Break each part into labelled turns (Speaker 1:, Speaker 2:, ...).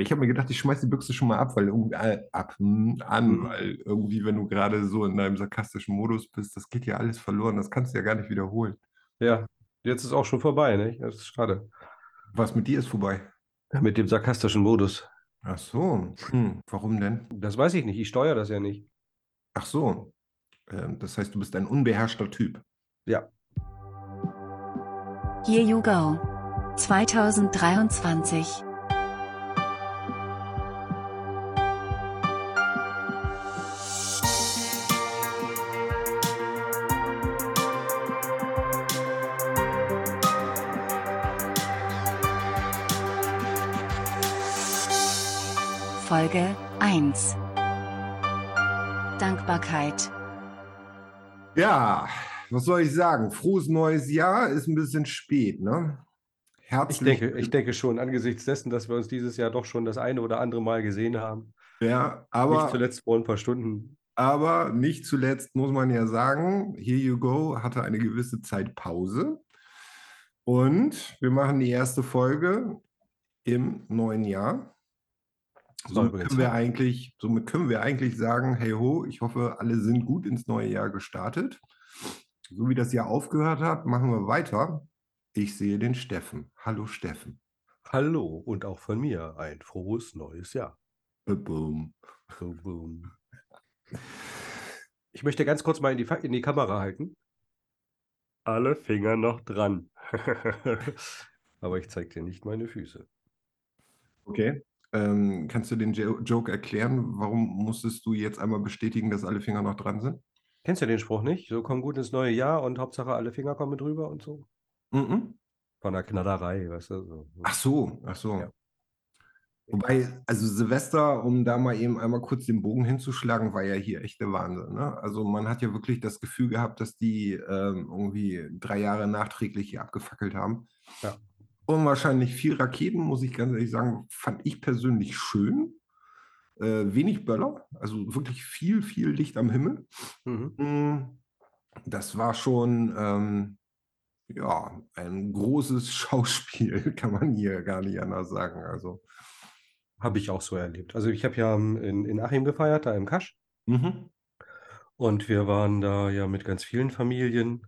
Speaker 1: Ich habe mir gedacht, ich schmeiß die Büchse schon mal ab, weil irgendwie äh, ab hm, an,
Speaker 2: Mhm.
Speaker 1: weil irgendwie, wenn du gerade so in deinem sarkastischen Modus bist, das geht ja alles verloren. Das kannst du ja gar nicht wiederholen.
Speaker 2: Ja, jetzt ist auch schon vorbei, nicht? Das ist schade.
Speaker 1: Was mit dir ist vorbei.
Speaker 2: Mit dem sarkastischen Modus.
Speaker 1: Ach so. Hm, warum denn?
Speaker 2: Das weiß ich nicht. Ich steuere das ja nicht.
Speaker 1: Ach so. Ähm, das heißt, du bist ein unbeherrschter Typ.
Speaker 2: Ja.
Speaker 3: Here You Go 2023 Dankbarkeit
Speaker 1: Ja, was soll ich sagen? Frohes neues Jahr ist ein bisschen spät, ne?
Speaker 2: Ich
Speaker 1: Herzlich.
Speaker 2: denke, ich denke schon, angesichts dessen, dass wir uns dieses Jahr doch schon das eine oder andere Mal gesehen haben.
Speaker 1: Ja,
Speaker 2: Nicht
Speaker 1: aber,
Speaker 2: zuletzt vor ein paar Stunden.
Speaker 1: aber nicht zuletzt muss man ja sagen, Here You Go hatte eine gewisse Zeit Pause. Und wir machen die erste Folge im neuen Jahr. Somit können wir eigentlich, somit können wir eigentlich sagen, hey ho, ich hoffe, alle sind gut ins neue Jahr gestartet. So wie das Jahr aufgehört hat, machen wir weiter. Ich sehe den Steffen. Hallo Steffen.
Speaker 2: Hallo und auch von mir ein frohes neues Jahr.
Speaker 1: Boom.
Speaker 2: Boom. Ich möchte ganz kurz mal in die, in die Kamera halten. Alle Finger noch dran. Aber ich zeige dir nicht meine Füße.
Speaker 1: Okay. Ähm, kannst du den Jo- Joke erklären? Warum musstest du jetzt einmal bestätigen, dass alle Finger noch dran sind?
Speaker 2: Kennst du den Spruch nicht? So komm gut ins neue Jahr und Hauptsache alle Finger kommen drüber und so.
Speaker 1: Mhm.
Speaker 2: Von der Knallerei, weißt du? So.
Speaker 1: Ach so, ach so.
Speaker 2: Ja.
Speaker 1: Wobei, also Silvester, um da mal eben einmal kurz den Bogen hinzuschlagen, war ja hier echt der Wahnsinn. Ne? Also man hat ja wirklich das Gefühl gehabt, dass die ähm, irgendwie drei Jahre nachträglich hier abgefackelt haben.
Speaker 2: Ja.
Speaker 1: Unwahrscheinlich viel Raketen, muss ich ganz ehrlich sagen, fand ich persönlich schön. Äh, wenig Böller, also wirklich viel, viel Licht am Himmel.
Speaker 2: Mhm.
Speaker 1: Mm, Das war schon ähm, ja, ein großes Schauspiel, kann man hier gar nicht anders sagen. Also,
Speaker 2: Habe ich auch so erlebt. Also ich habe ja ähm, in, in Achim gefeiert, da im Kasch.
Speaker 1: mhm.
Speaker 2: Und wir waren da ja mit ganz vielen Familien.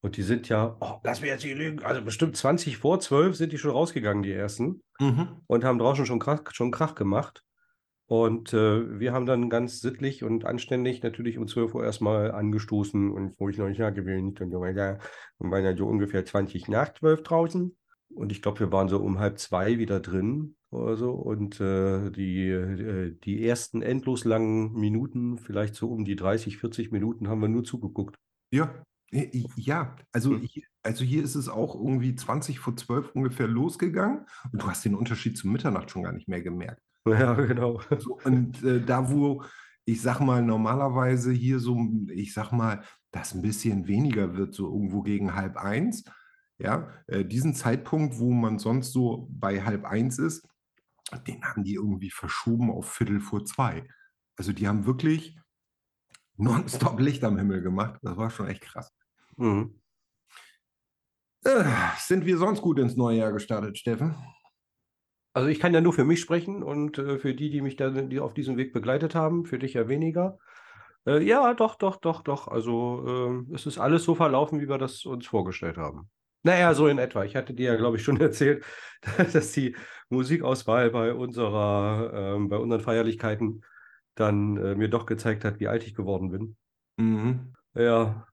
Speaker 2: Und die sind ja, oh, lass mich jetzt nicht lügen, also bestimmt 20 vor 12 sind die schon rausgegangen, die ersten.
Speaker 1: Mhm.
Speaker 2: Und haben draußen schon Krach, schon Krach gemacht. Und äh, wir haben dann ganz sittlich und anständig natürlich um 12 Uhr erstmal angestoßen und wo ich noch nicht gewöhnt und Junge, ja, und waren ja so ungefähr 20 nach 12 draußen. Und ich glaube, wir waren so um halb zwei wieder drin oder so. Und äh, die, äh, die ersten endlos langen Minuten, vielleicht so um die 30, 40 Minuten, haben wir nur zugeguckt.
Speaker 1: Ja, ja, also,
Speaker 2: Hm.
Speaker 1: hier, also hier ist es auch irgendwie 20 vor 12 ungefähr losgegangen und du hast den Unterschied zu Mitternacht schon gar nicht mehr gemerkt.
Speaker 2: Ja, genau.
Speaker 1: So, und äh, da, wo ich sag mal, normalerweise hier so, ich sag mal, das ein bisschen weniger wird, so irgendwo gegen halb eins, ja, äh, diesen Zeitpunkt, wo man sonst so bei halb eins ist, den haben die irgendwie verschoben auf Viertel vor zwei. Also die haben wirklich nonstop Licht am Himmel gemacht. Das war schon echt krass.
Speaker 2: Mhm.
Speaker 1: Äh, sind wir sonst gut ins neue Jahr gestartet, Steffen?
Speaker 2: Also ich kann ja nur für mich sprechen und äh, für die, die mich da die auf diesem Weg begleitet haben, für dich ja weniger. Äh, ja, doch, doch, doch, doch. Also ähm, es ist alles so verlaufen, wie wir das uns vorgestellt haben. Naja, so in etwa. Ich hatte dir ja, glaube ich, schon erzählt, dass die Musikauswahl bei unserer, ähm, bei unseren Feierlichkeiten dann äh, mir doch gezeigt hat, wie alt ich geworden bin.
Speaker 1: Mhm.
Speaker 2: Ja.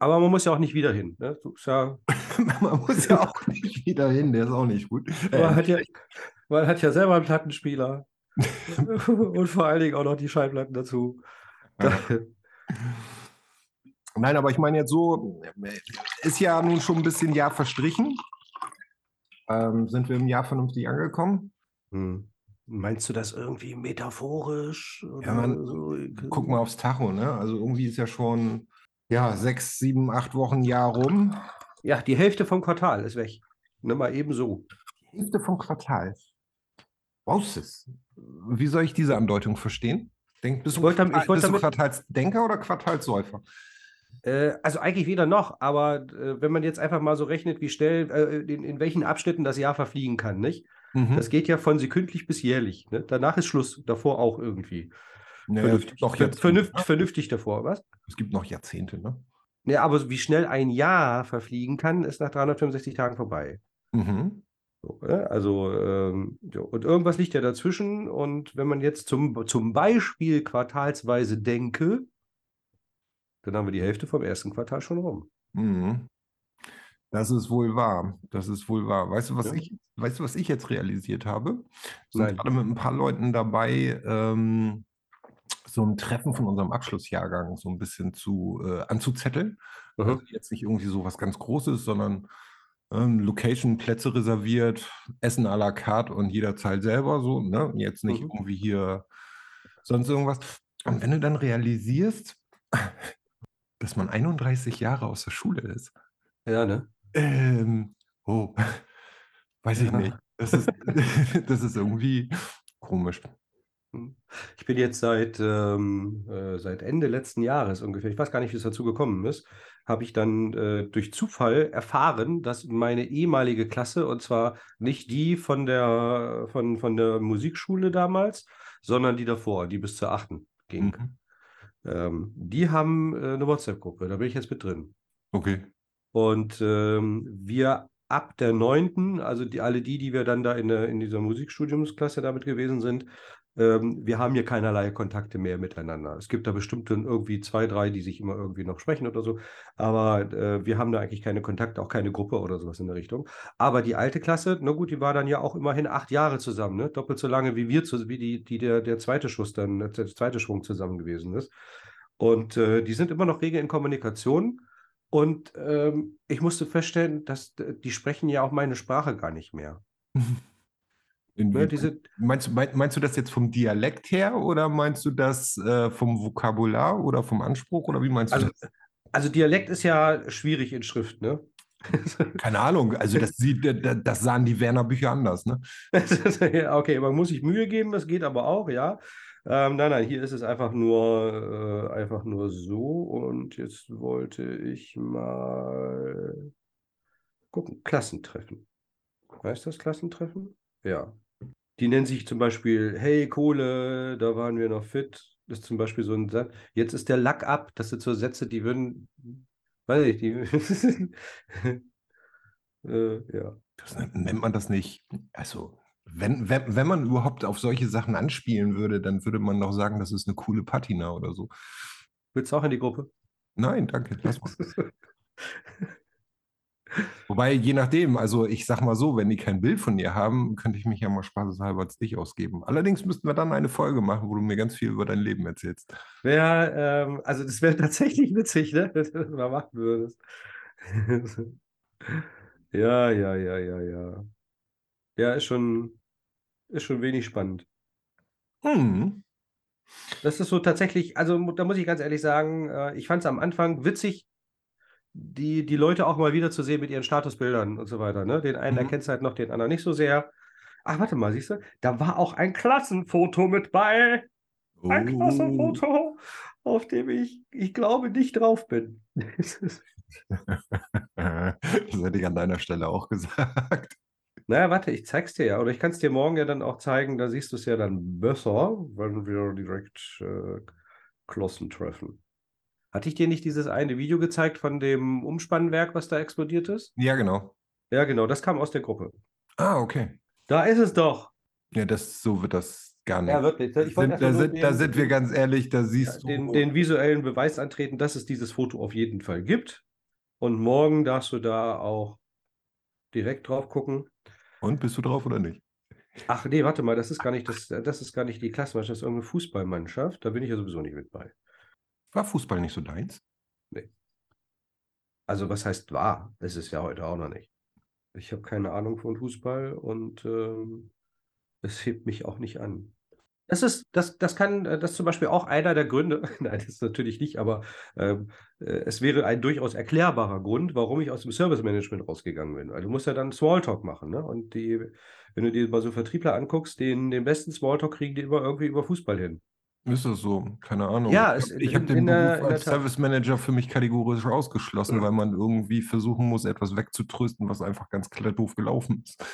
Speaker 2: Aber man muss ja auch nicht wieder hin. Ne? So ja,
Speaker 1: Man muss ja auch nicht wieder hin, der ist auch nicht gut.
Speaker 2: man,
Speaker 1: Äh,
Speaker 2: hat ja, man hat ja selber einen Plattenspieler. Und vor allen Dingen auch noch die Schallplatten dazu.
Speaker 1: Ja. Nein, aber ich meine jetzt so, äh, ist ja nun schon ein bisschen Jahr verstrichen. Ähm, sind wir im Jahr vernünftig angekommen?
Speaker 2: Hm. Meinst du das irgendwie metaphorisch?
Speaker 1: Ja, man-
Speaker 2: so?
Speaker 1: Guck mal aufs Tacho, ne? Also irgendwie ist ja schon ja, sechs, sieben, acht Wochen Jahr rum.
Speaker 2: Ja, die Hälfte vom Quartal ist weg. Ne, mal eben so.
Speaker 1: Hälfte vom Quartal. Wauses. Wie soll ich diese Andeutung verstehen? Denk, bist,
Speaker 2: Ich
Speaker 1: du,
Speaker 2: damit-
Speaker 1: Quartal,
Speaker 2: ich wollte
Speaker 1: bist du
Speaker 2: damit-
Speaker 1: Quartalsdenker oder Quartalssäufer?
Speaker 2: Äh, also eigentlich weder noch, aber äh, wenn man jetzt einfach mal so rechnet, wie schnell, äh, in, in welchen Abschnitten das Jahr verfliegen kann, nicht?
Speaker 1: Mhm.
Speaker 2: Das geht ja von sekündlich bis jährlich. Ne? Danach ist Schluss, davor auch irgendwie.
Speaker 1: Naja,
Speaker 2: vernünftig,
Speaker 1: noch
Speaker 2: ver-
Speaker 1: Jahrzehnte,
Speaker 2: vernünft,
Speaker 1: ne?
Speaker 2: vernünftig davor, was?
Speaker 1: Es gibt noch Jahrzehnte, ne?
Speaker 2: Ja, aber wie schnell ein Jahr verfliegen kann, ist nach 365 Tagen vorbei.
Speaker 1: Mhm.
Speaker 2: So, ne? Also, ähm, und irgendwas liegt ja dazwischen. Und wenn man jetzt zum, zum Beispiel quartalsweise denke, dann haben wir die Hälfte vom ersten Quartal schon rum.
Speaker 1: Mhm. Das ist wohl wahr. Das ist wohl wahr. Weißt du, was
Speaker 2: Ja.
Speaker 1: ich, weißt du, was ich jetzt realisiert habe? Sind
Speaker 2: Nein.
Speaker 1: gerade mit ein paar Leuten dabei, ähm, so ein Treffen von unserem Abschlussjahrgang so ein bisschen zu äh, anzuzetteln. Also
Speaker 2: Mhm.
Speaker 1: jetzt nicht irgendwie so was ganz Großes, sondern ähm, Location, Plätze reserviert, Essen à la carte und jeder zahlt selber so, ne? Jetzt nicht
Speaker 2: Mhm.
Speaker 1: irgendwie hier sonst irgendwas. Und wenn du dann realisierst, dass man 31 Jahre aus der Schule ist,
Speaker 2: Ja, ne?
Speaker 1: Ähm, oh, weiß ich
Speaker 2: Ja.
Speaker 1: nicht. Das ist, das ist irgendwie komisch.
Speaker 2: Ich bin jetzt seit, ähm, äh, seit Ende letzten Jahres ungefähr, ich weiß gar nicht, wie es dazu gekommen ist, habe ich dann äh, durch Zufall erfahren, dass meine ehemalige Klasse, und zwar nicht die von der, von, von der Musikschule damals, sondern die davor, die bis zur achten ging,
Speaker 1: Mhm.
Speaker 2: ähm, die haben äh, eine WhatsApp-Gruppe, da bin ich jetzt mit drin.
Speaker 1: Okay.
Speaker 2: Und ähm, wir ab der neunten, also die, alle die, die wir dann da in, der, in dieser Musikstudiumsklasse damit gewesen sind, ähm, wir haben hier keinerlei Kontakte mehr miteinander. Es gibt da bestimmt irgendwie zwei, drei, die sich immer irgendwie noch sprechen oder so. Aber äh, wir haben da eigentlich keine Kontakte, auch keine Gruppe oder sowas in der Richtung. Aber die alte Klasse, na gut, die war dann ja auch immerhin acht Jahre zusammen, ne? Doppelt so lange wie wir, wie die, die der, der zweite Schuss dann, der zweite Schwung zusammen gewesen ist. Und äh, die sind immer noch rege in Kommunikation. Und ähm, ich musste feststellen, dass die sprechen ja auch meine Sprache gar nicht mehr.
Speaker 1: In,
Speaker 2: Ne, diese,
Speaker 1: meinst, du, mein, meinst du das jetzt vom Dialekt her oder meinst du das äh, vom Vokabular oder vom Anspruch oder wie meinst du
Speaker 2: also,
Speaker 1: das?
Speaker 2: also Dialekt ist ja schwierig in Schrift, ne?
Speaker 1: Keine Ahnung, also das, sieht, das, sahen die Werner Bücher anders, ne?
Speaker 2: Ja, okay, man muss sich Mühe geben, das geht aber auch, ja. Ähm, nein, nein, hier ist es einfach nur, äh, einfach nur so. Und jetzt wollte ich mal gucken. Klassentreffen. Heißt das Klassentreffen? Ja. Die nennen sich zum Beispiel, hey Kohle, da waren wir noch fit. Das ist zum Beispiel so ein Satz. Jetzt ist der Lack ab. Das sind so Sätze, die würden, weiß ich, die, äh, ja.
Speaker 1: Das nennt, nennt man das nicht. Also, wenn, wenn, wenn man überhaupt auf solche Sachen anspielen würde, dann würde man doch sagen, das ist eine coole Patina oder so.
Speaker 2: Willst du auch in die Gruppe?
Speaker 1: Nein, danke, lass mal. Wobei, je nachdem, also ich sag mal so, wenn die kein Bild von dir haben, könnte ich mich ja mal spaßeshalber als dich ausgeben. Allerdings müssten wir dann eine Folge machen, wo du mir ganz viel über dein Leben erzählst.
Speaker 2: Ja, ähm, also das wäre tatsächlich witzig, ne? Wenn du das mal machen würdest. Ja, ja, ja, ja, ja. Ja, ist schon, ist schon wenig spannend.
Speaker 1: Hm.
Speaker 2: Das ist so tatsächlich, also da muss ich ganz ehrlich sagen, äh, ich fand es am Anfang witzig, die, die Leute auch mal wieder zu sehen mit ihren Statusbildern und so weiter. Ne? Den einen
Speaker 1: Mhm.
Speaker 2: erkennst du halt noch, den anderen nicht so sehr. Ach, warte mal, siehst du, da war auch ein Klassenfoto mit bei. Ein
Speaker 1: Oh.
Speaker 2: Klassenfoto, auf dem ich, ich glaube, nicht drauf bin.
Speaker 1: Das hätte ich an deiner Stelle auch gesagt.
Speaker 2: Naja, warte, ich zeig's dir ja. Oder ich kann es dir morgen ja dann auch zeigen, da siehst du es ja dann besser, wenn wir direkt äh, Klassentreffen. Hatte ich dir nicht dieses eine Video gezeigt von dem Umspannwerk, was da explodiert ist?
Speaker 1: Ja, genau.
Speaker 2: Ja, genau, das kam aus der Gruppe.
Speaker 1: Ah, okay.
Speaker 2: Da ist es doch.
Speaker 1: Ja, das, so wird das gar nicht.
Speaker 2: Ja, wirklich. Ich
Speaker 1: sind, da, sind, da sind wir ganz ehrlich, da siehst
Speaker 2: den,
Speaker 1: du.
Speaker 2: den visuellen Beweis antreten, dass es dieses Foto auf jeden Fall gibt. Und morgen darfst du da auch direkt drauf gucken.
Speaker 1: Und bist du drauf oder nicht?
Speaker 2: Ach nee, warte mal, das ist gar nicht das, das ist gar nicht die Klassenmannschaft, das ist irgendeine Fußballmannschaft. Da bin ich ja sowieso nicht mit bei.
Speaker 1: War Fußball nicht so deins?
Speaker 2: Also was heißt wahr? Es ist ja heute auch noch nicht. Ich habe keine Ahnung von Fußball und ähm, es hebt mich auch nicht an. Das ist, das, das kann, äh, das ist zum Beispiel auch einer der Gründe, nein, das ist natürlich nicht, aber ähm, äh, es wäre ein durchaus erklärbarer Grund, warum ich aus dem Service Management rausgegangen bin. Weil du musst ja dann Smalltalk machen, ne? Und die, wenn du dir mal so Vertriebler anguckst, den, den besten Smalltalk kriegen die immer irgendwie über Fußball hin.
Speaker 1: Ist das so? Keine Ahnung.
Speaker 2: Ja,
Speaker 1: ich
Speaker 2: es-
Speaker 1: habe hab
Speaker 2: in-
Speaker 1: den Beruf
Speaker 2: der
Speaker 1: als. Service Manager für mich kategorisch ausgeschlossen,
Speaker 2: Ja.
Speaker 1: weil man irgendwie versuchen muss, etwas wegzutrösten, was einfach ganz klar doof gelaufen ist.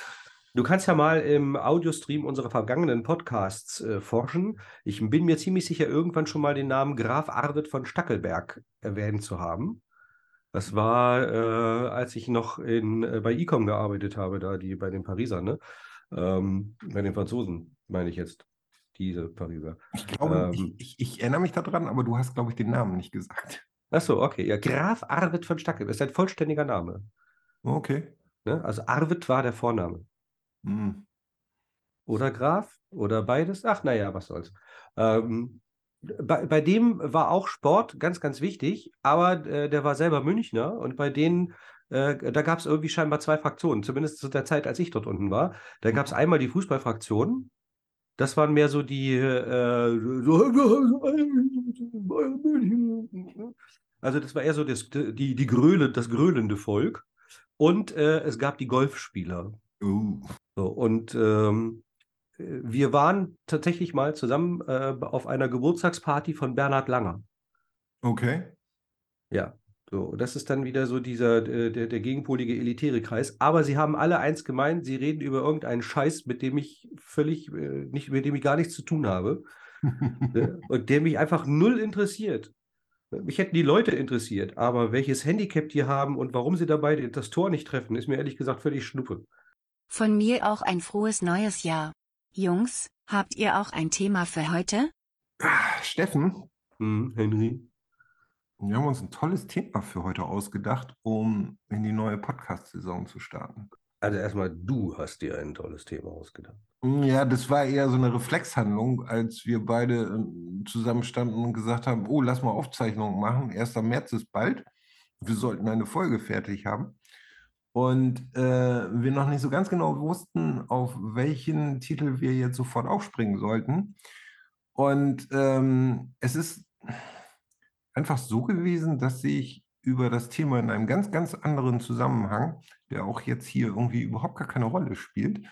Speaker 2: Du kannst ja mal im Audiostream unserer vergangenen Podcasts äh, forschen. Ich bin mir ziemlich sicher, irgendwann schon mal den Namen Graf Arvid von Stackelberg erwähnt zu haben. Das war, äh, als ich noch in, äh, bei Ecom gearbeitet habe, da die bei den Parisern, ne? Ähm, bei den Franzosen, meine ich jetzt. Diese Pariser.
Speaker 1: Ich glaube,
Speaker 2: Ähm.
Speaker 1: ich, ich, ich erinnere mich daran, aber du hast, glaube ich, den Namen nicht gesagt.
Speaker 2: Achso, okay. Ja, Graf Arvid von Stackelberg ist ein vollständiger Name.
Speaker 1: Okay.
Speaker 2: Ne? Also Arvid war der Vorname.
Speaker 1: Hm.
Speaker 2: Oder Graf oder beides. Ach, naja, was soll's. Ähm, bei, bei dem war auch Sport ganz, ganz wichtig, aber äh, der war selber Münchner und bei denen, äh, da gab es irgendwie scheinbar zwei Fraktionen, zumindest zu der Zeit, als ich dort unten war. Da gab es einmal die Fußballfraktion. Das waren mehr so die, äh, also das war eher so das, die, die Gröle, das gröhlende Volk. Und äh, es gab die Golfspieler.
Speaker 1: Uh.
Speaker 2: So, und ähm, äh, wir waren tatsächlich mal zusammen äh, auf einer Geburtstagsparty von Bernhard Langer.
Speaker 1: Okay.
Speaker 2: Ja, so, das ist dann wieder so dieser, äh, der, der gegenpolige elitäre Kreis. Aber sie haben alle eins gemeint, sie reden über irgendeinen Scheiß, mit dem ich völlig, äh, nicht, mit dem ich gar nichts zu tun habe. ne? Und der mich einfach null interessiert. Mich hätten die Leute interessiert, aber welches Handicap die haben und warum sie dabei das Tor nicht treffen, ist mir ehrlich gesagt völlig schnuppe.
Speaker 3: Von mir auch ein frohes neues Jahr. Jungs, habt ihr auch ein Thema für heute?
Speaker 1: Ah, Steffen,
Speaker 2: Hm, Henry.
Speaker 1: wir haben uns ein tolles Thema für heute ausgedacht, um in die neue Podcast-Saison zu starten.
Speaker 2: Also erstmal, du hast dir ein tolles Thema ausgedacht.
Speaker 1: Ja, das war eher so eine Reflexhandlung, als wir beide ähm, zusammenstanden und gesagt haben, oh, lass mal Aufzeichnungen machen. 1. März ist bald. Wir sollten eine Folge fertig haben. Und äh, wir noch nicht so ganz genau wussten, auf welchen Titel wir jetzt sofort aufspringen sollten. Und ähm, es ist einfach so gewesen, dass ich über das Thema in einem ganz, ganz anderen Zusammenhang, der auch jetzt hier irgendwie überhaupt gar keine Rolle spielt,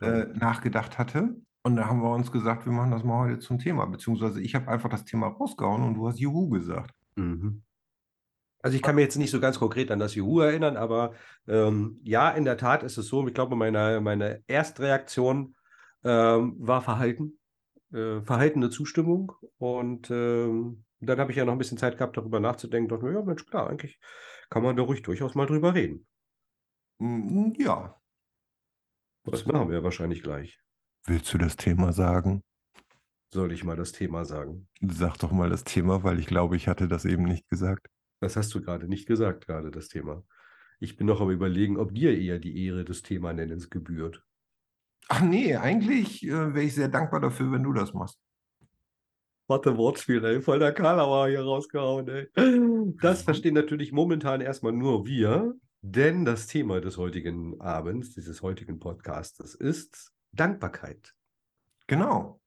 Speaker 1: äh, nachgedacht hatte. Und da haben wir uns gesagt, wir machen das mal heute zum Thema. Beziehungsweise ich habe einfach das Thema rausgehauen und du hast Juhu gesagt.
Speaker 2: Mhm. Also ich kann mir jetzt nicht so ganz konkret an das Juhu erinnern, aber ähm, ja, in der Tat ist es so. Ich glaube, meine, meine Erstreaktion ähm, war Verhalten, äh, verhaltene Zustimmung. Und ähm, dann habe ich ja noch ein bisschen Zeit gehabt, darüber nachzudenken. Dachte mir, ja, Mensch, klar, eigentlich kann man da ruhig durchaus mal drüber reden.
Speaker 1: Mm, Ja.
Speaker 2: Das machen wir wahrscheinlich gleich.
Speaker 1: Willst du das Thema sagen?
Speaker 2: Soll ich mal das Thema sagen?
Speaker 1: Sag doch mal das Thema, weil ich glaube, ich hatte das eben nicht gesagt.
Speaker 2: Das hast du gerade nicht gesagt, gerade das Thema. Ich bin noch am Überlegen, ob dir eher die Ehre des Themanennens gebührt.
Speaker 1: Ach nee, eigentlich äh, wäre ich sehr dankbar dafür, wenn du das machst.
Speaker 2: Warte, Wortspiel, ey. Voll der Karlauer hier rausgehauen, ey. Das verstehen natürlich momentan erstmal nur wir, denn das Thema des heutigen Abends, dieses heutigen Podcastes ist Dankbarkeit.
Speaker 1: Genau.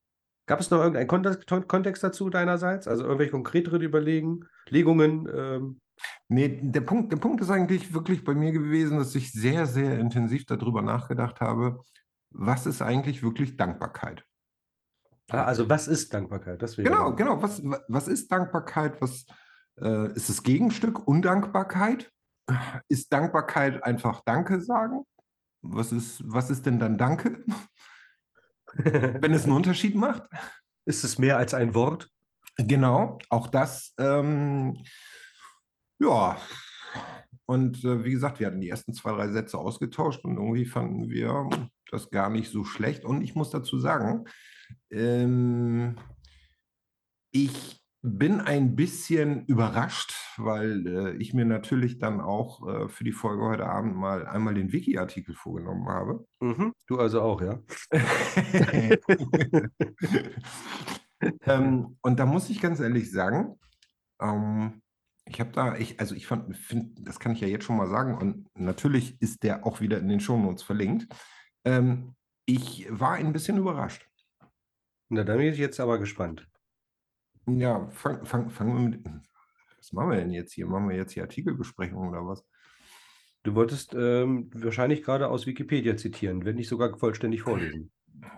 Speaker 2: Gab es noch irgendeinen Kontext, Kontext dazu deinerseits? Also irgendwelche konkreteren Überlegen, Legungen? Ähm,
Speaker 1: Nee, der Punkt, der Punkt ist eigentlich wirklich bei mir gewesen, dass ich sehr, sehr intensiv darüber nachgedacht habe, was ist eigentlich wirklich Dankbarkeit?
Speaker 2: ah, also was ist Dankbarkeit? Das wäre
Speaker 1: Genau, genau. Was, wa- was ist Dankbarkeit? Was äh, ist das Gegenstück? Undankbarkeit? Ist Dankbarkeit einfach Danke sagen? Was ist, was ist denn dann Danke, wenn es einen Unterschied macht?
Speaker 2: Ist es mehr als ein Wort?
Speaker 1: Genau, auch das, ähm, ja. Und äh, wie gesagt, wir hatten die ersten zwei, drei Sätze ausgetauscht und irgendwie fanden wir das gar nicht so schlecht. Und ich muss dazu sagen, ähm, ich bin ein bisschen überrascht, weil äh, ich mir natürlich dann auch äh, für die Folge heute Abend mal einmal den Wiki-Artikel vorgenommen habe.
Speaker 2: Mhm. Du also auch, ja?
Speaker 1: ähm, und da muss ich ganz ehrlich sagen, ähm, ich habe da, ich, also ich fand, find, das kann ich ja jetzt schon mal sagen, und natürlich ist der auch wieder in den Shownotes verlinkt. Ähm, ich war ein bisschen überrascht.
Speaker 2: Na, dann bin ich jetzt aber gespannt.
Speaker 1: Ja, fangen fang, fang wir mit. Was machen wir denn jetzt hier? Machen wir jetzt hier Artikelbesprechung oder was?
Speaker 2: Du wolltest ähm, wahrscheinlich gerade aus Wikipedia zitieren, wenn nicht sogar vollständig vorlesen.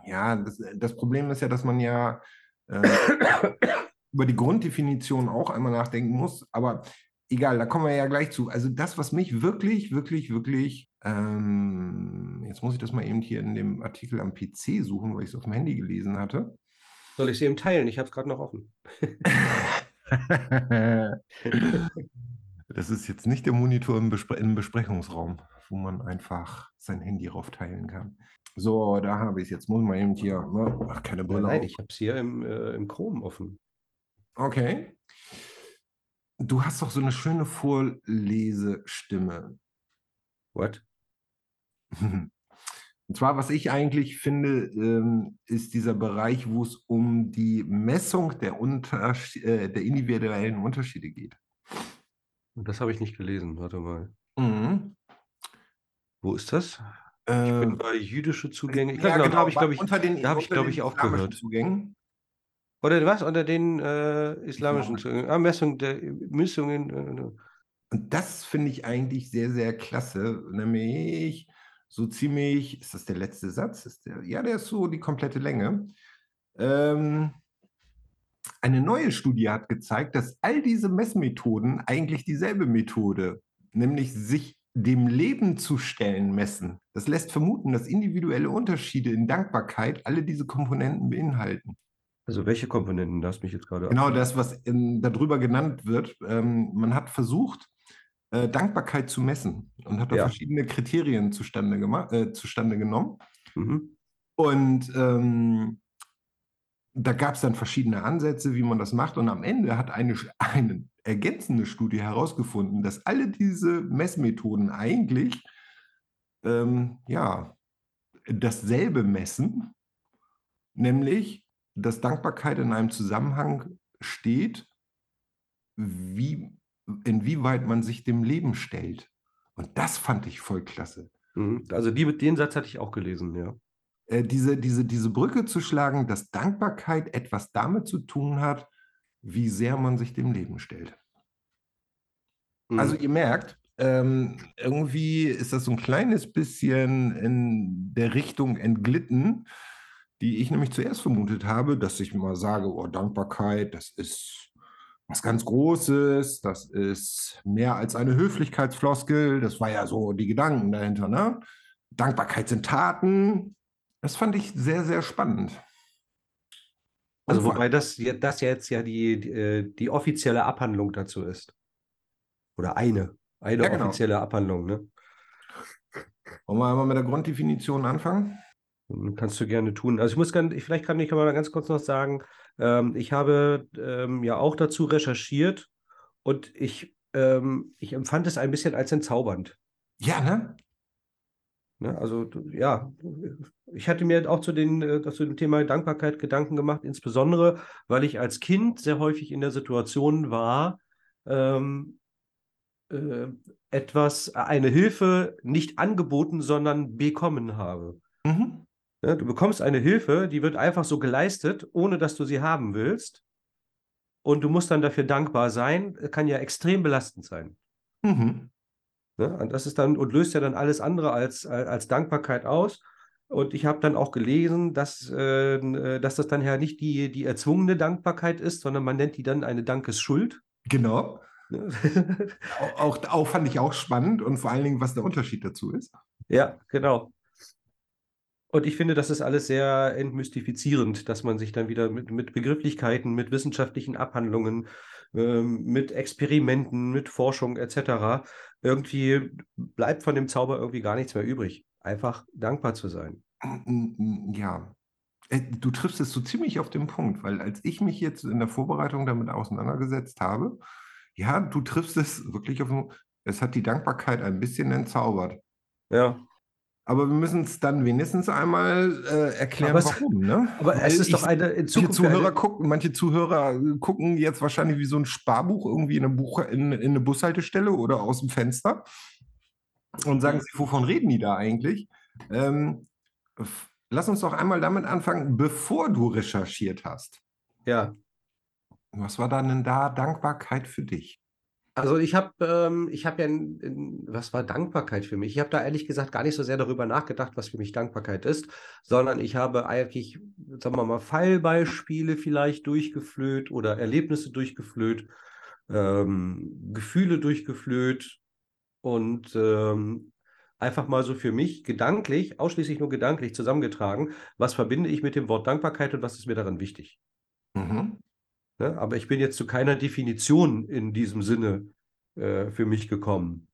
Speaker 1: Ja, das, das Problem ist ja, dass man ja äh, über die Grunddefinition auch einmal nachdenken muss. Aber egal, da kommen wir ja gleich zu. Also das, was mich wirklich, wirklich, wirklich Ähm, jetzt muss ich das mal eben hier in dem Artikel am PC suchen, weil ich es auf dem Handy gelesen hatte.
Speaker 2: Soll ich sie eben teilen? Ich habe es gerade noch offen.
Speaker 1: das ist jetzt nicht der Monitor im, Bespre im Besprechungsraum, wo man einfach sein Handy raufteilen kann. So, da habe ich es. Jetzt muss man eben hier. Ne? Ach, keine Brille.
Speaker 2: Nein, ich habe es hier im, äh, im Chrome offen.
Speaker 1: Okay. Du hast doch so eine schöne Vorlesestimme.
Speaker 2: What?
Speaker 1: Und zwar, was ich eigentlich finde, ähm, ist dieser Bereich, wo es um die Messung der, Unters äh, der individuellen Unterschiede geht.
Speaker 2: Und das habe ich nicht gelesen. Warte mal.
Speaker 1: Mhm.
Speaker 2: Wo ist das? Ich
Speaker 1: Äh,
Speaker 2: bin bei jüdische Zugänge.
Speaker 1: Ja,
Speaker 2: glaube, da
Speaker 1: genau,
Speaker 2: habe ich, glaube ich,
Speaker 1: den,
Speaker 2: da habe ich, glaube ich, auch
Speaker 1: islamischen
Speaker 2: gehört.
Speaker 1: Zugängen.
Speaker 2: Oder was? Unter den äh, islamischen. Zugängen. Ah, Messung der Messungen. Äh,
Speaker 1: Und das finde ich eigentlich sehr, sehr klasse. Nämlich so ziemlich, ist das der letzte Satz? Ist der, ja, der ist so die komplette Länge. Ähm, eine neue Studie hat gezeigt, dass all diese Messmethoden eigentlich dieselbe Methode, nämlich sich dem Leben zu stellen, messen. Das lässt vermuten, dass individuelle Unterschiede in Dankbarkeit alle diese Komponenten beinhalten.
Speaker 2: also welche Komponenten? Da hast mich jetzt gerade
Speaker 1: Genau das, was in, darüber genannt wird. Ähm, man hat versucht, äh, Dankbarkeit zu messen und hat da
Speaker 2: Ja.
Speaker 1: verschiedene Kriterien zustande, äh, zustande genommen.
Speaker 2: Mhm.
Speaker 1: Und ähm, da gab es dann verschiedene Ansätze, wie man das macht. Und am Ende hat eine, eine ergänzende Studie herausgefunden, dass alle diese Messmethoden eigentlich ähm, ja, dasselbe messen, nämlich, dass Dankbarkeit in einem Zusammenhang steht, wie, inwieweit man sich dem Leben stellt. Und das fand ich voll klasse.
Speaker 2: Mhm. Also die, den Satz hatte ich auch gelesen, ja.
Speaker 1: Äh, diese, diese, diese Brücke zu schlagen, dass Dankbarkeit etwas damit zu tun hat, wie sehr man sich dem Leben stellt.
Speaker 2: Mhm.
Speaker 1: Also ihr merkt, ähm, irgendwie ist das so ein kleines bisschen in der Richtung entglitten, die ich nämlich zuerst vermutet habe, dass ich mal sage, oh, Dankbarkeit, das ist was ganz Großes, das ist mehr als eine Höflichkeitsfloskel, das war ja so die Gedanken dahinter, ne? Dankbarkeit sind Taten. Das fand ich sehr, sehr spannend.
Speaker 2: Also wobei das, das jetzt ja die, die, äh, die offizielle Abhandlung dazu ist. Oder eine. Eine
Speaker 1: Ja, genau.
Speaker 2: offizielle Abhandlung, ne?
Speaker 1: Wollen wir einmal mit der Grunddefinition anfangen?
Speaker 2: Kannst du gerne tun. Also ich muss ganz, ich- vielleicht kann ich mal ganz kurz noch sagen, ähm, ich habe ähm, ja auch dazu recherchiert und ich, ähm, ich empfand es ein bisschen als entzaubernd.
Speaker 1: Ja, ne?
Speaker 2: Ne? Also ja, ich hatte mir auch zu, den, äh, zu dem Thema Dankbarkeit Gedanken gemacht, insbesondere weil ich als Kind sehr häufig in der Situation war, ähm, äh, etwas, eine Hilfe nicht angeboten, sondern bekommen habe.
Speaker 1: Mhm.
Speaker 2: Ne? Du bekommst eine Hilfe, die wird einfach so geleistet, ohne dass du sie haben willst. Und du musst dann dafür dankbar sein, kann ja extrem belastend sein.
Speaker 1: Mhm.
Speaker 2: Ne? Und das ist dann und löst ja dann alles andere als, als Dankbarkeit aus. Und ich habe dann auch gelesen, dass, äh, dass das dann ja nicht die, die erzwungene Dankbarkeit ist, sondern man nennt die dann eine Dankesschuld.
Speaker 1: Genau.
Speaker 2: Ne?
Speaker 1: Auch, auch, auch fand ich auch spannend und vor allen Dingen, was der Unterschied dazu ist.
Speaker 2: Ja, genau. Und ich finde, das ist alles sehr entmystifizierend, dass man sich dann wieder mit, mit Begrifflichkeiten, mit wissenschaftlichen Abhandlungen, ähm, mit Experimenten, mit Forschung etc. irgendwie bleibt von dem Zauber irgendwie gar nichts mehr übrig. Einfach dankbar zu sein.
Speaker 1: Ja, Äh, du triffst es so ziemlich auf den Punkt, weil als ich mich jetzt in der Vorbereitung damit auseinandergesetzt habe, ja, du triffst es wirklich auf den Es hat die Dankbarkeit ein bisschen entzaubert.
Speaker 2: Ja.
Speaker 1: Aber wir müssen es dann wenigstens einmal äh, erklären,
Speaker 2: Aber es-
Speaker 1: warum. Ne?
Speaker 2: Aber es
Speaker 1: Weil
Speaker 2: ist doch eine in
Speaker 1: Manche
Speaker 2: Zukunft
Speaker 1: Zuhörer gucken, manche Zuhörer gucken jetzt wahrscheinlich wie so ein Sparbuch irgendwie in eine, Buch, in, in eine Bushaltestelle oder aus dem Fenster und sagen sich, wovon reden die da eigentlich? Ähm, lass uns doch einmal damit anfangen, bevor du recherchiert hast.
Speaker 2: ja.
Speaker 1: Was war dann denn da Dankbarkeit für dich?
Speaker 2: Also ich habe ähm, habe ja, in, in, was war Dankbarkeit für mich? Ich habe da ehrlich gesagt gar nicht so sehr darüber nachgedacht, was für mich Dankbarkeit ist, sondern ich habe eigentlich, sagen wir mal, Fallbeispiele vielleicht durchgeflöht oder Erlebnisse durchgeflöht, ähm, Gefühle durchgeflöht und ähm, einfach mal so für mich gedanklich, ausschließlich nur gedanklich zusammengetragen, was verbinde ich mit dem Wort Dankbarkeit und was ist mir daran wichtig.
Speaker 1: Mhm.
Speaker 2: Ne? Aber ich bin jetzt zu keiner Definition in diesem Sinne äh, für mich gekommen,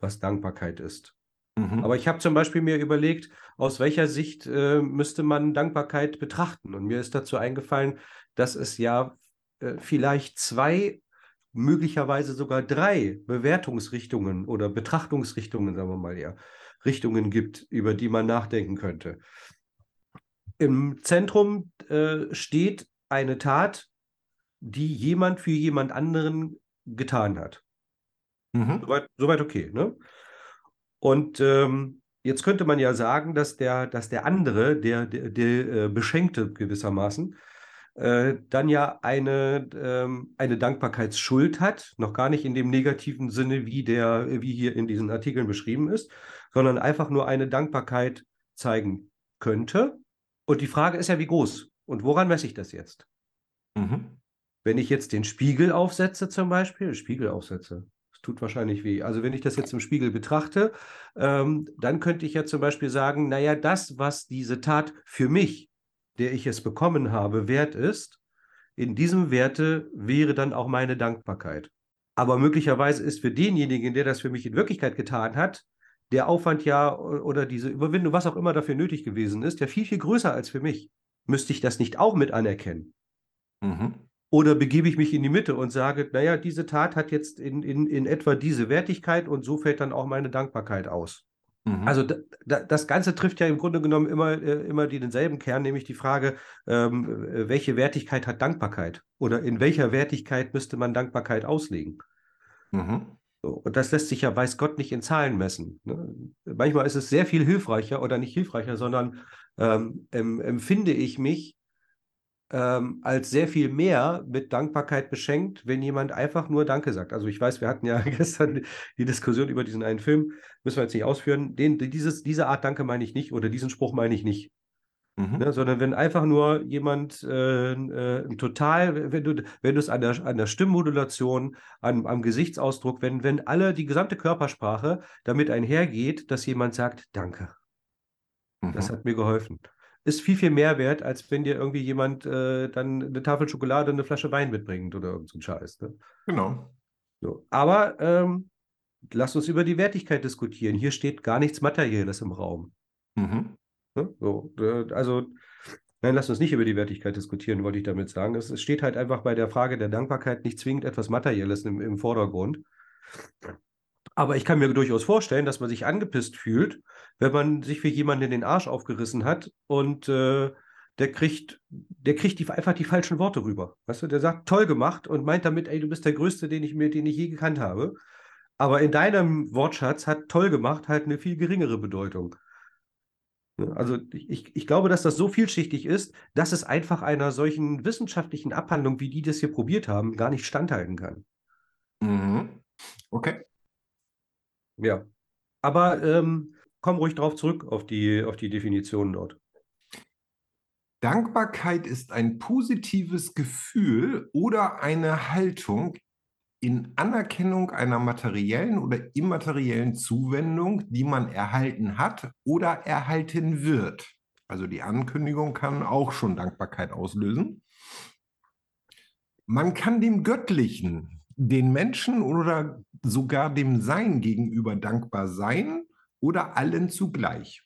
Speaker 2: was Dankbarkeit ist.
Speaker 1: Mhm.
Speaker 2: Aber ich habe zum Beispiel mir überlegt, aus welcher Sicht äh, müsste man Dankbarkeit betrachten. Und mir ist dazu eingefallen, dass es ja äh, vielleicht zwei, möglicherweise sogar drei Bewertungsrichtungen oder Betrachtungsrichtungen, sagen wir mal ja, Richtungen gibt, über die man nachdenken könnte. Im Zentrum äh, steht eine Tat, die jemand für jemand anderen getan hat.
Speaker 1: Mhm.
Speaker 2: Soweit, soweit okay, ne? Und ähm, jetzt könnte man ja sagen, dass der, dass der andere, der, der, der äh, Beschenkte gewissermaßen, äh, dann ja eine, ähm, eine Dankbarkeitsschuld hat, noch gar nicht in dem negativen Sinne, wie der, wie hier in diesen Artikeln beschrieben ist, sondern einfach nur eine Dankbarkeit zeigen könnte. Und die Frage ist ja, wie groß und woran messe ich das jetzt?
Speaker 1: Mhm.
Speaker 2: Wenn ich jetzt den Spiegel aufsetze zum Beispiel, Spiegel aufsetze, das tut wahrscheinlich weh. Also wenn ich das jetzt im Spiegel betrachte, ähm, dann könnte ich ja zum Beispiel sagen, naja, das, was diese Tat für mich, der ich es bekommen habe, wert ist, in diesem Werte wäre dann auch meine Dankbarkeit. Aber möglicherweise ist für denjenigen, der das für mich in Wirklichkeit getan hat, der Aufwand ja oder diese Überwindung, was auch immer dafür nötig gewesen ist, ja viel, viel größer als für mich. Müsste ich das nicht auch mit anerkennen?
Speaker 1: Mhm.
Speaker 2: Oder begebe ich mich in die Mitte und sage, naja, diese Tat hat jetzt in, in, in etwa diese Wertigkeit und so fällt dann auch meine Dankbarkeit aus.
Speaker 1: Mhm.
Speaker 2: Also da, da, das Ganze trifft ja im Grunde genommen immer, äh, immer die, denselben Kern, nämlich die Frage, ähm, äh, welche Wertigkeit hat Dankbarkeit? Oder in welcher Wertigkeit müsste man Dankbarkeit auslegen?
Speaker 1: Mhm.
Speaker 2: Und das lässt sich ja, weiß Gott, nicht in Zahlen messen. Ne? Manchmal ist es sehr viel hilfreicher oder nicht hilfreicher, sondern ähm, em, empfinde ich mich ähm, als sehr viel mehr mit Dankbarkeit beschenkt, wenn jemand einfach nur Danke sagt. Also ich weiß, wir hatten ja gestern die Diskussion über diesen einen Film, müssen wir jetzt nicht ausführen. Den, dieses, diese Art Danke meine ich nicht oder diesen Spruch meine ich nicht.
Speaker 1: Mhm.
Speaker 2: Ne, sondern wenn einfach nur jemand äh, äh, total, wenn du, wenn du es an der, an der Stimmmodulation, an, am Gesichtsausdruck, wenn, wenn alle, die gesamte Körpersprache damit einhergeht, dass jemand sagt, danke, das
Speaker 1: Mhm.
Speaker 2: hat mir geholfen. Ist viel, viel mehr wert, als wenn dir irgendwie jemand äh, dann eine Tafel Schokolade und eine Flasche Wein mitbringt oder irgend so ein Scheiß. Ne?
Speaker 1: Genau.
Speaker 2: So. Aber ähm, lass uns über die Wertigkeit diskutieren. Hier steht gar nichts Materielles im Raum.
Speaker 1: Mhm.
Speaker 2: Ne? So, äh, also, nein, lass uns nicht über die Wertigkeit diskutieren, wollte ich damit sagen. Es, es steht halt einfach bei der Frage der Dankbarkeit nicht zwingend etwas Materielles im, im Vordergrund. Aber ich kann mir durchaus vorstellen, dass man sich angepisst fühlt, wenn man sich für jemanden in den Arsch aufgerissen hat und äh, der kriegt, der kriegt die, einfach die falschen Worte rüber. Weißt du, der sagt, toll gemacht und meint damit, ey, du bist der Größte, den ich mir, den ich je gekannt habe. Aber in deinem Wortschatz hat toll gemacht halt eine viel geringere Bedeutung. Ne, Also ich, ich glaube, dass das so vielschichtig ist, dass es einfach einer solchen wissenschaftlichen Abhandlung, wie die das hier probiert haben, gar nicht standhalten kann.
Speaker 1: Mhm. Okay.
Speaker 2: Ja. Aber ähm, komm ruhig drauf zurück auf die, auf die Definition dort.
Speaker 1: Dankbarkeit ist ein positives Gefühl oder eine Haltung in Anerkennung einer materiellen oder immateriellen Zuwendung, die man erhalten hat oder erhalten wird. Also die Ankündigung kann auch schon Dankbarkeit auslösen. Man kann dem Göttlichen, den Menschen oder sogar dem Sein gegenüber dankbar sein oder allen zugleich.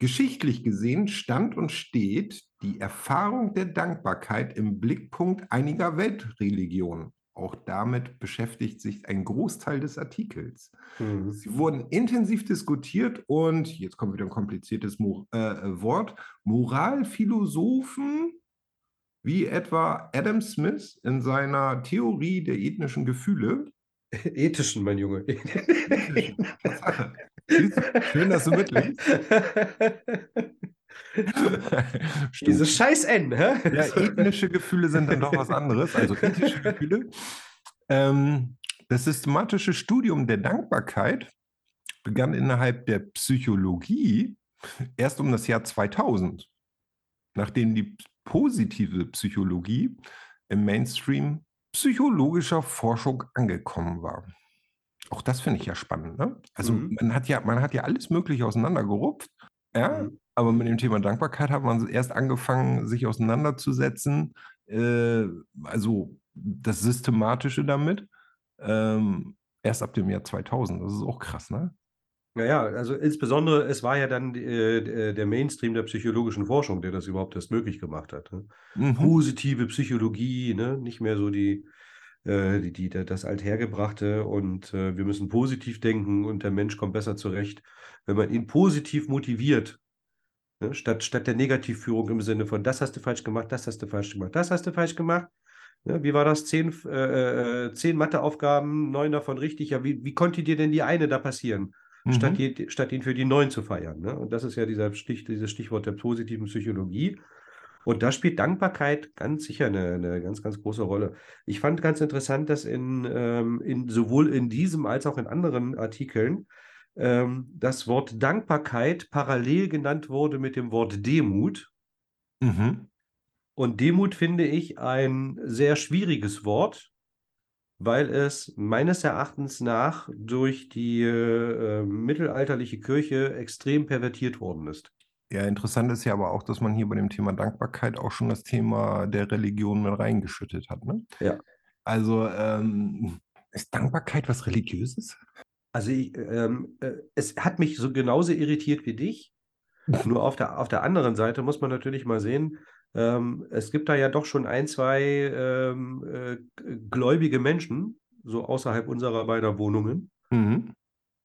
Speaker 1: Geschichtlich gesehen stand und steht die Erfahrung der Dankbarkeit im Blickpunkt einiger Weltreligionen. Auch damit beschäftigt sich ein Großteil des Artikels.
Speaker 2: Mhm.
Speaker 1: Sie wurden intensiv diskutiert und jetzt kommt wieder ein kompliziertes Mo äh, Wort. Moralphilosophen wie etwa Adam Smith in seiner Theorie der ethnischen Gefühle.
Speaker 2: Ethischen, mein Junge.
Speaker 1: Schön, dass du mitliest.
Speaker 2: Diese
Speaker 1: Stimmt.
Speaker 2: scheiß N, hä?
Speaker 1: Ja, ethnische Gefühle sind dann doch was anderes, also ethische Gefühle. Ähm, das systematische Studium der Dankbarkeit begann innerhalb der Psychologie erst um das Jahr 2000, nachdem die positive Psychologie im Mainstream psychologischer Forschung angekommen war. Auch das finde ich ja spannend, ne? Also,
Speaker 2: Mhm.
Speaker 1: man hat ja man hat ja alles Mögliche auseinandergerupft, ja,
Speaker 2: Mhm.
Speaker 1: aber mit dem Thema Dankbarkeit hat man erst angefangen, sich auseinanderzusetzen, äh, also das Systematische damit, ähm, erst ab dem Jahr 2000. Das ist auch krass, ne?
Speaker 2: Ja, ja, also insbesondere, es war ja dann, äh, der Mainstream der psychologischen Forschung, der das überhaupt erst möglich gemacht hat, ne?
Speaker 1: Mhm.
Speaker 2: Positive Psychologie, ne? Nicht mehr so die die die das Althergebrachte und, äh, wir müssen positiv denken und der Mensch kommt besser zurecht, wenn man ihn positiv motiviert, ne? Statt statt der Negativführung im Sinne von: „Das hast du falsch gemacht, das hast du falsch gemacht, das hast du falsch gemacht.“ Ne, wie war das? 10 f äh, äh, 10 Matheaufgaben, 9 davon richtig. Ja, wie wie konnte dir denn die eine da passieren? Statt
Speaker 1: Mhm.
Speaker 2: die statt ihn für die 9 zu feiern, ne? Und das ist ja dieser Stich dieses Stichwort der positiven Psychologie. Und da spielt Dankbarkeit ganz sicher 'ne 'ne ganz, ganz große Rolle. Ich fand ganz interessant, dass in, ähm in sowohl in diesem als auch in anderen Artikeln, ähm, das Wort Dankbarkeit parallel genannt wurde mit dem Wort Demut.
Speaker 1: Mhm.
Speaker 2: Und Demut finde ich ein sehr schwieriges Wort, weil es meines Erachtens nach durch die, äh, mittelalterliche Kirche extrem pervertiert worden ist.
Speaker 1: Ja, interessant ist ja aber auch, dass man hier bei dem Thema Dankbarkeit auch schon das Thema der Religion mit reingeschüttet hat, ne?
Speaker 2: Ja.
Speaker 1: Also, ähm, ist Dankbarkeit was Religiöses?
Speaker 2: Also, ich ähm, äh, es hat mich so genauso irritiert wie dich. Nur auf der auf der anderen Seite muss man natürlich mal sehen, ähm, es gibt da ja doch schon 1, 2, ähm, äh, gläubige Menschen, so außerhalb unserer beider Wohnungen.
Speaker 1: Mhm.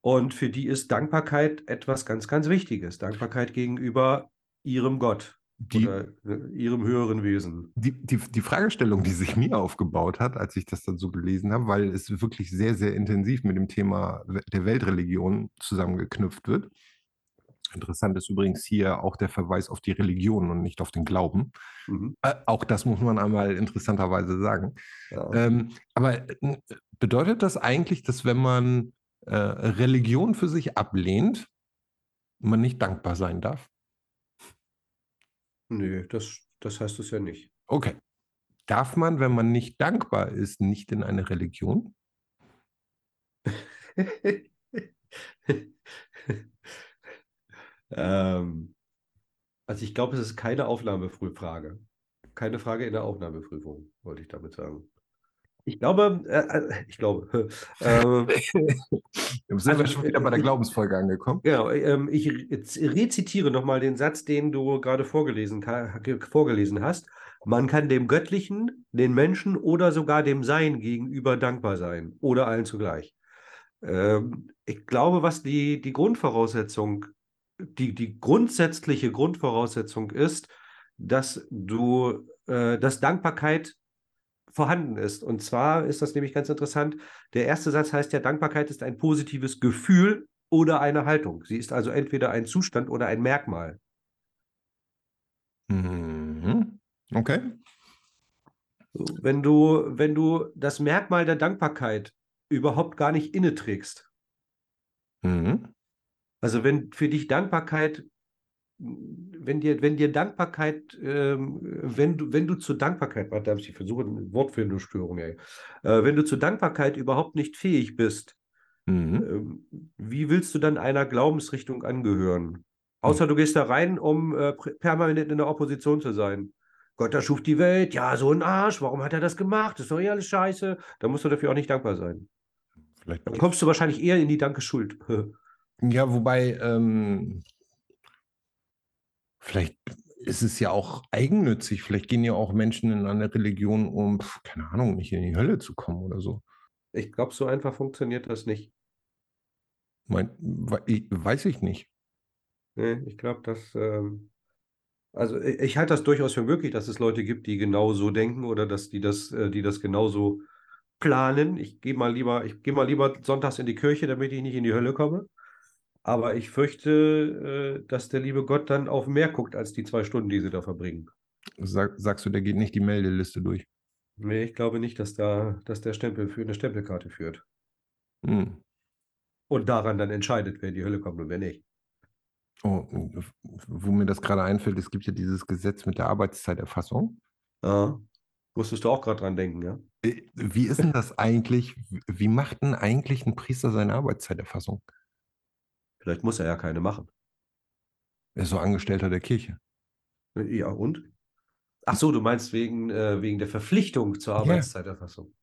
Speaker 2: Und für die ist Dankbarkeit etwas ganz, ganz Wichtiges. Dankbarkeit gegenüber ihrem Gott
Speaker 1: Die
Speaker 2: oder, äh, ihrem höheren Wesen.
Speaker 1: die die die Fragestellung, die sich mir aufgebaut hat, als ich das dann so gelesen habe, weil es wirklich sehr, sehr intensiv mit dem Thema der Weltreligion zusammengeknüpft wird. Interessant ist übrigens hier auch der Verweis auf die Religion und nicht auf den Glauben.
Speaker 2: Mhm.
Speaker 1: Äh, auch das muss man einmal interessanterweise sagen.
Speaker 2: Ja.
Speaker 1: Ähm, aber, äh, bedeutet das eigentlich, dass wenn man, äh, Religion für sich ablehnt, man nicht dankbar sein darf?
Speaker 2: Nö, das das heißt es ja nicht.
Speaker 1: Okay. Darf man, wenn man nicht dankbar ist, nicht in eine Religion?
Speaker 2: Ähm, also, ich glaube, es ist keine Aufnahmeprüffrage. Keine Frage in der Aufnahmeprüfung, wollte ich damit sagen. Ich glaube, äh, äh ich glaube,
Speaker 1: Jetzt sind wir schon wieder
Speaker 2: äh,
Speaker 1: bei der Glaubensfolge angekommen.
Speaker 2: Genau, ähm, ich rezitiere noch mal den Satz, den du gerade vorgelesen vorgelesen hast. Man kann dem Göttlichen, den Menschen oder sogar dem Sein gegenüber dankbar sein oder allen zugleich. Ähm, ich glaube, was die die Grundvoraussetzung die die grundsätzliche Grundvoraussetzung ist, dass du äh, dass Dankbarkeit vorhanden ist. Und zwar ist das nämlich ganz interessant. Der erste Satz heißt ja: „Dankbarkeit ist ein positives Gefühl oder eine Haltung.“ Sie ist also entweder ein Zustand oder ein Merkmal.
Speaker 1: Mhm. Okay.
Speaker 2: Wenn du wenn du das Merkmal der Dankbarkeit überhaupt gar nicht inne trägst
Speaker 1: Mhm.
Speaker 2: also, wenn für dich Dankbarkeit wenn dir wenn dir Dankbarkeit, ähm wenn du wenn du zur Dankbarkeit warte, ich versuche 'ne Wortfindungsstörung, ey. Äh, wenn du zur Dankbarkeit überhaupt nicht fähig bist,
Speaker 1: Mhm.
Speaker 2: ähm, wie willst du dann einer Glaubensrichtung angehören?
Speaker 1: Hm.
Speaker 2: Außer du gehst da rein, um, äh, permanent in der Opposition zu sein. Gott erschuf die Welt, ja, so 'n Arsch, warum hat er das gemacht? Das ist doch eh alles scheiße. Dann musst du dafür auch nicht dankbar sein.
Speaker 1: Vielleicht
Speaker 2: Dann kommst du wahrscheinlich eher in die Danke-Schuld.
Speaker 1: Ja, wobei, ähm vielleicht ist es ja auch eigennützig. Vielleicht gehen ja auch Menschen in eine Religion, um, keine Ahnung, nicht in die Hölle zu kommen oder so.
Speaker 2: Ich glaube, so einfach funktioniert das nicht.
Speaker 1: Mein weiß ich nicht.
Speaker 2: Ne, ich glaube, dass, ähm also, i ich halte das durchaus für möglich, dass es Leute gibt, die genau so denken oder dass die das äh, die das genauso planen. Ich gehe mal lieber ich gehe mal lieber sonntags in die Kirche, damit ich nicht in die Hölle komme. Aber ich fürchte, äh, dass der liebe Gott dann auf mehr guckt als die 2 Stunden, die sie da verbringen.
Speaker 1: Sag sagst du, der geht nicht die Meldeliste durch?
Speaker 2: Ne, ich glaube nicht, dass da dass der Stempel für 'ne Stempelkarte führt.
Speaker 1: Mhm.
Speaker 2: Und daran dann entscheidet, wer in die Hölle kommt und wer nicht.
Speaker 1: Oh, wo mir das grade einfällt, es gibt ja dieses Gesetz mit der Arbeitszeiterfassung.
Speaker 2: Aha. Musstest du auch grad dran denken, ja?
Speaker 1: Äh, Wie ist denn das eigentlich? Wie macht denn eigentlich ein Priester seine Arbeitszeiterfassung?
Speaker 2: Vielleicht muss er ja keine machen.
Speaker 1: Er ist so Angestellter der Kirche.
Speaker 2: Ja, und? Ach so, du meinst wegen, äh, wegen der Verpflichtung zur Arbeitszeiterfassung.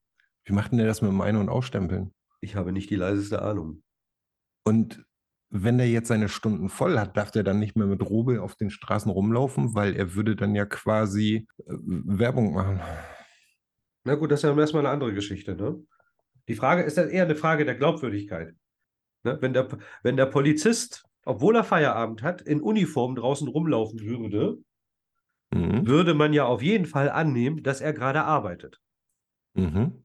Speaker 1: Wie macht denn der das mit dem Ein- und Ausstempeln?
Speaker 2: Ich habe nicht die leiseste Ahnung.
Speaker 1: Und wenn der jetzt seine Stunden voll hat, darf der dann nicht mehr mit Robe auf den Straßen rumlaufen, weil er würde dann ja quasi äh, Werbung machen.
Speaker 2: Na gut, das ist ja erstmal eine andere Geschichte, ne? Die Frage ist ja eher eine Frage der Glaubwürdigkeit. Ne? Wenn der, wenn der Polizist, obwohl er Feierabend hat, in Uniform draußen rumlaufen würde,
Speaker 1: Mhm.
Speaker 2: würde man ja auf jeden Fall annehmen, dass er gerade arbeitet.
Speaker 1: Mhm.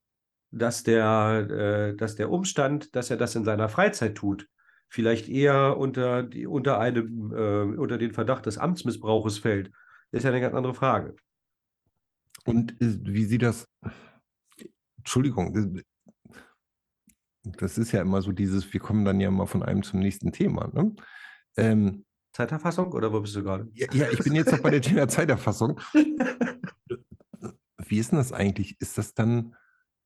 Speaker 2: Dass der, äh, dass der Umstand, dass er das in seiner Freizeit tut, vielleicht eher unter, die, unter, einem, äh, unter den Verdacht des Amtsmissbrauches fällt, ist ja eine ganz andere Frage.
Speaker 1: Und äh, wie sieht das? Entschuldigung, äh, das ist ja immer so dieses, wir kommen dann ja mal von einem zum nächsten Thema. Ne? Ähm,
Speaker 2: Zeiterfassung oder wo bist du gerade?
Speaker 1: ja, ja, ich bin jetzt noch bei der Thema Zeiterfassung. Wie ist denn das eigentlich? Ist das dann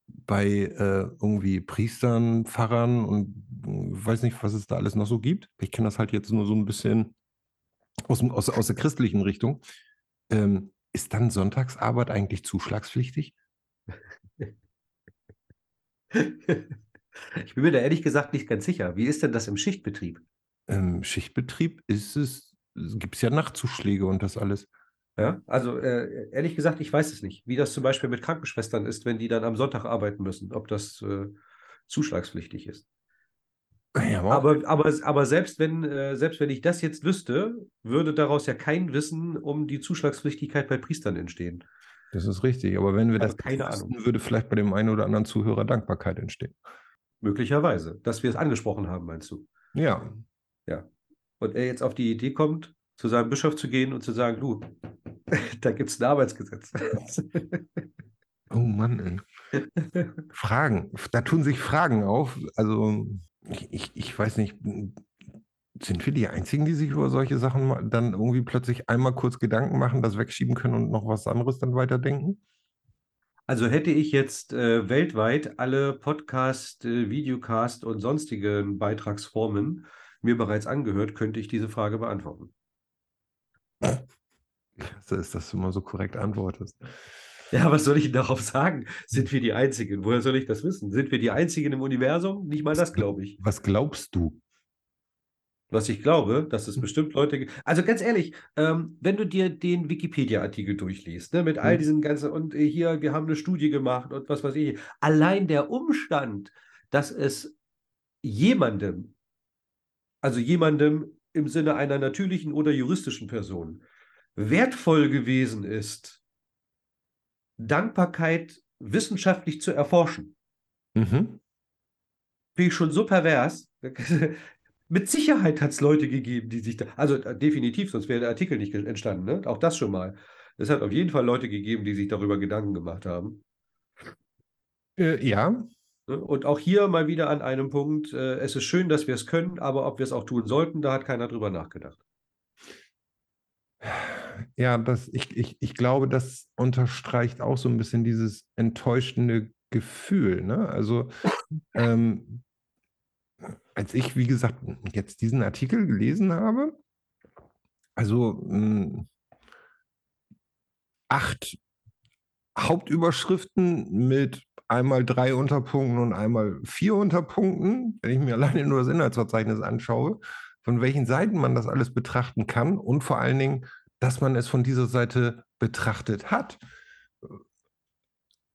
Speaker 1: bei äh, irgendwie Priestern, Pfarrern und äh, weiß nicht, was es da alles noch so gibt? Ich kenne das halt jetzt nur so ein bisschen aus, aus, aus der christlichen Richtung. Ähm, ist dann Sonntagsarbeit eigentlich zuschlagspflichtig?
Speaker 2: Ich bin mir da ehrlich gesagt nicht ganz sicher. Wie ist denn das im Schichtbetrieb?
Speaker 1: Im Schichtbetrieb ist es, gibt es ja Nachtzuschläge und das alles.
Speaker 2: Ja, also äh, ehrlich gesagt, ich weiß es nicht, wie das zum Beispiel mit Krankenschwestern ist, wenn die dann am Sonntag arbeiten müssen, ob das äh, zuschlagspflichtig ist.
Speaker 1: Ja,
Speaker 2: Aber, aber, aber selbst wenn, äh, selbst wenn ich das jetzt wüsste, würde daraus ja kein Wissen um die Zuschlagspflichtigkeit bei Priestern entstehen.
Speaker 1: das ist richtig. Aber wenn wir
Speaker 2: Also
Speaker 1: das
Speaker 2: keine
Speaker 1: wüssten,
Speaker 2: Ahnung.
Speaker 1: würde vielleicht bei dem einen oder anderen Zuhörer Dankbarkeit entstehen.
Speaker 2: Möglicherweise, dass wir es angesprochen haben, meinst du?
Speaker 1: Ja,
Speaker 2: Und er jetzt auf die Idee kommt, zu seinem Bischof zu gehen und zu sagen, du, da gibt es ein Arbeitsgesetz.
Speaker 1: Oh Mann, ey. Fragen. Da tun sich Fragen auf. Also, ich, ich, ich weiß nicht, sind wir die Einzigen, die sich über solche Sachen dann irgendwie plötzlich einmal kurz Gedanken machen, das wegschieben können und noch was anderes dann weiterdenken?
Speaker 2: Also hätte ich jetzt äh, weltweit alle Podcast, äh, Videocast und sonstigen Beitragsformen mir bereits angehört, könnte ich diese Frage beantworten.
Speaker 1: Das ist, dass du immer so korrekt antwortest.
Speaker 2: Ja, was soll ich denn darauf sagen? Sind wir die Einzigen? Woher soll ich das wissen? Sind wir die Einzigen im Universum? Nicht mal das glaube ich.
Speaker 1: Was glaubst du?
Speaker 2: Was ich glaube, dass es bestimmt Leute gibt. Also ganz ehrlich, ähm, wenn du dir den Wikipedia-Artikel durchliest, ne, mit all
Speaker 1: Mhm.
Speaker 2: diesen ganzen, und äh, hier, wir haben eine Studie gemacht und was weiß ich, allein der Umstand, dass es jemandem, also jemandem im Sinne einer natürlichen oder juristischen Person, wertvoll gewesen ist, Dankbarkeit wissenschaftlich zu erforschen,
Speaker 1: Mhm.
Speaker 2: finde ich schon so pervers. Mit Sicherheit hat es Leute gegeben, die sich da, also äh, definitiv, sonst wäre der Artikel nicht entstanden, ne? Auch das schon mal. Es hat auf jeden Fall Leute gegeben, die sich darüber Gedanken gemacht haben.
Speaker 1: Äh, ja,
Speaker 2: Ne? Und auch hier mal wieder an einem Punkt, äh, es ist schön, dass wir es können, aber ob wir es auch tun sollten, da hat keiner drüber nachgedacht.
Speaker 1: ja, das, ich, ich, ich glaube, das unterstreicht auch so ein bisschen dieses enttäuschende Gefühl. Ne? Also, ähm, als ich, wie gesagt, jetzt diesen Artikel gelesen habe, also mh, acht Hauptüberschriften mit einmal drei Unterpunkten und einmal vier Unterpunkten, wenn ich mir alleine nur das Inhaltsverzeichnis anschaue, von welchen Seiten man das alles betrachten kann und vor allen Dingen, dass man es von dieser Seite betrachtet hat.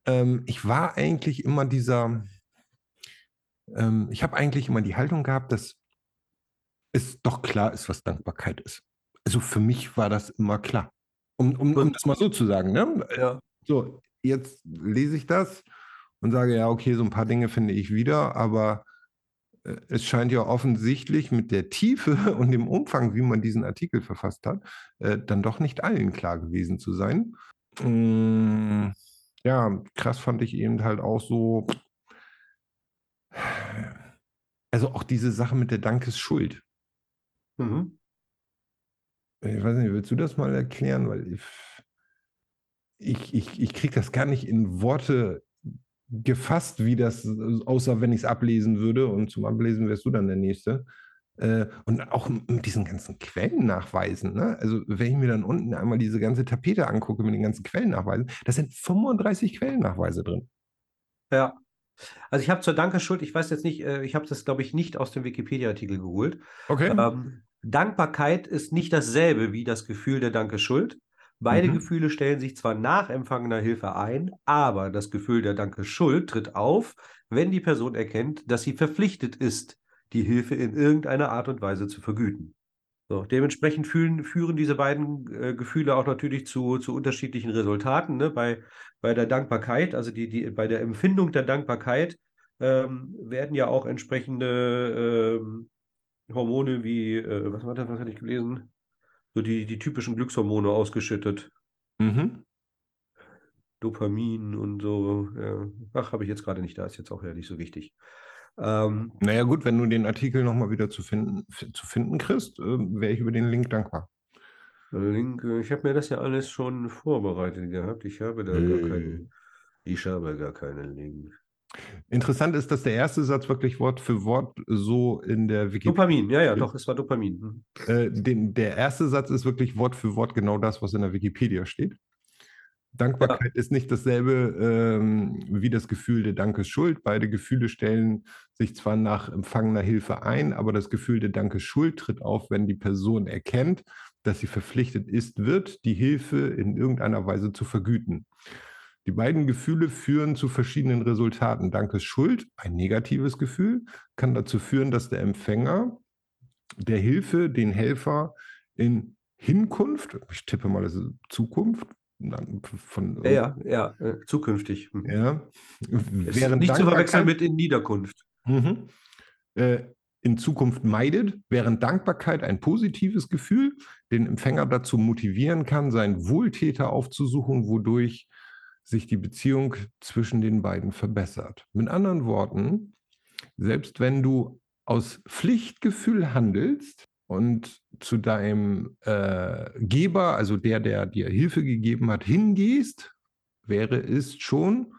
Speaker 1: Ähm, ich war eigentlich immer dieser, ähm, ich habe eigentlich immer die Haltung gehabt, dass es doch klar ist, was Dankbarkeit ist. Also für mich war das immer klar. Um, um, um das mal so zu sagen. Ne?
Speaker 2: Ja.
Speaker 1: So, jetzt lese ich das und sage, ja, okay, so ein paar Dinge finde ich wieder, aber äh, es scheint ja offensichtlich mit der Tiefe und dem Umfang, wie man diesen Artikel verfasst hat, äh, dann doch nicht allen klar gewesen zu sein. Mm, ja, krass fand ich eben halt auch so, also auch diese Sache mit der Dankesschuld.
Speaker 2: Mhm.
Speaker 1: Ich weiß nicht, willst du das mal erklären? Weil ich, ich, ich, kriege das gar nicht in Worte gefasst, wie das aussah, wenn ich es ablesen würde. Und zum Ablesen wärst du dann der Nächste. Äh, und auch mit diesen ganzen Quellennachweisen. Ne? Also, wenn ich mir dann unten einmal diese ganze Tapete angucke mit den ganzen Quellennachweisen, da sind 35 Quellennachweise drin.
Speaker 2: Ja. Also ich habe zur Dankeschuld, ich weiß jetzt nicht, äh, ich habe das, glaube ich, nicht aus dem Wikipedia-Artikel geholt.
Speaker 1: Okay.
Speaker 2: Ähm, Dankbarkeit ist nicht dasselbe wie das Gefühl der Dankeschuld. Beide
Speaker 1: Mhm.
Speaker 2: Gefühle stellen sich zwar nach empfangener Hilfe ein, aber das Gefühl der Dankeschuld tritt auf, wenn die Person erkennt, dass sie verpflichtet ist, die Hilfe in irgendeiner Art und Weise zu vergüten. So, dementsprechend fühlen, führen diese beiden äh, Gefühle auch natürlich zu, zu unterschiedlichen Resultaten. Ne? Bei, bei der Dankbarkeit, also die, die, bei der Empfindung der Dankbarkeit, ähm, werden ja auch entsprechende ähm, Hormone wie, äh, was war das, was hatte ich gelesen? So die, die typischen Glückshormone ausgeschüttet.
Speaker 1: Mhm.
Speaker 2: Dopamin und so. Ja. Ach, habe ich jetzt gerade nicht da, ist jetzt auch ja nicht so wichtig. Ähm,
Speaker 1: Naja, gut, wenn du den Artikel nochmal wieder zu finden, zu finden kriegst, äh, wäre ich über den Link dankbar.
Speaker 2: Link, äh, ich habe mir das ja alles schon vorbereitet gehabt. Ich habe da gar
Speaker 1: Äh.
Speaker 2: keinen. Ich habe gar keinen Link.
Speaker 1: Interessant ist, dass der erste Satz wirklich Wort für Wort so in der Wikipedia.
Speaker 2: Dopamin, ja, ja, doch, es war Dopamin. Hm.
Speaker 1: Äh, den, der erste Satz ist wirklich Wort für Wort genau das, was in der Wikipedia steht. Dankbarkeit ist nicht dasselbe ähm, wie das Gefühl der Dankesschuld. Beide Gefühle stellen sich zwar nach empfangener Hilfe ein, aber das Gefühl der Dankesschuld tritt auf, wenn die Person erkennt, dass sie verpflichtet ist, wird, die Hilfe in irgendeiner Weise zu vergüten. Die beiden Gefühle führen zu verschiedenen Resultaten. Dankesschuld, ein negatives Gefühl, kann dazu führen, dass der Empfänger der Hilfe den Helfer in Hinkunft, ich tippe mal, das ist Zukunft, von
Speaker 2: Ja, ja, ja, äh, zukünftig. Hm.
Speaker 1: ja, während
Speaker 2: nicht zu verwechseln
Speaker 1: Dankbarkeit-
Speaker 2: mit in Niederkunft.
Speaker 1: Mhm. Äh, in Zukunft meidet, während Dankbarkeit ein positives Gefühl den Empfänger dazu motivieren kann, seinen Wohltäter aufzusuchen, wodurch sich die Beziehung zwischen den beiden verbessert. Mit anderen Worten, selbst wenn du aus Pflichtgefühl handelst und zu deinem äh, Geber, also der, der dir Hilfe gegeben hat, hingehst, wäre es schon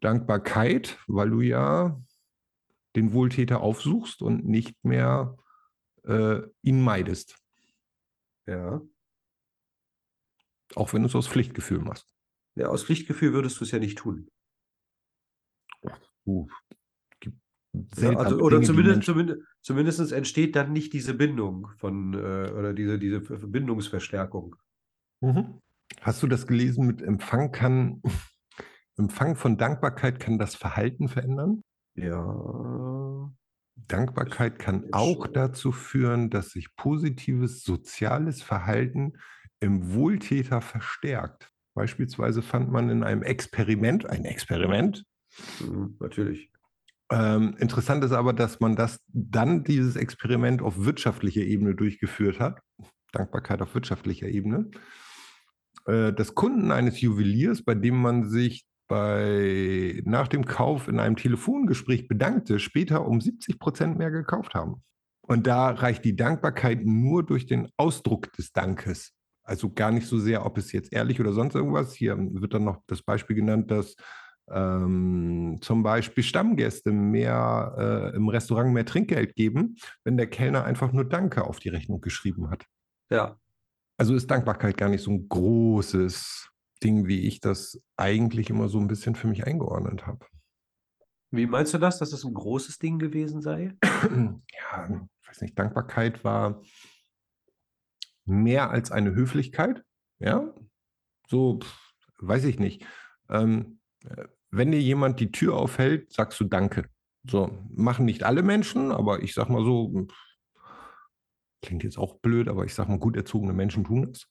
Speaker 1: Dankbarkeit, weil du ja den Wohltäter aufsuchst und nicht mehr äh, ihn meidest,
Speaker 2: Ja.
Speaker 1: auch wenn du es aus Pflichtgefühl machst.
Speaker 2: ja, aus Pflichtgefühl würdest du es ja nicht tun.
Speaker 1: Uh,
Speaker 2: Ja,
Speaker 1: seltsame
Speaker 2: also, oder
Speaker 1: Dinge,
Speaker 2: zumindest, zumindest, zumindest entsteht dann nicht diese Bindung von, äh, oder diese, diese Verbindungsverstärkung.
Speaker 1: Mhm. Hast du das gelesen mit Empfang kann, Empfang von Dankbarkeit kann das Verhalten verändern?
Speaker 2: Ja.
Speaker 1: Dankbarkeit kann auch dazu führen, dass sich positives soziales Verhalten im Wohltäter verstärkt. Beispielsweise fand man in einem Experiment, ein Experiment,
Speaker 2: Mhm, natürlich.
Speaker 1: Ähm, interessant ist aber, dass man das dann dieses Experiment auf wirtschaftlicher Ebene durchgeführt hat. Dankbarkeit auf wirtschaftlicher Ebene. Äh, dass Kunden eines Juweliers, bei dem man sich bei, nach dem Kauf in einem Telefongespräch bedankte, später um 70 Prozent mehr gekauft haben. Und da reicht die Dankbarkeit nur durch den Ausdruck des Dankes. Also gar nicht so sehr, ob es jetzt ehrlich oder sonst irgendwas. Hier wird dann noch das Beispiel genannt, dass ähm, zum Beispiel Stammgäste mehr äh, im Restaurant mehr Trinkgeld geben, wenn der Kellner einfach nur Danke auf die Rechnung geschrieben hat.
Speaker 2: Ja.
Speaker 1: Also ist Dankbarkeit gar nicht so ein großes Ding, wie ich das eigentlich immer so ein bisschen für mich eingeordnet habe.
Speaker 2: Wie meinst du das, dass es ein großes Ding gewesen sei?
Speaker 1: ja, ich weiß nicht, Dankbarkeit war mehr als eine Höflichkeit, ja, so, pf, weiß ich nicht. Ähm, äh, wenn dir jemand die Tür aufhält, sagst du Danke. So, machen nicht alle Menschen, aber ich sag mal so, klingt jetzt auch blöd, aber ich sag mal, gut erzogene Menschen tun es.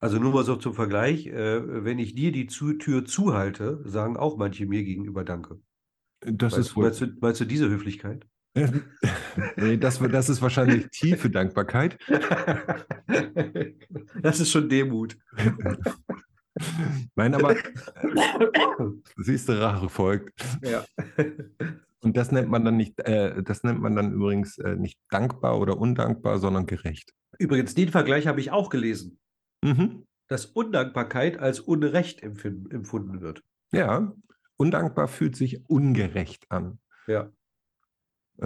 Speaker 2: Also nur mal so zum Vergleich, äh, wenn ich dir die zu Tür zuhalte, sagen auch manche mir gegenüber Danke.
Speaker 1: Das
Speaker 2: Meinst,
Speaker 1: ist wohl,
Speaker 2: meinst, du, meinst du diese Höflichkeit?
Speaker 1: nee, das, das ist wahrscheinlich tiefe Dankbarkeit.
Speaker 2: das ist schon Demut.
Speaker 1: Nein, aber siehst du, Rache folgt.
Speaker 2: Ja.
Speaker 1: Und das nennt man dann nicht, äh, das nennt man dann übrigens äh, nicht dankbar oder undankbar, sondern gerecht.
Speaker 2: Übrigens, den Vergleich habe ich auch gelesen,
Speaker 1: Mhm.
Speaker 2: dass Undankbarkeit als Unrecht empfunden wird.
Speaker 1: Ja, undankbar fühlt sich ungerecht an.
Speaker 2: Ja.
Speaker 1: Äh,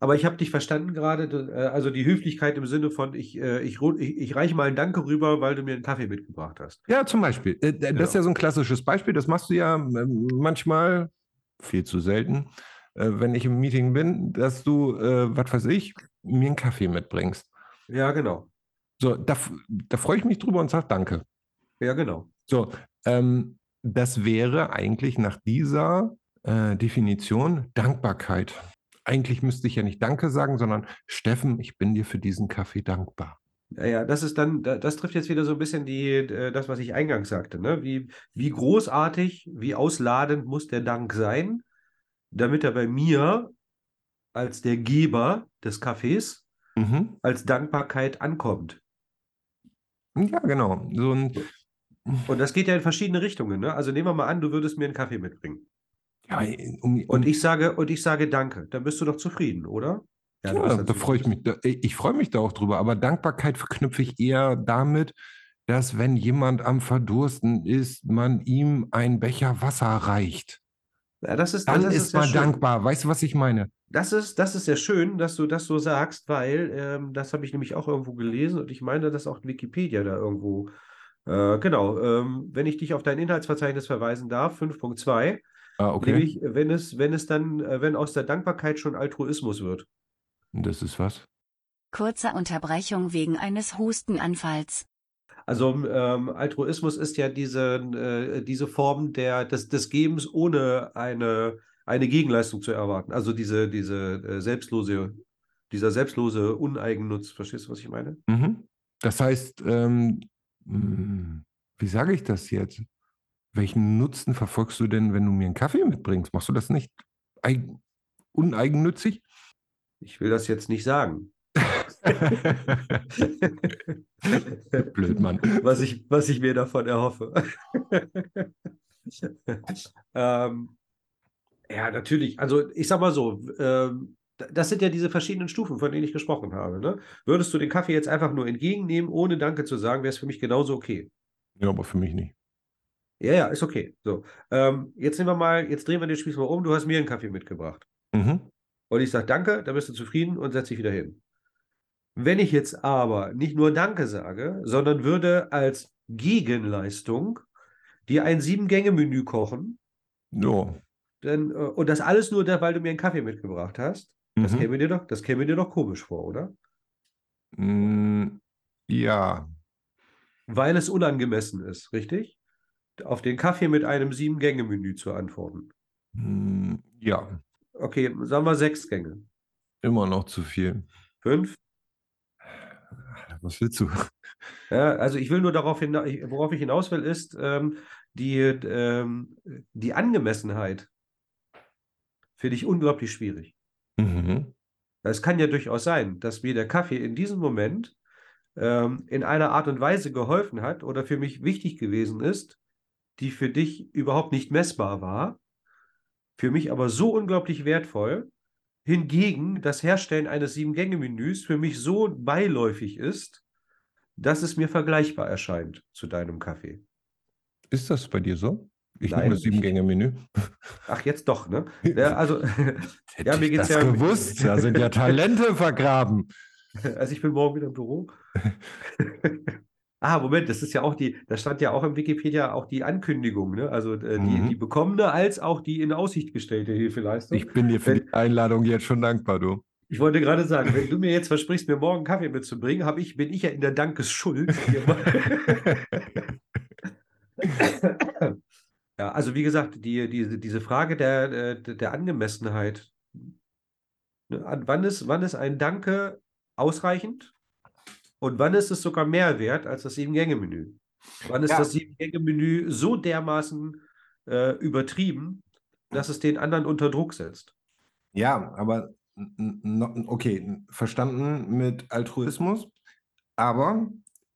Speaker 2: Aber ich habe dich verstanden gerade, äh, also die Höflichkeit im Sinne von, ich, äh, ich, ich, ich reiche mal einen Danke rüber, weil du mir einen Kaffee mitgebracht hast.
Speaker 1: ja, zum Beispiel. Das ist
Speaker 2: Genau.
Speaker 1: ja so ein klassisches Beispiel. Das machst du ja ähm, manchmal, viel zu selten, wenn ich im Meeting bin, dass du, was weiß ich, mir einen Kaffee mitbringst.
Speaker 2: Ja, genau.
Speaker 1: So, da, da freue ich mich drüber und sage Danke.
Speaker 2: Ja, genau.
Speaker 1: So, ähm, das wäre eigentlich nach dieser äh, Definition Dankbarkeit. Eigentlich müsste ich ja nicht Danke sagen, sondern Steffen, ich bin dir für diesen Kaffee dankbar.
Speaker 2: Ja, ja, das ist dann, da- das trifft jetzt wieder so ein bisschen die, äh, das, was ich eingangs sagte, ne? Wie, wie großartig, wie ausladend muss der Dank sein, damit er bei mir als der Geber des Kaffees
Speaker 1: Mhm.
Speaker 2: als Dankbarkeit ankommt.
Speaker 1: Ja, genau. So ein,
Speaker 2: Und das geht ja in verschiedene Richtungen, ne? Also nehmen wir mal an, du würdest mir einen Kaffee mitbringen.
Speaker 1: Ja, um,
Speaker 2: Und ich sage, und ich sage Danke, dann bist du doch zufrieden, oder?
Speaker 1: ja,
Speaker 2: hast
Speaker 1: da freue ich mich. Da, ich freue mich da auch drüber. Aber Dankbarkeit verknüpfe ich eher damit, dass wenn jemand am Verdursten ist, man ihm einen Becher Wasser reicht.
Speaker 2: Ja, das ist,
Speaker 1: Dann
Speaker 2: das
Speaker 1: ist
Speaker 2: ja
Speaker 1: man
Speaker 2: schön.
Speaker 1: dankbar. Weißt du, was ich meine?
Speaker 2: Das ist, das ist sehr schön, dass du das so sagst, weil ähm, das habe ich nämlich auch irgendwo gelesen und ich meine, dass auch Wikipedia da irgendwo, äh, genau, ähm, wenn ich dich auf dein Inhaltsverzeichnis verweisen darf, 5.2,
Speaker 1: Ah, okay.
Speaker 2: nämlich wenn es, wenn es dann, äh, wenn aus der Dankbarkeit schon Altruismus wird.
Speaker 1: Das ist was?
Speaker 3: Kurze Unterbrechung wegen eines Hustenanfalls.
Speaker 2: Also ähm, Altruismus ist ja diese, äh, diese Form der, des, des Gebens ohne eine, eine Gegenleistung zu erwarten. Also diese, diese äh, selbstlose, dieser selbstlose Uneigennutz. Verstehst du, was ich meine?
Speaker 1: Mhm. Das heißt, ähm, mh, wie sage ich das jetzt? Welchen Nutzen verfolgst du denn, wenn du mir einen Kaffee mitbringst? Machst du das nicht eig uneigennützig?
Speaker 2: Ich will das jetzt nicht sagen.
Speaker 1: Blöd, Mann.
Speaker 2: was ich, was ich mir davon erhoffe. ähm, ja, natürlich. Also ich sag mal so, ähm, das sind ja diese verschiedenen Stufen, von denen ich gesprochen habe. Ne? Würdest du den Kaffee jetzt einfach nur entgegennehmen, ohne Danke zu sagen, wäre es für mich genauso okay.
Speaker 1: Ja, aber für mich nicht.
Speaker 2: Ja, ja, ist okay. So, ähm, jetzt nehmen wir mal, jetzt drehen wir den Spieß mal um. Du hast mir einen Kaffee mitgebracht.
Speaker 1: Mhm.
Speaker 2: Und ich sage Danke, dann bist du zufrieden und setz dich wieder hin. Wenn ich jetzt aber nicht nur Danke sage, sondern würde als Gegenleistung dir ein Sieben-Gänge-Menü kochen,
Speaker 1: Ja.
Speaker 2: dann, äh, und das alles nur, da, weil du mir einen Kaffee mitgebracht hast, das
Speaker 1: Mhm.
Speaker 2: käme dir doch, das käme dir doch komisch vor, oder?
Speaker 1: Mm, Ja.
Speaker 2: Weil es unangemessen ist, richtig? Auf den Kaffee mit einem Sieben-Gänge-Menü zu antworten.
Speaker 1: Mm, Ja.
Speaker 2: Okay, sagen wir sechs Gänge.
Speaker 1: Immer noch zu viel.
Speaker 2: Fünf?
Speaker 1: Was willst du?
Speaker 2: Ja, also ich will nur darauf hinaus, worauf ich hinaus will, ist ähm, die, ähm, die Angemessenheit finde ich unglaublich schwierig.
Speaker 1: Mhm.
Speaker 2: Es kann ja durchaus sein, dass mir der Kaffee in diesem Moment ähm, in einer Art und Weise geholfen hat oder für mich wichtig gewesen ist, die für dich überhaupt nicht messbar war, für mich aber so unglaublich wertvoll. Hingegen das Herstellen eines Sieben-Gänge-Menüs für mich so beiläufig ist, dass es mir vergleichbar erscheint zu deinem Kaffee.
Speaker 1: Ist das bei dir so? Ich
Speaker 2: Nein,
Speaker 1: nehme das Sieben-Gänge-Menü.
Speaker 2: Ach, jetzt doch, ne? Ja, also, Ja, mir
Speaker 1: ich
Speaker 2: geht's
Speaker 1: das
Speaker 2: ja-
Speaker 1: gewusst. Da sind ja Talente vergraben.
Speaker 2: also ich bin morgen wieder im Büro. Ah, Moment, das ist ja auch die, da stand ja auch im Wikipedia auch die Ankündigung, ne? Also äh, die,
Speaker 1: Mhm.
Speaker 2: die bekommene als auch die in Aussicht gestellte Hilfeleistung.
Speaker 1: Ich bin dir für
Speaker 2: Wenn-
Speaker 1: die Einladung jetzt schon dankbar, du.
Speaker 2: Ich wollte gerade sagen, wenn du mir jetzt versprichst, mir morgen Kaffee mitzubringen, habe ich, bin ich ja in der Dankesschuld. Ja, also wie gesagt, die, die, diese Frage der, der, der Angemessenheit. Ne, an wann ist, wann ist ein Danke ausreichend? Und wann ist es sogar mehr wert als das Sieben-Gänge-Menü? Wann ist
Speaker 1: Ja.
Speaker 2: das Sieben-Gänge-Menü so dermaßen äh, übertrieben, dass es den anderen unter Druck setzt?
Speaker 1: Ja, aber okay, verstanden mit Altruismus. Aber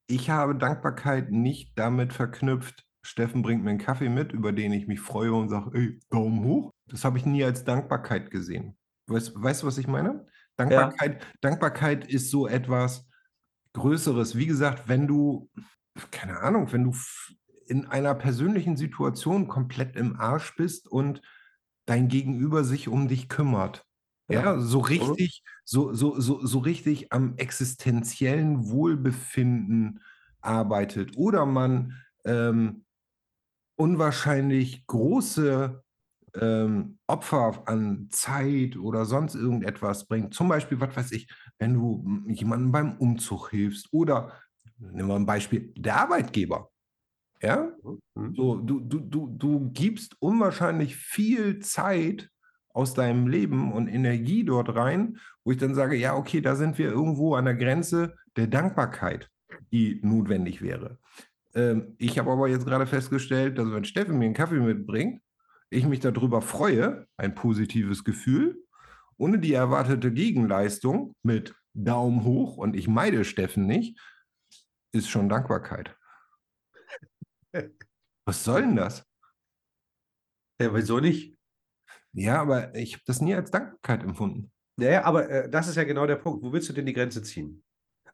Speaker 1: ich habe Dankbarkeit nicht damit verknüpft, Steffen bringt mir einen Kaffee mit, über den ich mich freue und sage, ey, Daumen hoch. Das habe ich nie als Dankbarkeit gesehen. Weißt, weißt du, was ich meine? Dankbarkeit, Dankbarkeit ist so etwas Größeres. Wie gesagt, wenn du, keine Ahnung, wenn du in einer persönlichen Situation komplett im Arsch bist und dein Gegenüber sich um dich kümmert. Ja,
Speaker 2: Ja.
Speaker 1: so richtig, so, so, so, so richtig am existenziellen Wohlbefinden arbeitet. Oder man ähm, unwahrscheinlich große ähm, Opfer an Zeit oder sonst irgendetwas bringt. Zum Beispiel, was weiß ich, wenn du jemandem beim Umzug hilfst oder nehmen wir ein Beispiel, der Arbeitgeber. Ja,
Speaker 2: Mhm.
Speaker 1: so, du, du, du, du gibst unwahrscheinlich viel Zeit aus deinem Leben und Energie dort rein, wo ich dann sage, ja, okay, da sind wir irgendwo an der Grenze der Dankbarkeit, die notwendig wäre. Ähm, ich habe aber jetzt gerade festgestellt, dass wenn Steffen mir einen Kaffee mitbringt, ich mich darüber freue, ein positives Gefühl, ohne die erwartete Gegenleistung mit Daumen hoch und ich meide Steffen nicht, ist schon Dankbarkeit. Was soll denn das?
Speaker 2: Ja, wieso nicht?
Speaker 1: Ja, aber ich habe das nie als Dankbarkeit empfunden.
Speaker 2: Naja, aber äh, das ist ja genau der Punkt. Wo willst du denn die Grenze ziehen?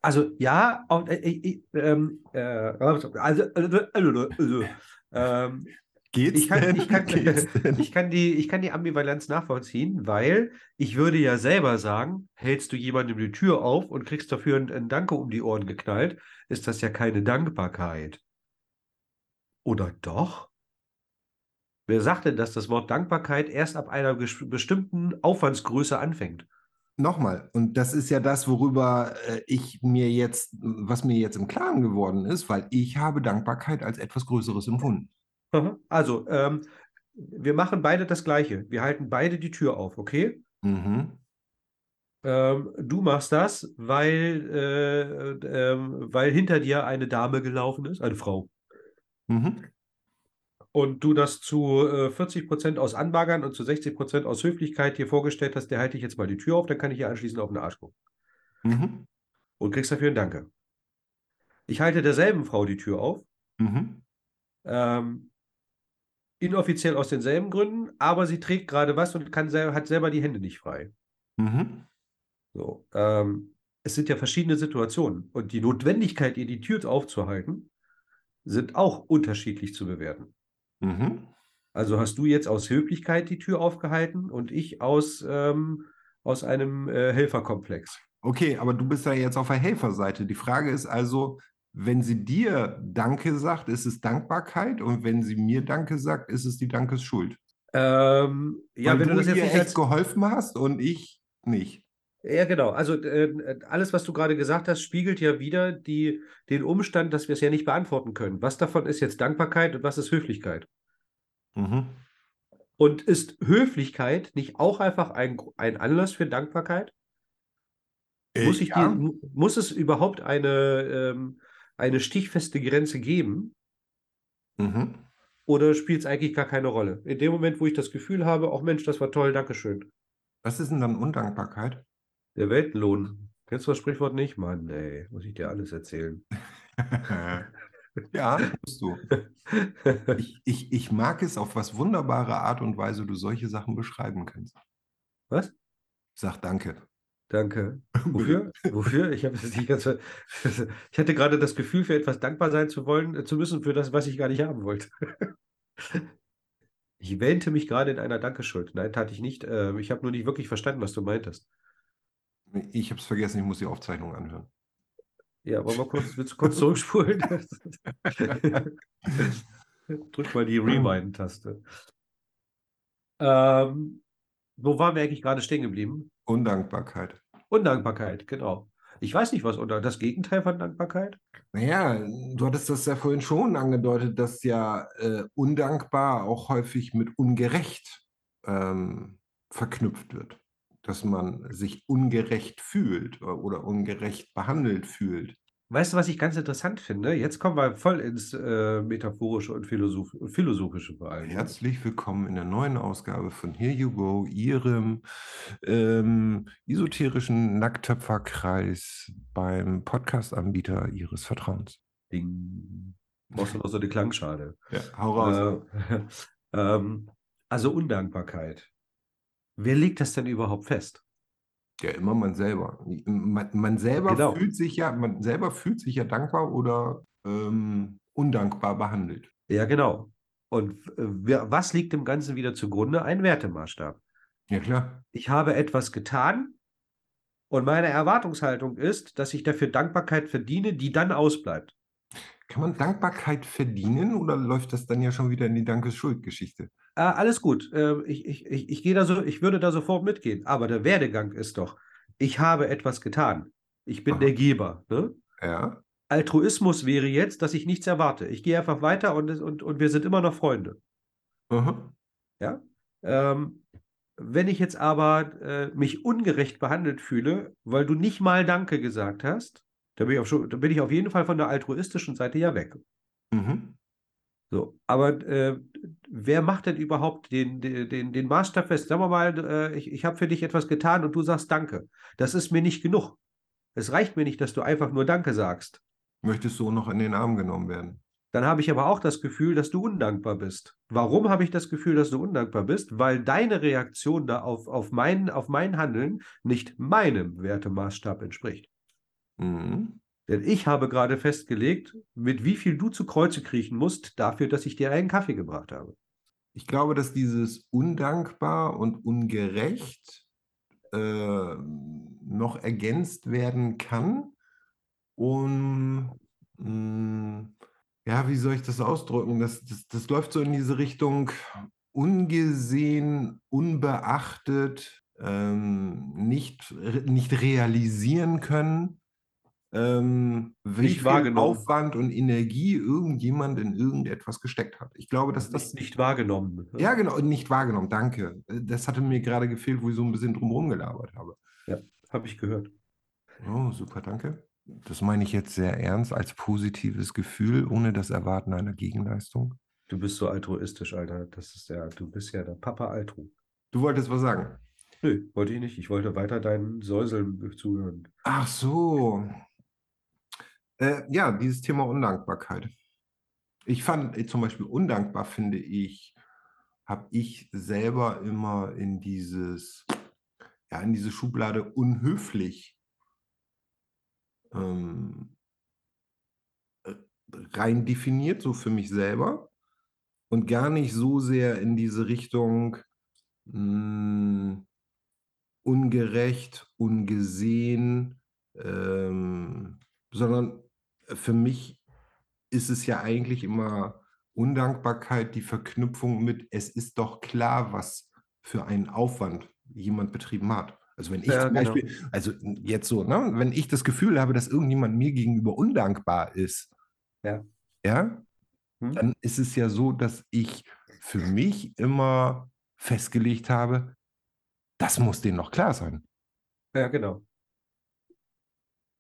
Speaker 2: Also, ja, auch, äh, äh, ähm, äh, also, also, also, also, ähm,
Speaker 1: Geht's
Speaker 2: ich, kann,
Speaker 1: denn?
Speaker 2: ich, kann,
Speaker 1: Geht's
Speaker 2: ich, kann die, ich kann die Ambivalenz nachvollziehen, weil ich würde ja selber sagen, hältst du jemandem die Tür auf und kriegst dafür ein, ein Danke um die Ohren geknallt, ist das ja keine Dankbarkeit. Oder doch? Wer sagt denn, dass das Wort Dankbarkeit erst ab einer bestimmten Aufwandsgröße anfängt?
Speaker 1: Nochmal, und das ist ja das, worüber äh, ich mir jetzt, was mir jetzt im Klaren geworden ist, weil ich habe Dankbarkeit als etwas Größeres empfunden.
Speaker 2: Aha. Also, ähm, wir machen beide das Gleiche. Wir halten beide die Tür auf, okay?
Speaker 1: Mhm.
Speaker 2: Ähm, du machst das, weil, äh, ähm, weil hinter dir eine Dame gelaufen ist, eine Frau.
Speaker 1: Mhm.
Speaker 2: Und du das zu äh, 40% aus Anbaggern und zu 60% aus Höflichkeit dir vorgestellt hast, der halte ich jetzt mal die Tür auf, dann kann ich ihr anschließend auf den Arsch gucken.
Speaker 1: Mhm.
Speaker 2: Und kriegst dafür ein Danke. Ich halte derselben Frau die Tür auf,
Speaker 1: Mhm.
Speaker 2: ähm, inoffiziell aus denselben Gründen, aber sie trägt gerade was und kann sel hat selber die Hände nicht frei.
Speaker 1: Mhm.
Speaker 2: So, ähm, es sind ja verschiedene Situationen und die Notwendigkeit, ihr die Tür aufzuhalten, sind auch unterschiedlich zu bewerten.
Speaker 1: Mhm.
Speaker 2: Also hast du jetzt aus Höflichkeit die Tür aufgehalten und ich aus, ähm, aus einem äh, Helferkomplex.
Speaker 1: Okay, aber du bist ja jetzt auf der Helferseite. Die Frage ist also, wenn sie dir Danke sagt, ist es Dankbarkeit und wenn sie mir Danke sagt, ist es die Dankesschuld.
Speaker 2: Ähm, ja,
Speaker 1: Weil
Speaker 2: wenn
Speaker 1: du,
Speaker 2: du das jetzt
Speaker 1: ihr
Speaker 2: nicht
Speaker 1: echt
Speaker 2: als.
Speaker 1: geholfen hast und ich nicht.
Speaker 2: Ja, genau. Also äh, alles, was du gerade gesagt hast, spiegelt ja wieder die, den Umstand, dass wir es ja nicht beantworten können. Was davon ist jetzt Dankbarkeit und was ist Höflichkeit?
Speaker 1: Mhm.
Speaker 2: Und ist Höflichkeit nicht auch einfach ein, ein Anlass für Dankbarkeit? Muss, ich
Speaker 1: Äh, ja.
Speaker 2: die, mu- muss es überhaupt eine, ähm, eine stichfeste Grenze geben
Speaker 1: Mhm.
Speaker 2: oder spielt es eigentlich gar keine Rolle? In dem Moment, wo ich das Gefühl habe, auch Mensch, das war toll, Dankeschön.
Speaker 1: Was ist denn dann Undankbarkeit?
Speaker 2: Der Weltenlohn. Kennst du das Sprichwort nicht? Mann, ey, muss ich dir alles erzählen.
Speaker 1: ja, musst du. Ich, ich, ich mag es, auf was wunderbare Art und Weise du solche Sachen beschreiben kannst.
Speaker 2: Was?
Speaker 1: Sag danke.
Speaker 2: Danke. Wofür? Wofür? Ich habe es nicht ganz. Ich hatte gerade das Gefühl, für etwas dankbar sein zu wollen, äh, zu müssen, für das, was ich gar nicht haben wollte. Ich wähnte mich gerade in einer Dankeschuld. Nein, tat ich nicht. Ähm, Ich habe nur nicht wirklich verstanden, was du meintest.
Speaker 1: Ich habe es vergessen, ich muss die Aufzeichnung anhören.
Speaker 2: Ja, wollen wir kurz, willst du kurz zurückspulen? Drück mal die Rewind-Taste. Ähm, wo waren wir eigentlich gerade stehen geblieben?
Speaker 1: Undankbarkeit.
Speaker 2: Undankbarkeit, genau. Ich weiß nicht, was unter das Gegenteil von Dankbarkeit.
Speaker 1: Naja, du hattest das ja vorhin schon angedeutet, dass ja äh, undankbar auch häufig mit ungerecht ähm, verknüpft wird. Dass man sich ungerecht fühlt oder, oder ungerecht behandelt fühlt.
Speaker 2: Weißt du, was ich ganz interessant finde? Jetzt kommen wir voll ins äh, Metaphorische und Philosoph Philosophische vor allem.
Speaker 1: Herzlich willkommen in der neuen Ausgabe von Here You Go, Ihrem ähm, esoterischen Nacktöpferkreis beim Podcast-Anbieter Ihres Vertrauens.
Speaker 2: Ding. Brauchst du noch so eine Klangschale.
Speaker 1: Ja, hau raus.
Speaker 2: Äh, ähm, also Undankbarkeit. Wer legt das denn überhaupt fest?
Speaker 1: Ja, immer man selber. Man, man selber
Speaker 2: Genau.
Speaker 1: fühlt sich ja, man selber fühlt sich ja dankbar oder ähm, undankbar behandelt.
Speaker 2: Ja, genau. Und äh, was liegt dem Ganzen wieder zugrunde? Ein Wertemaßstab.
Speaker 1: Ja, klar.
Speaker 2: Ich habe etwas getan und meine Erwartungshaltung ist, dass ich dafür Dankbarkeit verdiene, die dann ausbleibt.
Speaker 1: Kann man Dankbarkeit verdienen oder läuft das dann ja schon wieder in die Dankes-Schuld-Geschichte?
Speaker 2: Äh, alles gut. Äh, ich, ich, ich, ich gehe da so, ich würde da sofort mitgehen. Aber der Werdegang ist doch, ich habe etwas getan. Ich bin
Speaker 1: Aha.
Speaker 2: der Geber. Ne?
Speaker 1: Ja.
Speaker 2: Altruismus wäre jetzt, dass ich nichts erwarte. Ich gehe einfach weiter und, und, und wir sind immer noch Freunde.
Speaker 1: Aha.
Speaker 2: Ja? Ähm, wenn ich jetzt aber äh, mich ungerecht behandelt fühle, weil du nicht mal Danke gesagt hast, da bin ich, auf, schon, da bin ich auf jeden Fall von der altruistischen Seite ja weg.
Speaker 1: Mhm.
Speaker 2: So, aber äh, wer macht denn überhaupt den, den, den, Maßstab fest? Sagen wir mal, äh, ich, ich habe für dich etwas getan und du sagst Danke. Das ist mir nicht genug. Es reicht mir nicht, dass du einfach nur Danke sagst.
Speaker 1: Möchtest du noch in den Arm genommen werden?
Speaker 2: Dann habe ich aber auch das Gefühl, dass du undankbar bist. Warum habe ich das Gefühl, dass du undankbar bist? Weil deine Reaktion da auf, auf, mein, auf mein Handeln nicht meinem Wertemaßstab entspricht.
Speaker 1: Mhm.
Speaker 2: Denn ich habe gerade festgelegt, mit wie viel du zu Kreuze kriechen musst, dafür, dass ich dir einen Kaffee gebracht habe.
Speaker 1: Ich glaube, dass dieses undankbar und ungerecht äh, noch ergänzt werden kann, um, mh, ja, wie soll ich das ausdrücken? Das, das, das läuft so in diese Richtung ungesehen, unbeachtet, ähm, nicht, nicht realisieren können, ähm,
Speaker 2: Nicht wahrgenommen.
Speaker 1: Aufwand und Energie irgendjemand in irgendetwas gesteckt hat. Ich glaube, dass das
Speaker 2: Das nicht wahrgenommen.
Speaker 1: ja, genau, nicht wahrgenommen, danke. Äh, Das hatte mir gerade gefehlt, wo ich so ein bisschen drumherum gelabert habe.
Speaker 2: Habe ich gehört.
Speaker 1: Oh, super, danke. Das meine ich jetzt sehr ernst als positives Gefühl, ohne das Erwarten einer Gegenleistung.
Speaker 2: Du bist so altruistisch, Alter. Das ist ja, du bist ja der Papa Altru.
Speaker 1: Du wolltest was sagen.
Speaker 2: Nö, wollte ich nicht. Ich wollte weiter deinen Säuseln zuhören.
Speaker 1: Ach so. Äh, ja, dieses Thema Undankbarkeit. Ich fand äh, zum Beispiel undankbar, finde ich, habe ich selber immer in dieses, ja, in diese Schublade unhöflich ähm, äh, rein definiert, so für mich selber. Und gar nicht so sehr in diese Richtung mh, ungerecht, ungesehen, ähm, sondern für mich ist es ja eigentlich immer Undankbarkeit, die Verknüpfung mit, es ist doch klar, was für einen Aufwand jemand betrieben hat. Also wenn ich
Speaker 2: Ja,
Speaker 1: zum
Speaker 2: genau.
Speaker 1: Beispiel, also jetzt so, ne, wenn ich das Gefühl habe, dass irgendjemand mir gegenüber undankbar ist,
Speaker 2: Ja.
Speaker 1: ja,
Speaker 2: Hm?
Speaker 1: dann ist es ja so, dass ich für mich immer festgelegt habe, das muss denen noch klar sein.
Speaker 2: Ja, genau.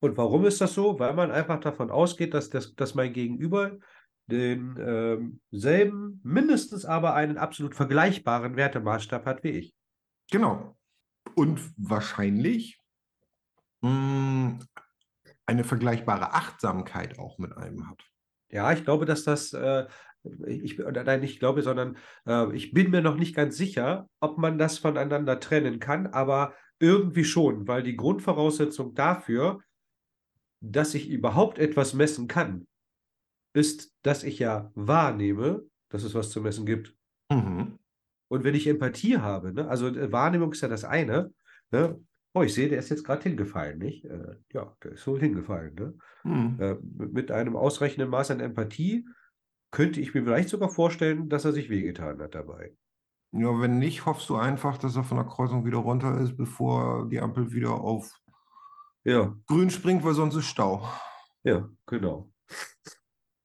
Speaker 2: Und warum ist das so? Weil man einfach davon ausgeht, dass, das, dass mein Gegenüber den ähm, selben, mindestens aber einen absolut vergleichbaren Wertemaßstab hat wie ich.
Speaker 1: Genau. Und wahrscheinlich mh, eine vergleichbare Achtsamkeit auch mit einem hat.
Speaker 2: Ja, ich glaube, dass das, äh, ich, nein, nicht glaube, sondern äh, ich bin mir noch nicht ganz sicher, ob man das voneinander trennen kann, aber irgendwie schon, weil die Grundvoraussetzung dafür, dass ich überhaupt etwas messen kann, ist, dass ich ja wahrnehme, dass es was zu messen gibt.
Speaker 1: Mhm.
Speaker 2: Und wenn ich Empathie habe, ne, also äh, Wahrnehmung ist ja das eine, ne? Oh, ich sehe, der ist jetzt gerade hingefallen, nicht? Äh, ja, der ist so hingefallen, ne?
Speaker 1: Mhm.
Speaker 2: Äh, mit einem ausreichenden Maß an Empathie könnte ich mir vielleicht sogar vorstellen, dass er sich wehgetan hat dabei.
Speaker 1: Ja, wenn nicht, hoffst du einfach, dass er von der Kreuzung wieder runter ist, bevor die Ampel wieder auf
Speaker 2: Ja,
Speaker 1: grün springt, weil sonst ist Stau.
Speaker 2: ja, genau.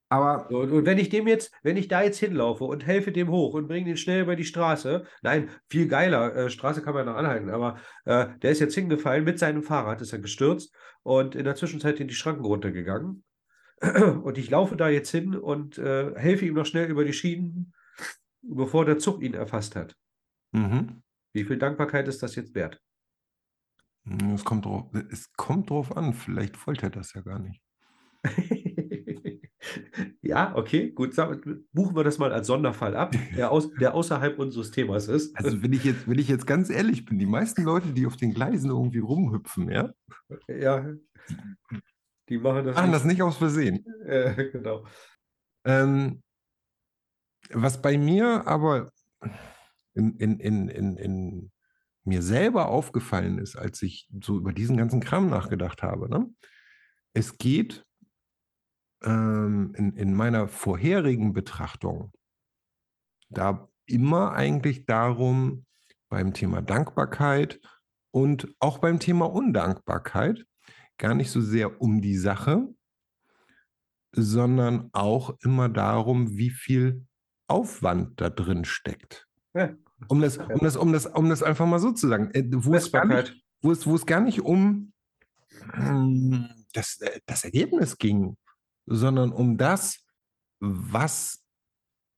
Speaker 1: Aber
Speaker 2: Und, und wenn ich dem jetzt, wenn ich da jetzt hinlaufe und helfe dem hoch und bringe den schnell über die Straße, nein, viel geiler, äh, Straße kann man noch anhalten, aber äh, der ist jetzt hingefallen, mit seinem Fahrrad ist er gestürzt und in der Zwischenzeit in die Schranken runtergegangen. Und ich laufe da jetzt hin und äh, helfe ihm noch schnell über die Schienen, bevor der Zug ihn erfasst hat.
Speaker 1: mhm.
Speaker 2: Wie viel Dankbarkeit ist das jetzt wert?
Speaker 1: Es, kommt drauf, es kommt drauf an, vielleicht wollte er das ja gar nicht.
Speaker 2: Ja, okay, gut. Buchen wir das mal als Sonderfall ab, der, aus, der außerhalb unseres Themas ist.
Speaker 1: Also wenn ich jetzt, wenn ich jetzt ganz ehrlich bin, die meisten Leute, die auf den Gleisen irgendwie rumhüpfen, ja,
Speaker 2: Ja, die machen das
Speaker 1: machen
Speaker 2: nicht.
Speaker 1: das nicht aus Versehen.
Speaker 2: Äh, genau.
Speaker 1: Ähm, was bei mir aber in, in, in, in, in mir selber aufgefallen ist, als ich so über diesen ganzen Kram nachgedacht habe, ne? es geht ähm, in, in meiner vorherigen Betrachtung da immer eigentlich darum, beim Thema Dankbarkeit und auch beim Thema Undankbarkeit gar nicht so sehr um die Sache, sondern auch immer darum, wie viel Aufwand da drin steckt.
Speaker 2: Ja.
Speaker 1: Um das, um, das, um, das, um das einfach mal so zu sagen, äh, wo, es gar, nicht, wo, es, wo es gar nicht um hm, das, äh, das Ergebnis ging, sondern um das, was,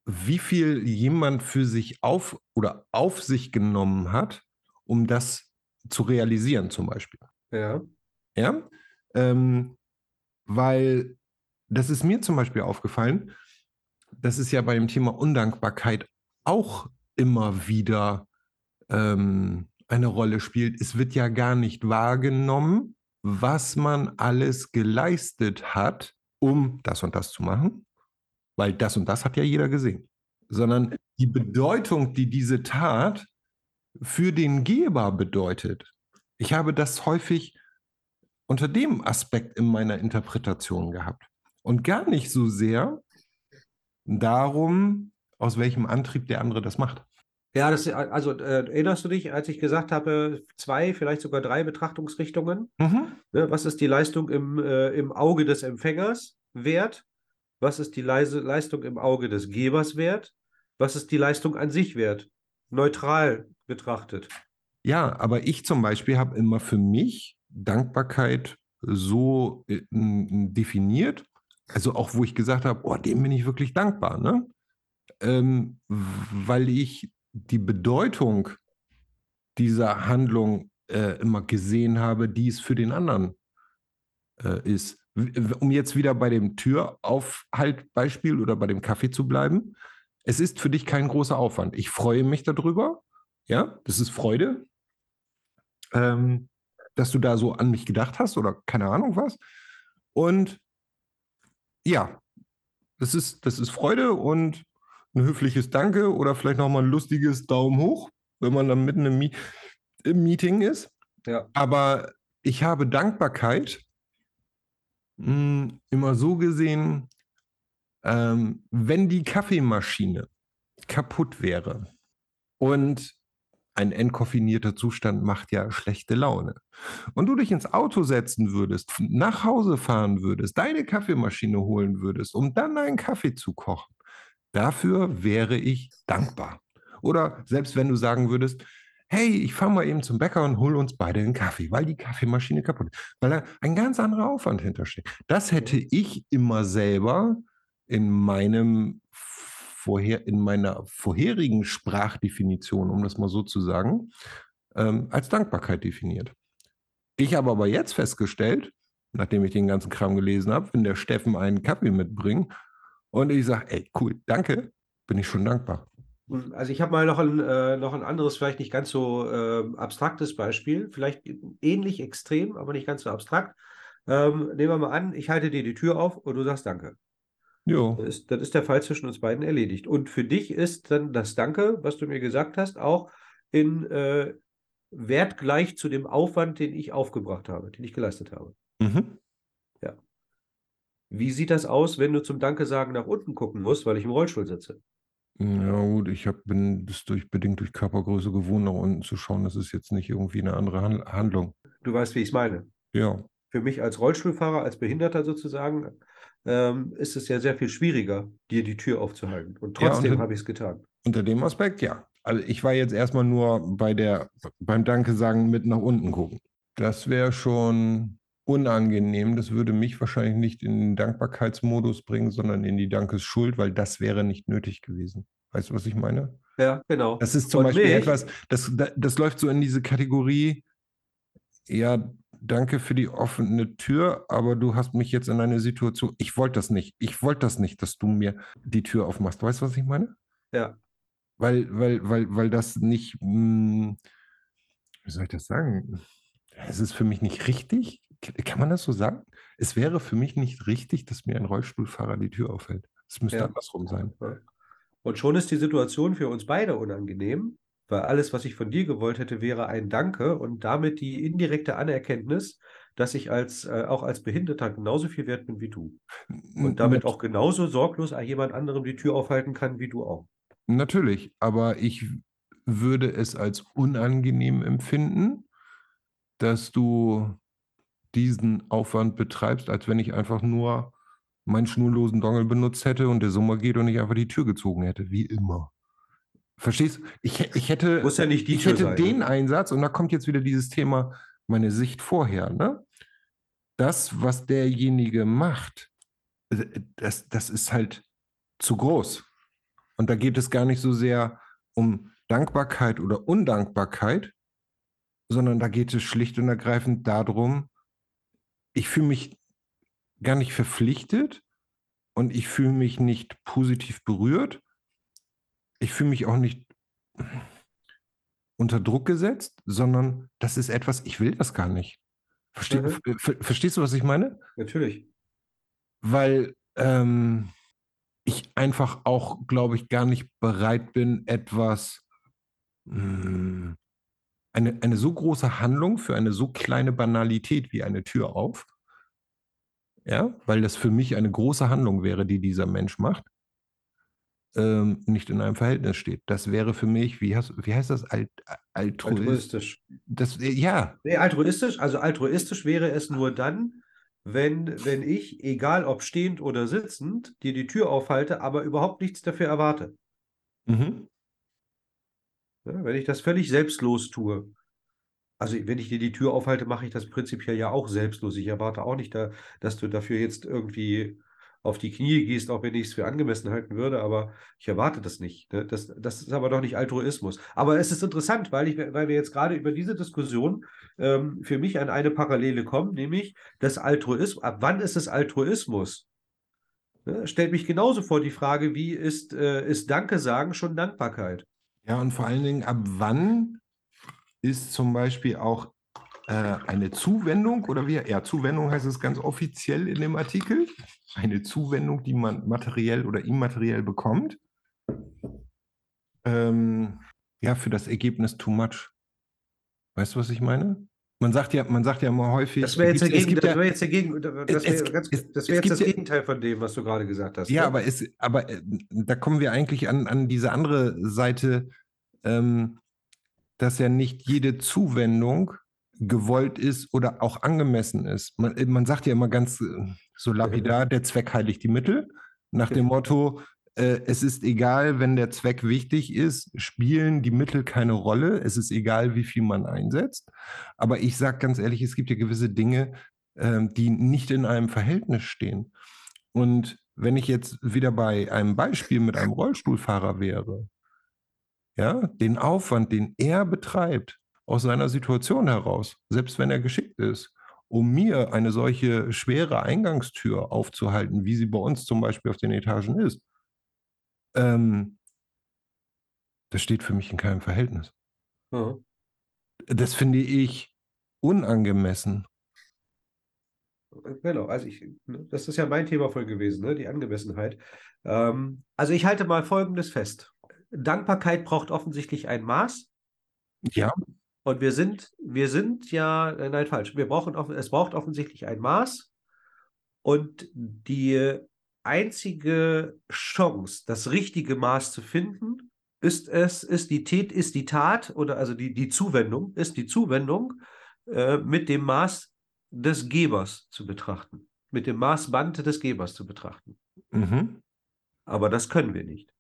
Speaker 1: wie viel jemand für sich auf oder auf sich genommen hat, um das zu realisieren, zum Beispiel.
Speaker 2: Ja.
Speaker 1: Ja. Ähm, weil das ist mir zum Beispiel aufgefallen, das ist ja bei dem Thema Undankbarkeit auch immer wieder ähm, eine Rolle spielt. Es wird ja gar nicht wahrgenommen, was man alles geleistet hat, um das und das zu machen, weil das und das hat ja jeder gesehen, sondern die Bedeutung, die diese Tat für den Geber bedeutet. Ich habe das häufig unter dem Aspekt in meiner Interpretation gehabt und gar nicht so sehr darum, aus welchem Antrieb der andere das macht.
Speaker 2: Ja, das, also äh, erinnerst du dich, als ich gesagt habe, zwei, vielleicht sogar drei Betrachtungsrichtungen? Mhm. Ne, was ist die Leistung im, äh, im Auge des Empfängers wert? Was ist die Leise, Leistung im Auge des Gebers wert? Was ist die Leistung an sich wert? Neutral betrachtet.
Speaker 1: Ja, aber ich zum Beispiel habe immer für mich Dankbarkeit so äh, definiert, also auch wo ich gesagt habe, oh, dem bin ich wirklich dankbar, ne? Ähm, weil ich die Bedeutung dieser Handlung äh, immer gesehen habe, die es für den anderen äh, ist. Um jetzt wieder bei dem Türaufhaltbeispiel oder bei dem Kaffee zu bleiben, es ist für dich kein großer Aufwand. Ich freue mich darüber. Ja, das ist Freude, ähm, dass du da so an mich gedacht hast oder keine Ahnung was. Und ja, das ist, das ist Freude und ein höfliches Danke oder vielleicht nochmal ein lustiges Daumen hoch, wenn man dann mitten im, im Meeting ist.
Speaker 2: Ja.
Speaker 1: Aber ich habe Dankbarkeit mh, hm, immer so gesehen, ähm, wenn die Kaffeemaschine kaputt wäre und ein entkoffinierter Zustand macht ja schlechte Laune. Und du dich ins Auto setzen würdest, nach Hause fahren würdest, deine Kaffeemaschine holen würdest, um dann einen Kaffee zu kochen, Dafür wäre ich dankbar. Oder selbst wenn du sagen würdest, hey, ich fahre mal eben zum Bäcker und hol uns beide einen Kaffee, weil die Kaffeemaschine kaputt ist, weil da ein ganz anderer Aufwand hintersteht. Das hätte ich immer selber in meinem vorher, in meiner vorherigen Sprachdefinition, um das mal so zu sagen, ähm, als Dankbarkeit definiert. Ich habe aber jetzt festgestellt, nachdem ich den ganzen Kram gelesen habe, wenn der Steffen einen Kaffee mitbringt und ich sage, ey, cool, danke, bin ich schon dankbar.
Speaker 2: Also ich habe mal noch ein, äh, noch ein anderes, vielleicht nicht ganz so äh, abstraktes Beispiel, vielleicht ähnlich extrem, aber nicht ganz so abstrakt. Ähm, nehmen wir mal an, ich halte dir die Tür auf und du sagst Danke.
Speaker 1: Jo.
Speaker 2: Das ist, das ist der Fall zwischen uns beiden erledigt. Und für dich ist dann das Danke, was du mir gesagt hast, auch in äh, Wert gleich zu dem Aufwand, den ich aufgebracht habe, den ich geleistet habe. Mhm. Wie sieht das aus, wenn du zum Danke sagen nach unten gucken musst, weil ich im Rollstuhl sitze?
Speaker 1: Ja, gut, ich hab, bin das durch, bedingt durch Körpergröße gewohnt, nach unten zu schauen. Das ist jetzt nicht irgendwie eine andere Han- Handlung.
Speaker 2: Du weißt, wie ich es meine.
Speaker 1: Ja.
Speaker 2: Für mich als Rollstuhlfahrer, als Behinderter sozusagen, ähm, ist es ja sehr viel schwieriger, dir die Tür aufzuhalten. Und
Speaker 1: Ja,
Speaker 2: trotzdem
Speaker 1: unter,
Speaker 2: habe ich es getan.
Speaker 1: unter dem Aspekt, ja. Also ich war jetzt erstmal nur bei der, beim Danke sagen mit nach unten gucken. Das wäre schon unangenehm. Das würde mich wahrscheinlich nicht in den Dankbarkeitsmodus bringen, sondern in die Dankesschuld, weil das wäre nicht nötig gewesen. Weißt du, was ich meine?
Speaker 2: Ja, genau.
Speaker 1: Das ist zum
Speaker 2: Und
Speaker 1: Beispiel
Speaker 2: mich,
Speaker 1: etwas, das, das, läuft so in diese Kategorie, ja, danke für die offene Tür, aber du hast mich jetzt in eine Situation, ich wollte das nicht, ich wollte das nicht, dass du mir die Tür aufmachst. Weißt du, was ich meine?
Speaker 2: ja,
Speaker 1: Weil, weil, weil, weil das nicht, mh, wie soll ich das sagen? Es ist für mich nicht richtig, kann man das so sagen? Es wäre für mich nicht richtig, dass mir ein Rollstuhlfahrer die Tür aufhält. Es müsste
Speaker 2: Ja.
Speaker 1: andersrum sein.
Speaker 2: Und schon ist die Situation für uns beide unangenehm, weil alles, was ich von dir gewollt hätte, wäre ein Danke und damit die indirekte Anerkenntnis, dass ich als, äh, auch als Behinderter genauso viel wert bin wie du. Und damit auch genauso sorglos jemand anderem die Tür aufhalten kann wie du auch.
Speaker 1: Natürlich, aber ich würde es als unangenehm empfinden, dass du diesen Aufwand betreibst, als wenn ich einfach nur meinen schnurlosen Dongle benutzt hätte und der Summer geht und ich einfach die Tür gezogen hätte, wie immer. Verstehst du? Ich, ich hätte,
Speaker 2: Muss ja nicht die
Speaker 1: ich
Speaker 2: Tür
Speaker 1: hätte
Speaker 2: sein,
Speaker 1: den? Einsatz und da kommt jetzt wieder dieses Thema, meine Sicht vorher, ne? Das, was derjenige macht, äh, das, das ist halt zu groß. Und da geht es gar nicht so sehr um Dankbarkeit oder Undankbarkeit, sondern da geht es schlicht und ergreifend darum, ich fühle mich gar nicht verpflichtet und ich fühle mich nicht positiv berührt. Ich fühle mich auch nicht unter Druck gesetzt, sondern das ist etwas, ich will das gar nicht. Verste
Speaker 2: Mhm.
Speaker 1: ver ver verstehst du, was ich meine?
Speaker 2: Natürlich.
Speaker 1: weil ähm, ich einfach auch, glaube ich, gar nicht bereit bin, etwas, mh, eine, eine so große Handlung für eine so kleine Banalität wie eine Tür auf, ja, weil das für mich eine große Handlung wäre, die dieser Mensch macht, ähm, nicht in einem Verhältnis steht. Das wäre für mich, wie, hast, wie heißt das, Alt, Altruist?
Speaker 2: Altruistisch.
Speaker 1: Das, ja,
Speaker 2: Nee, altruistisch, also altruistisch wäre es nur dann, wenn, wenn ich, egal ob stehend oder sitzend, dir die Tür aufhalte, aber überhaupt nichts dafür erwarte.
Speaker 1: mhm.
Speaker 2: Ja, wenn ich das völlig selbstlos tue. Also wenn ich dir die Tür aufhalte, mache ich das prinzipiell ja auch selbstlos. Ich erwarte auch nicht, da, dass du dafür jetzt irgendwie auf die Knie gehst, auch wenn ich es für angemessen halten würde, aber ich erwarte das nicht. Ne? Das, das ist aber doch nicht Altruismus. Aber es ist interessant, weil, ich, weil wir jetzt gerade über diese Diskussion ähm, für mich an eine Parallele kommen, nämlich das Altruismus. Ab wann ist es Altruismus? Ne? Stellt mich genauso vor die Frage, wie ist, äh, ist Danke sagen schon Dankbarkeit?
Speaker 1: Ja, und vor allen Dingen, ab wann ist zum Beispiel auch äh, eine Zuwendung oder wie? Ja, Zuwendung heißt es ganz offiziell in dem Artikel. Eine Zuwendung, die man materiell oder immateriell bekommt. Ähm, ja, für das Ergebnis too much. Weißt du, was ich meine? Man sagt ja, man sagt ja immer häufig.
Speaker 2: Das wäre jetzt, dagegen, das
Speaker 1: ja-
Speaker 2: wär jetzt, dagegen, das wär ganz, das jetzt das Gegenteil von dem, was du gerade gesagt hast.
Speaker 1: Ja,
Speaker 2: ne?
Speaker 1: aber, es, aber äh, da kommen wir eigentlich an, an diese andere Seite, ähm, dass ja nicht jede Zuwendung gewollt ist oder auch angemessen ist. Man, äh, man sagt ja immer ganz äh, so lapidar, der Zweck heiligt die Mittel, nach dem Motto, äh, es ist egal, wenn der Zweck wichtig ist, spielen die Mittel keine Rolle, es ist egal, wie viel man einsetzt. Aber ich sage ganz ehrlich, es gibt ja gewisse Dinge, ähm, die nicht in einem Verhältnis stehen. Und wenn ich jetzt wieder bei einem Beispiel mit einem Rollstuhlfahrer wäre, ja, den Aufwand, den er betreibt, aus seiner Situation heraus, selbst wenn er geschickt ist, um mir eine solche schwere Eingangstür aufzuhalten, wie sie bei uns zum Beispiel auf den Etagen ist, ähm, das steht für mich in keinem Verhältnis.
Speaker 2: Ja.
Speaker 1: Das finde ich unangemessen.
Speaker 2: Genau, also ich, ne, das ist ja mein Thema voll gewesen, ne, die Angemessenheit. Ähm, also ich halte mal Folgendes fest. Dankbarkeit braucht offensichtlich ein Maß
Speaker 1: Ja,
Speaker 2: und wir sind, wir sind ja, äh, nein, falsch, wir brauchen, es braucht offensichtlich ein Maß und die einzige Chance, das richtige Maß zu finden, ist es, ist die Tät, ist die Tat oder also die, die Zuwendung, ist die Zuwendung äh, mit dem Maß des Gebers zu betrachten, mit dem Maßband des Gebers zu betrachten.
Speaker 1: mhm.
Speaker 2: Aber das können wir nicht.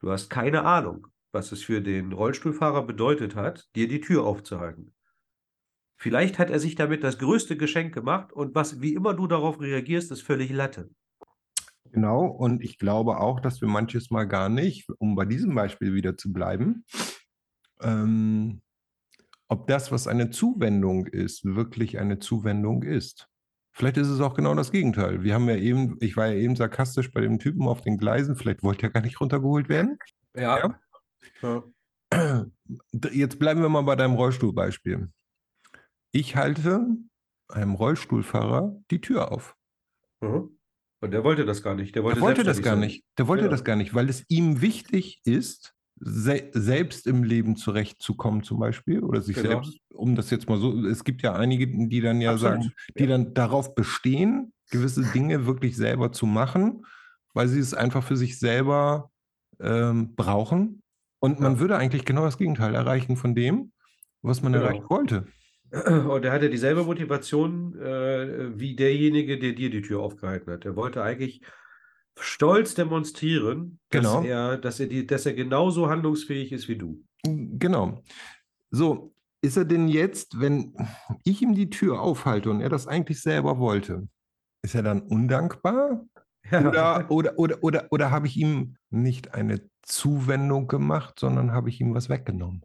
Speaker 2: Du hast keine Ahnung, was es für den Rollstuhlfahrer bedeutet hat, dir die Tür aufzuhalten. Vielleicht hat er sich damit das größte Geschenk gemacht und was, wie immer du darauf reagierst, ist völlig Latte.
Speaker 1: Genau, und ich glaube auch, dass wir manches Mal gar nicht, um bei diesem Beispiel wieder zu bleiben, ähm, ob das, was eine Zuwendung ist, wirklich eine Zuwendung ist. Vielleicht ist es auch genau das Gegenteil. Wir haben ja eben, ich war ja eben sarkastisch bei dem Typen auf den Gleisen, vielleicht wollte er gar nicht runtergeholt werden.
Speaker 2: Ja. ja.
Speaker 1: Jetzt bleiben wir mal bei deinem Rollstuhlbeispiel. Ich halte einem Rollstuhlfahrer die Tür auf.
Speaker 2: Mhm. Und der wollte das gar nicht. Der wollte,
Speaker 1: Der wollte das gar
Speaker 2: sein.
Speaker 1: nicht. Der wollte
Speaker 2: Genau.
Speaker 1: das gar nicht, weil es ihm wichtig ist, se selbst im Leben zurechtzukommen, zum Beispiel, oder sich
Speaker 2: Genau.
Speaker 1: selbst, um das jetzt mal so, es gibt ja einige, die dann ja
Speaker 2: Absolut.
Speaker 1: sagen, die
Speaker 2: Ja.
Speaker 1: dann darauf bestehen, gewisse Dinge wirklich selber zu machen, weil sie es einfach für sich selber ähm, brauchen. Und man
Speaker 2: Ja.
Speaker 1: würde eigentlich genau das Gegenteil erreichen von dem, was man
Speaker 2: Genau.
Speaker 1: erreichen wollte.
Speaker 2: Und er hatte dieselbe Motivation äh, wie derjenige, der dir die Tür aufgehalten hat. Er wollte eigentlich stolz demonstrieren, dass
Speaker 1: Genau.
Speaker 2: er, dass er die, dass er genauso handlungsfähig ist wie du.
Speaker 1: Genau. So, ist er denn jetzt, wenn ich ihm die Tür aufhalte und er das eigentlich selber wollte, ist er dann undankbar? Oder, oder, oder, oder, oder habe ich ihm nicht eine Zuwendung gemacht, sondern habe ich ihm was weggenommen?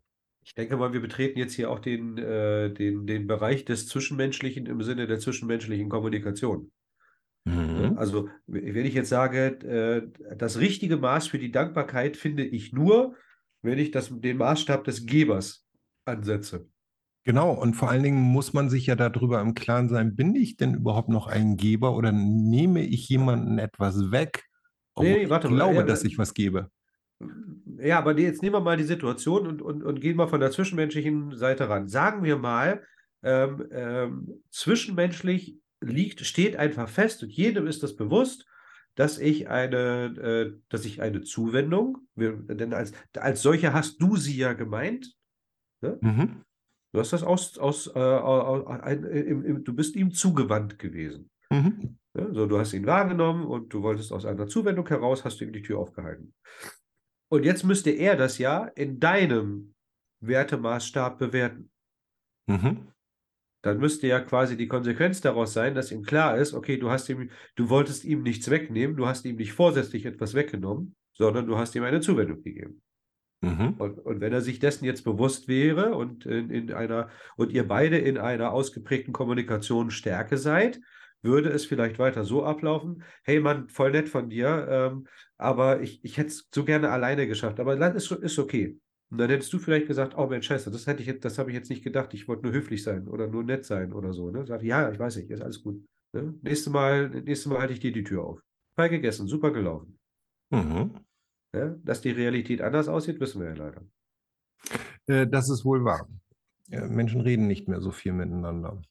Speaker 2: Ich denke mal, wir betreten jetzt hier auch den, äh, den, den Bereich des Zwischenmenschlichen im Sinne der zwischenmenschlichen Kommunikation.
Speaker 1: Mhm.
Speaker 2: Also, wenn ich jetzt sage, äh, das richtige Maß für die Dankbarkeit finde ich nur, wenn ich das, den Maßstab des Gebers ansetze.
Speaker 1: Genau, und vor allen Dingen muss man sich ja darüber im Klaren sein, bin ich denn überhaupt noch ein Geber oder nehme ich jemandem etwas weg, obwohl
Speaker 2: Nee,
Speaker 1: ich
Speaker 2: warte mal,
Speaker 1: glaube,
Speaker 2: ja,
Speaker 1: dass ich was gebe?
Speaker 2: Ja, aber jetzt nehmen wir mal die Situation und, und, und gehen mal von der zwischenmenschlichen Seite ran. Sagen wir mal, ähm, ähm, zwischenmenschlich liegt, steht einfach fest und jedem ist das bewusst, dass ich eine, äh, dass ich eine Zuwendung, wir, denn als, als solche hast du sie ja gemeint,
Speaker 1: Mhm.
Speaker 2: du hast das aus, aus, äh, aus, ein, im, im, du bist ihm zugewandt gewesen.
Speaker 1: Mhm.
Speaker 2: Ja, so, du hast ihn wahrgenommen und du wolltest aus einer Zuwendung heraus, hast du ihm die Tür aufgehalten. Und jetzt müsste er das ja in deinem Wertemaßstab bewerten.
Speaker 1: Mhm.
Speaker 2: Dann müsste ja quasi die Konsequenz daraus sein, dass ihm klar ist, okay, du hast ihm, du wolltest ihm nichts wegnehmen, du hast ihm nicht vorsätzlich etwas weggenommen, sondern du hast ihm eine Zuwendung gegeben.
Speaker 1: Mhm.
Speaker 2: Und, und wenn er sich dessen jetzt bewusst wäre und in, in einer und ihr beide in einer ausgeprägten Kommunikation Stärke seid, würde es vielleicht weiter so ablaufen, hey Mann, voll nett von dir, ähm, aber ich, ich hätte es so gerne alleine geschafft, aber das ist, ist okay. Und dann hättest du vielleicht gesagt, oh Mensch, scheiße, das hätte ich jetzt, das habe ich jetzt nicht gedacht, ich wollte nur höflich sein oder nur nett sein oder so. Ne? Sag, ja, ich weiß nicht, ist alles gut. Ne? Nächstes Mal, nächstes Mal halte ich dir die Tür auf. Fein gegessen, super gelaufen.
Speaker 1: Mhm.
Speaker 2: Ja? Dass die Realität anders aussieht, wissen wir ja leider.
Speaker 1: Äh, das ist wohl wahr. Äh, Menschen reden nicht mehr so viel miteinander.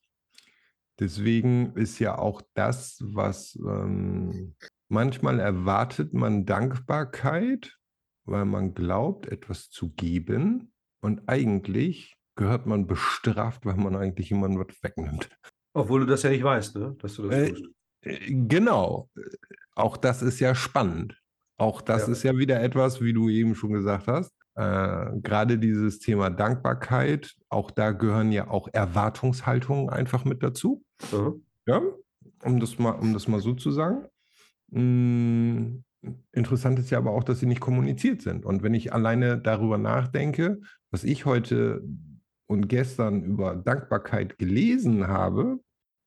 Speaker 1: Deswegen ist ja auch das, was ähm, manchmal erwartet man Dankbarkeit, weil man glaubt, etwas zu geben. Und eigentlich gehört man bestraft, weil man eigentlich jemandem was wegnimmt.
Speaker 2: Obwohl du das ja nicht weißt, ne? dass du das
Speaker 1: Äh,
Speaker 2: tust.
Speaker 1: Äh, Genau. Auch das ist ja spannend. Auch das
Speaker 2: Ja.
Speaker 1: ist ja wieder etwas, wie du eben schon gesagt hast. Äh, gerade dieses Thema Dankbarkeit, auch da gehören ja auch Erwartungshaltungen einfach mit dazu.
Speaker 2: Aha.
Speaker 1: Ja, um das mal, um das mal so zu sagen. Mm, Interessant ist ja aber auch, dass sie nicht kommuniziert sind. Und wenn ich alleine darüber nachdenke, was ich heute und gestern über Dankbarkeit gelesen habe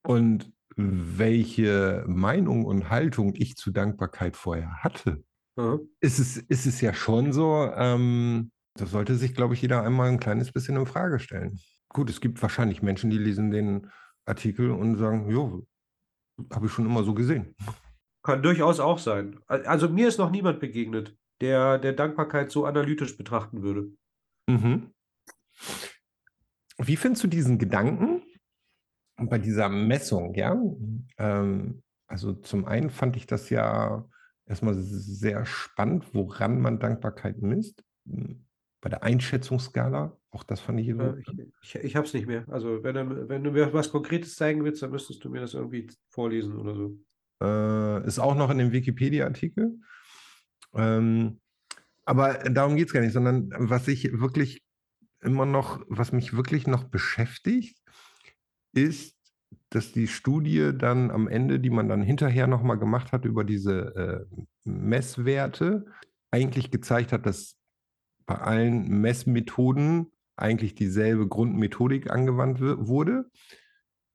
Speaker 1: und welche Meinung und Haltung ich zu Dankbarkeit vorher hatte,
Speaker 2: Aha.
Speaker 1: ist es, ist es ja schon so, ähm, das sollte sich, glaube ich, jeder einmal ein kleines bisschen in Frage stellen. Gut, es gibt wahrscheinlich Menschen, die lesen den Artikel und sagen, jo, habe ich schon immer so gesehen.
Speaker 2: Kann durchaus auch sein. Al- Also mir ist noch niemand begegnet, der der Dankbarkeit so analytisch betrachten würde.
Speaker 1: Mhm. Wie findest du diesen Gedanken bei dieser Messung, ja? Ähm, also zum einen fand ich das ja erstmal sehr spannend, woran man Dankbarkeit misst. Bei der Einschätzungsskala, auch das fand ich
Speaker 2: Äh,
Speaker 1: so.
Speaker 2: Ich, ich, ich habe es nicht mehr. Also wenn du, wenn du mir was Konkretes zeigen willst, dann müsstest du mir das irgendwie vorlesen oder so.
Speaker 1: Äh, ist auch noch in dem Wikipedia-Artikel. Ähm, aber darum geht es gar nicht, sondern was ich wirklich immer noch, was mich wirklich noch beschäftigt, ist, dass die Studie dann am Ende, die man dann hinterher nochmal gemacht hat über diese äh, Messwerte, eigentlich gezeigt hat, dass bei allen Messmethoden eigentlich dieselbe Grundmethodik angewandt wu- wurde,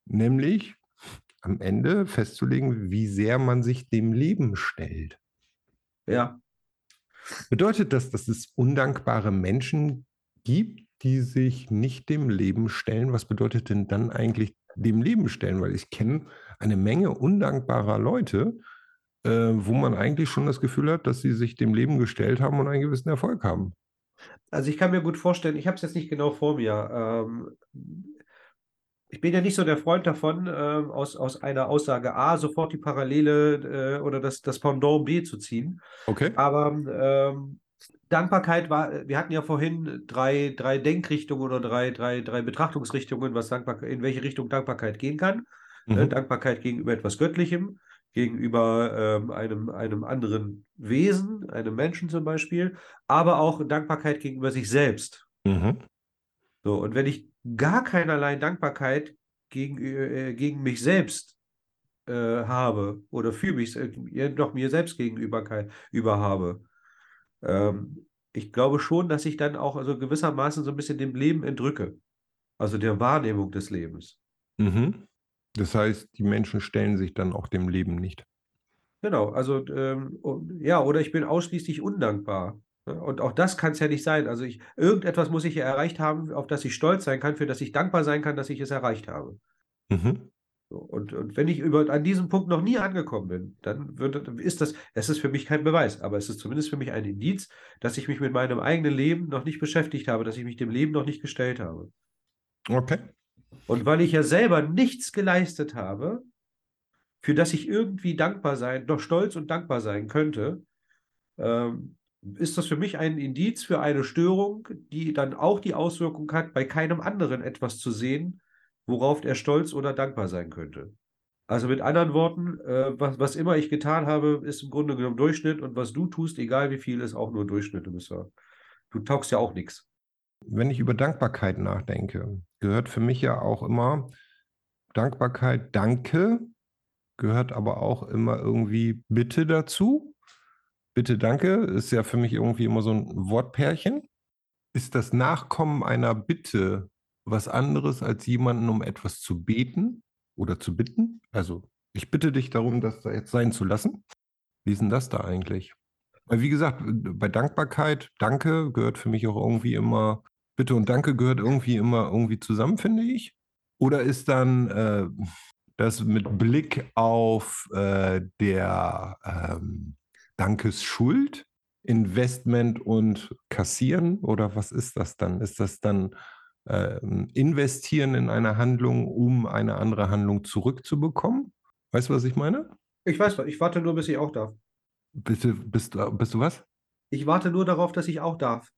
Speaker 1: nämlich am Ende festzulegen, wie sehr man sich dem Leben stellt.
Speaker 2: Ja,
Speaker 1: Bedeutet das, dass es undankbare Menschen gibt, die sich nicht dem Leben stellen? Was bedeutet denn dann eigentlich dem Leben stellen? Weil ich kenne eine Menge undankbarer Leute, äh, wo man eigentlich schon das Gefühl hat, dass sie sich dem Leben gestellt haben und einen gewissen Erfolg haben.
Speaker 2: Also ich kann mir gut vorstellen, ich habe es jetzt nicht genau vor mir. Ähm, ich bin ja nicht so der Freund davon, ähm, aus, aus einer Aussage A sofort die Parallele äh, oder das, das Pendant B zu ziehen.
Speaker 1: Okay.
Speaker 2: Aber ähm, Dankbarkeit war, wir hatten ja vorhin drei, drei Denkrichtungen oder drei, drei, drei Betrachtungsrichtungen, was Dankbarkeit, in welche Richtung Dankbarkeit gehen kann.
Speaker 1: Mhm.
Speaker 2: Äh, Dankbarkeit gegenüber etwas Göttlichem, gegenüber ähm, einem, einem anderen Wesen, einem Menschen zum Beispiel, aber auch Dankbarkeit gegenüber sich selbst.
Speaker 1: Mhm.
Speaker 2: So, und wenn ich gar keinerlei Dankbarkeit gegen, äh, gegen mich selbst äh, habe oder für mich, äh, doch mir selbst gegenüber über habe, ähm, ich glaube schon, dass ich dann auch also gewissermaßen so ein bisschen dem Leben entrücke. Also der Wahrnehmung des Lebens.
Speaker 1: Mhm. Das heißt, die Menschen stellen sich dann auch dem Leben nicht.
Speaker 2: Genau, also ähm, ja, oder ich bin ausschließlich undankbar. Und auch das kann es ja nicht sein. Also ich, irgendetwas muss ich ja erreicht haben, auf das ich stolz sein kann, für das ich dankbar sein kann, dass ich es erreicht habe.
Speaker 1: Mhm.
Speaker 2: Und, und wenn ich über, an diesem Punkt noch nie angekommen bin, dann wird, ist das, es ist für mich kein Beweis, aber es ist zumindest für mich ein Indiz, dass ich mich mit meinem eigenen Leben noch nicht beschäftigt habe, dass ich mich dem Leben noch nicht gestellt habe.
Speaker 1: Okay.
Speaker 2: Und weil ich ja selber nichts geleistet habe, für das ich irgendwie dankbar sein, doch stolz und dankbar sein könnte, ähm, ist das für mich ein Indiz für eine Störung, die dann auch die Auswirkung hat, bei keinem anderen etwas zu sehen, worauf er stolz oder dankbar sein könnte. Also mit anderen Worten, äh, was, was immer ich getan habe, ist im Grunde genommen Durchschnitt und was du tust, egal wie viel, ist auch nur Durchschnitt. Du, taugst ja auch nichts.
Speaker 1: Wenn ich über Dankbarkeit nachdenke, gehört für mich ja auch immer Dankbarkeit, Danke, gehört aber auch immer irgendwie Bitte dazu. Bitte, danke, ist ja für mich irgendwie immer so ein Wortpärchen. Ist das Nachkommen einer Bitte was anderes, als jemanden um etwas zu beten oder zu bitten? Also, ich bitte dich darum, das da jetzt sein zu lassen. Wie ist denn das da eigentlich? Wie gesagt, bei Dankbarkeit, Danke gehört für mich auch irgendwie immer, Bitte und Danke gehört irgendwie immer irgendwie zusammen, finde ich. Oder ist dann äh, das mit Blick auf äh, der ähm, Dankesschuld, Investment und Kassieren oder was ist das dann? Ist das dann äh, investieren in eine Handlung, um eine andere Handlung zurückzubekommen? Weißt du, was ich meine?
Speaker 2: Ich weiß, ich warte nur, bis ich auch darf.
Speaker 1: Bitte, bist, du, bist du was?
Speaker 2: Ich warte nur darauf, dass ich auch darf.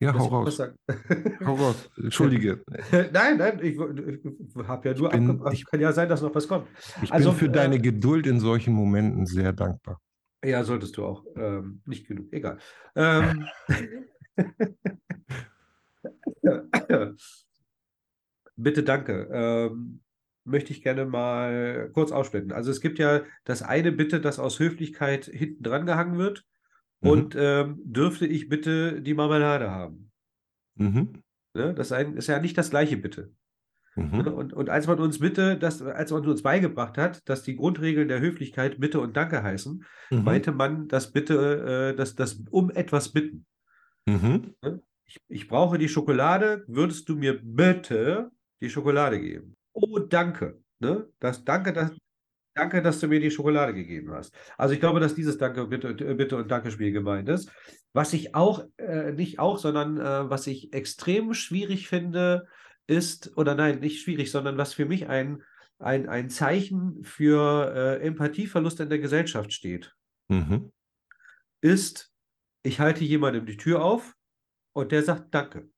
Speaker 1: Ja, hau raus. hau raus. Entschuldige.
Speaker 2: nein, nein, ich, ich habe ja nur
Speaker 1: bin,
Speaker 2: abgebracht. Ich, Kann ja sein, dass noch was kommt.
Speaker 1: Ich also, bin für äh, deine Geduld in solchen Momenten sehr dankbar.
Speaker 2: Ja, solltest du auch. Ähm, nicht genug, egal. Ähm, Bitte danke. Ähm, möchte ich gerne mal kurz ausblenden. Also es gibt ja das eine Bitte, das aus Höflichkeit hinten dran gehangen wird. Mhm. Und ähm, dürfte ich bitte die Marmelade haben?
Speaker 1: Mhm.
Speaker 2: Ne? Das ist ja nicht das gleiche Bitte.
Speaker 1: Mhm.
Speaker 2: Und, und als man uns bitte, das, als man uns beigebracht hat, dass die Grundregeln der Höflichkeit Bitte und Danke heißen, mhm. meinte man das Bitte, äh, das, das um etwas bitten.
Speaker 1: Mhm.
Speaker 2: Ne? Ich, ich brauche die Schokolade, würdest du mir bitte die Schokolade geben? Oh, danke. Ne? Das, danke, das, danke, dass du mir die Schokolade gegeben hast. Also ich glaube, dass dieses Danke, Bitte, Bitte und Danke-Spiel gemeint ist. Was ich auch, äh, nicht auch, sondern äh, was ich extrem schwierig finde, ist, oder nein, nicht schwierig, sondern was für mich ein, ein, ein Zeichen für äh, Empathieverlust in der Gesellschaft steht,
Speaker 1: mhm.
Speaker 2: ist, ich halte jemandem die Tür auf und der sagt Danke.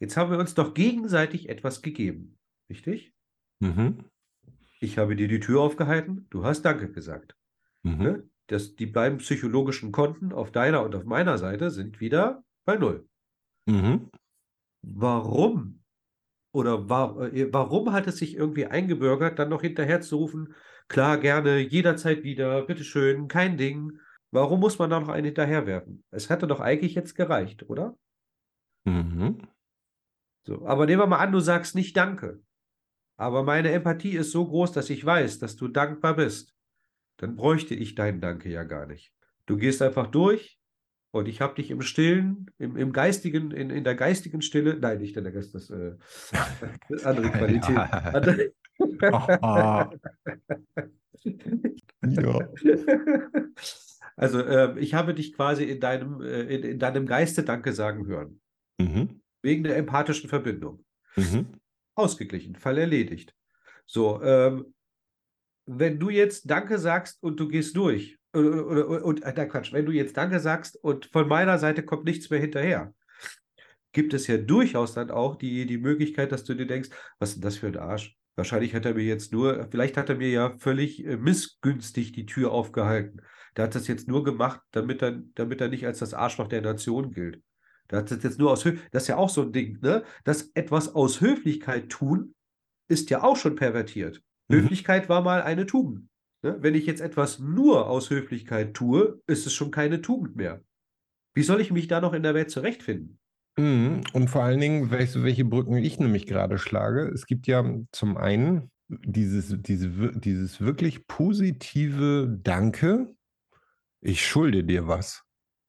Speaker 2: Jetzt haben wir uns doch gegenseitig etwas gegeben, richtig?
Speaker 1: Mhm.
Speaker 2: Ich habe dir die Tür aufgehalten, du hast Danke gesagt.
Speaker 1: Mhm.
Speaker 2: Ne? Das, die beiden psychologischen Konten auf deiner und auf meiner Seite sind wieder bei Null.
Speaker 1: Mhm.
Speaker 2: Warum oder war, äh, warum hat es sich irgendwie eingebürgert, dann noch hinterher zu rufen, klar, gerne, jederzeit wieder, bitteschön, kein Ding. Warum muss man da noch einen hinterherwerfen? Es hätte doch eigentlich jetzt gereicht, oder?
Speaker 1: Mhm.
Speaker 2: So, aber nehmen wir mal an, du sagst nicht Danke. Aber meine Empathie ist so groß, dass ich weiß, dass du dankbar bist. Dann bräuchte ich deinen Danke ja gar nicht. Du gehst einfach durch, und ich habe dich im Stillen, im, im geistigen, in, in der geistigen Stille, nein, nicht in der Geist, das äh, andere Qualität.
Speaker 1: Ja.
Speaker 2: Also, äh, ich habe dich quasi in deinem, äh, in, in deinem Geiste Danke sagen hören.
Speaker 1: Mhm.
Speaker 2: Wegen der empathischen Verbindung.
Speaker 1: Mhm.
Speaker 2: Ausgeglichen, Fall erledigt. So, ähm, wenn du jetzt Danke sagst und du gehst durch, oder, oder, und, äh, Quatsch, wenn du jetzt Danke sagst und von meiner Seite kommt nichts mehr hinterher, gibt es ja durchaus dann auch die, die Möglichkeit, dass du dir denkst, was ist denn das für ein Arsch? Wahrscheinlich hat er mir jetzt nur, vielleicht hat er mir ja völlig äh, missgünstig die Tür aufgehalten. Der hat das jetzt nur gemacht, damit er, damit er nicht als das Arschloch der Nation gilt. Das jetzt nur aus Höf Das ist ja auch so ein Ding, ne? Das etwas aus Höflichkeit tun, ist ja auch schon pervertiert.
Speaker 1: Mhm.
Speaker 2: Höflichkeit war mal eine Tugend. Ne? Wenn ich jetzt etwas nur aus Höflichkeit tue, ist es schon keine Tugend mehr. Wie soll ich mich da noch in der Welt zurechtfinden?
Speaker 1: Mhm. Und vor allen Dingen, weißt du, welche Brücken ich nämlich gerade schlage? Es gibt ja zum einen dieses, diese, dieses wirklich positive Danke, ich schulde dir was.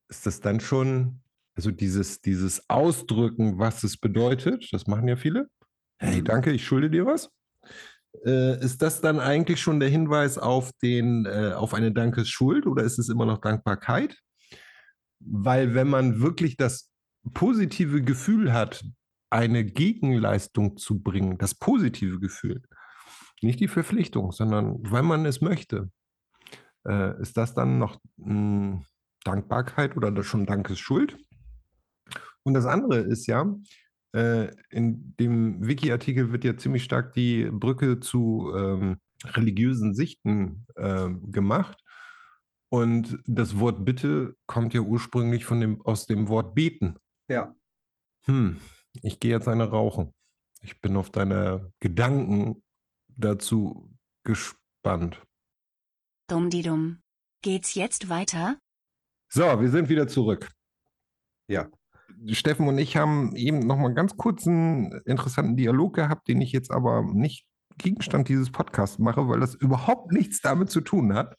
Speaker 1: Ist das dann schon, also dieses, dieses Ausdrücken, was es bedeutet, das machen ja viele. Hey,
Speaker 2: Mhm.
Speaker 1: danke, ich schulde dir was. Äh, ist das dann eigentlich schon der Hinweis auf den, äh, auf eine Dankesschuld oder ist es immer noch Dankbarkeit? Weil wenn man wirklich das positive Gefühl hat, eine Gegenleistung zu bringen, das positive Gefühl, nicht die Verpflichtung, sondern weil man es möchte, äh, ist das dann noch mh, Dankbarkeit oder schon Dankesschuld? Und das andere ist ja, äh, in dem Wiki-Artikel wird ja ziemlich stark die Brücke zu ähm, religiösen Sichten ähm, gemacht. Und das Wort Bitte kommt ja ursprünglich von dem, aus dem Wort beten.
Speaker 2: Ja.
Speaker 1: Hm, ich gehe jetzt eine rauchen. Ich bin auf deine Gedanken dazu gespannt.
Speaker 3: Dumm die dumm. Geht's jetzt weiter?
Speaker 1: So, wir sind wieder zurück.
Speaker 2: Ja.
Speaker 1: Steffen und ich haben eben noch mal ganz kurz einen interessanten Dialog gehabt, den ich jetzt aber nicht Gegenstand dieses Podcasts mache, weil das überhaupt nichts damit zu tun hat.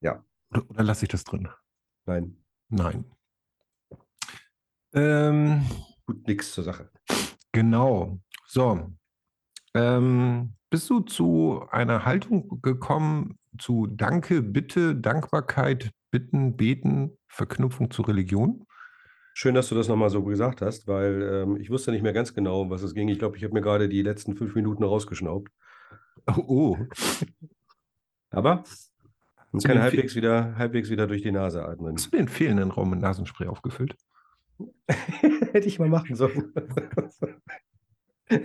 Speaker 2: Ja.
Speaker 1: Oder, oder lasse ich das drin?
Speaker 2: Nein,
Speaker 1: Nein. Ähm,
Speaker 2: tut nichts zur Sache.
Speaker 1: Genau. So. Ähm, bist du zu einer Haltung gekommen zu Danke, Bitte, Dankbarkeit, Bitten, Beten, Verknüpfung zur Religion?
Speaker 2: Schön, dass du das nochmal so gesagt hast, weil ähm, ich wusste nicht mehr ganz genau, um was es ging. Ich glaube, ich habe mir gerade die letzten fünf Minuten rausgeschnaubt.
Speaker 1: Oh, oh.
Speaker 2: Aber man kann halbwegs wieder, halbwegs wieder durch die Nase atmen.
Speaker 1: Hast du den fehlenden Raum mit Nasenspray aufgefüllt?
Speaker 2: Hätte ich mal machen sollen.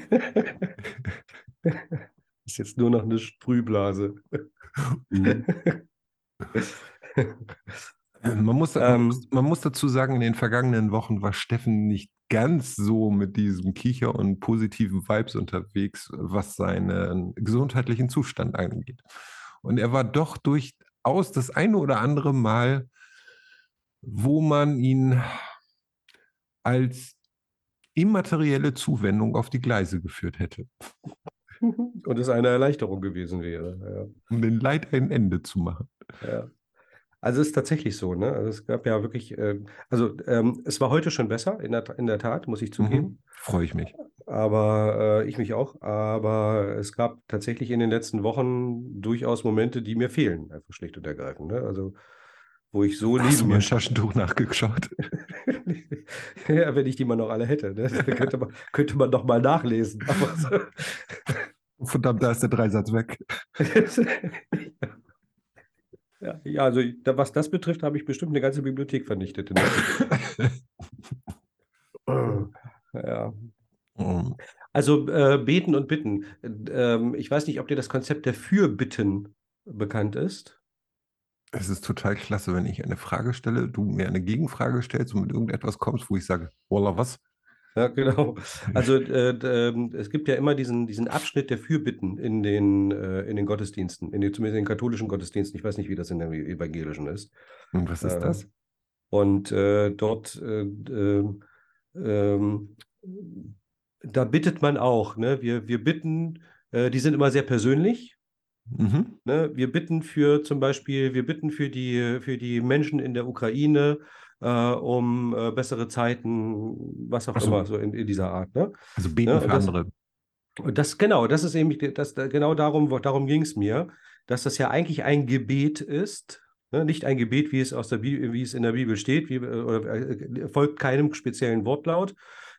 Speaker 2: Ist jetzt nur noch eine Sprühblase.
Speaker 1: Mhm. Man muss, man,
Speaker 2: Ähm.
Speaker 1: muss, man muss dazu sagen, in den vergangenen Wochen war Steffen nicht ganz so mit diesem Kicher und positiven Vibes unterwegs, was seinen gesundheitlichen Zustand angeht. Und er war doch durchaus das eine oder andere Mal, wo man ihn als immaterielle Zuwendung auf die Gleise geführt hätte,
Speaker 2: Und es eine Erleichterung gewesen wäre.
Speaker 1: um den Leid ein Ende zu machen.
Speaker 2: Ja. Ja. Also es ist tatsächlich so, ne? Also es gab ja wirklich, äh, also ähm, es war heute schon besser, in der, in der Tat, muss ich zugeben.
Speaker 1: Mhm. Freue ich mich.
Speaker 2: Aber äh, ich mich auch. Aber es gab tatsächlich in den letzten Wochen durchaus Momente, die mir fehlen, einfach schlicht und ergreifend. Ne? Also wo ich so
Speaker 1: Hast du
Speaker 2: neben
Speaker 1: mein
Speaker 2: mir
Speaker 1: Taschentuch nachgeschaut?
Speaker 2: ja, wenn ich die mal noch alle hätte, ne? Könnte man, könnte man noch mal nachlesen. So.
Speaker 1: Verdammt, da ist der Dreisatz weg.
Speaker 2: ja, ja, also da, was das betrifft, habe ich bestimmt eine ganze Bibliothek vernichtet. Ja.
Speaker 1: Mm.
Speaker 2: Also äh, beten und bitten. Ähm, ich weiß nicht, ob dir das Konzept der Fürbitten bekannt ist.
Speaker 1: Es ist total klasse, wenn ich eine Frage stelle, du mir eine Gegenfrage stellst und mit irgendetwas kommst, wo ich sage, Walla, was?
Speaker 2: Ja, genau. Also äh, ähm, es gibt ja immer diesen, diesen Abschnitt der Fürbitten in den, äh, in den Gottesdiensten, in den, zumindest in den katholischen Gottesdiensten. Ich weiß nicht, wie das in den evangelischen ist.
Speaker 1: Und was ist
Speaker 2: Äh,
Speaker 1: das?
Speaker 2: Und dort, äh, ähm, ähm, da bittet man auch. Ne? Wir, wir bitten, äh, die sind immer sehr persönlich.
Speaker 1: Mhm.
Speaker 2: Ne? Wir bitten für zum Beispiel, wir bitten für die, für die Menschen in der Ukraine um äh, bessere Zeiten, was auch
Speaker 1: so.
Speaker 2: immer, so in, in dieser Art. Ne?
Speaker 1: Also beten
Speaker 2: Ja,
Speaker 1: für
Speaker 2: und das-
Speaker 1: andere.
Speaker 2: Das, genau, das ist eben, das, genau darum, darum ging es mir. dass das ja eigentlich ein Gebet ist, ne? nicht ein Gebet, wie es, aus der Bibel, wie es in der Bibel steht, wie, oder, äh, folgt keinem speziellen Wortlaut,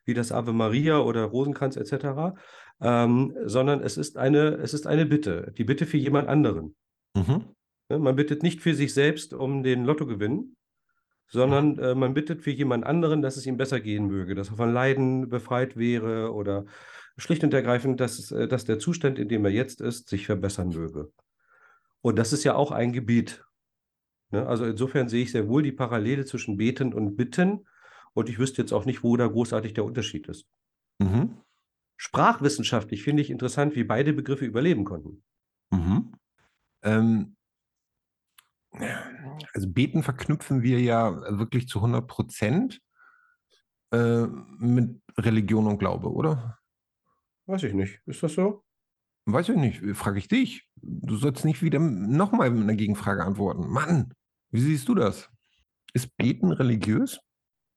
Speaker 2: wie das Ave Maria oder Rosenkranz etc., ähm, sondern es ist, eine, es ist eine Bitte, die Bitte für jemand anderen.
Speaker 1: Mhm.
Speaker 2: Ne? Man bittet nicht für sich selbst um den Lottogewinn, sondern äh, man bittet für jemand anderen, dass es ihm besser gehen möge, dass er von Leiden befreit wäre oder schlicht und ergreifend, dass, äh, dass der Zustand, in dem er jetzt ist, sich verbessern möge. Und das ist ja auch ein Gebet. Ne? Also insofern sehe ich sehr wohl die Parallele zwischen Beten und Bitten. Und ich wüsste jetzt auch nicht, wo da großartig der Unterschied ist.
Speaker 1: Mhm.
Speaker 2: Sprachwissenschaftlich finde ich interessant, wie beide Begriffe überleben konnten.
Speaker 1: Mhm. Ähm, also Beten verknüpfen wir ja wirklich zu 100 Prozent äh, mit Religion und Glaube, oder?
Speaker 2: Weiß ich nicht. Ist das so?
Speaker 1: Weiß ich nicht, frage ich dich. Du sollst nicht wieder nochmal mit einer Gegenfrage antworten. Mann, wie siehst du das? Ist Beten religiös?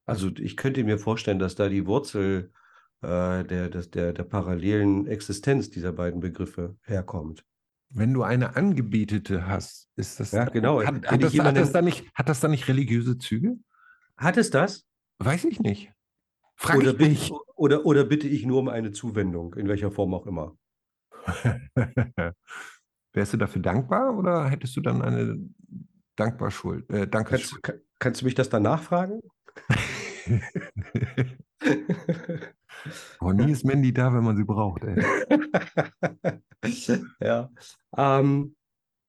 Speaker 2: Also ich könnte mir vorstellen, dass da die Wurzel äh, der, der, der parallelen Existenz dieser beiden Begriffe herkommt.
Speaker 1: Wenn du eine Angebetete hast, ist das.
Speaker 2: Ja, genau.
Speaker 1: Hat, hat, das, hat, das da nicht, hat das da nicht religiöse Züge?
Speaker 2: Hat es das?
Speaker 1: Weiß ich nicht. Frag
Speaker 2: Oder,
Speaker 1: ich
Speaker 2: bitte,
Speaker 1: dich.
Speaker 2: oder, oder bitte ich nur um eine Zuwendung, in welcher Form auch immer?
Speaker 1: Wärst du dafür dankbar oder hättest du dann eine Dankbarschuld? Äh,
Speaker 2: Kannst,
Speaker 1: Dankeschuld.
Speaker 2: ka- kannst du mich das dann nachfragen?
Speaker 1: oh, nie ist Mandy da, wenn man sie braucht. Ey.
Speaker 2: ja. Ähm,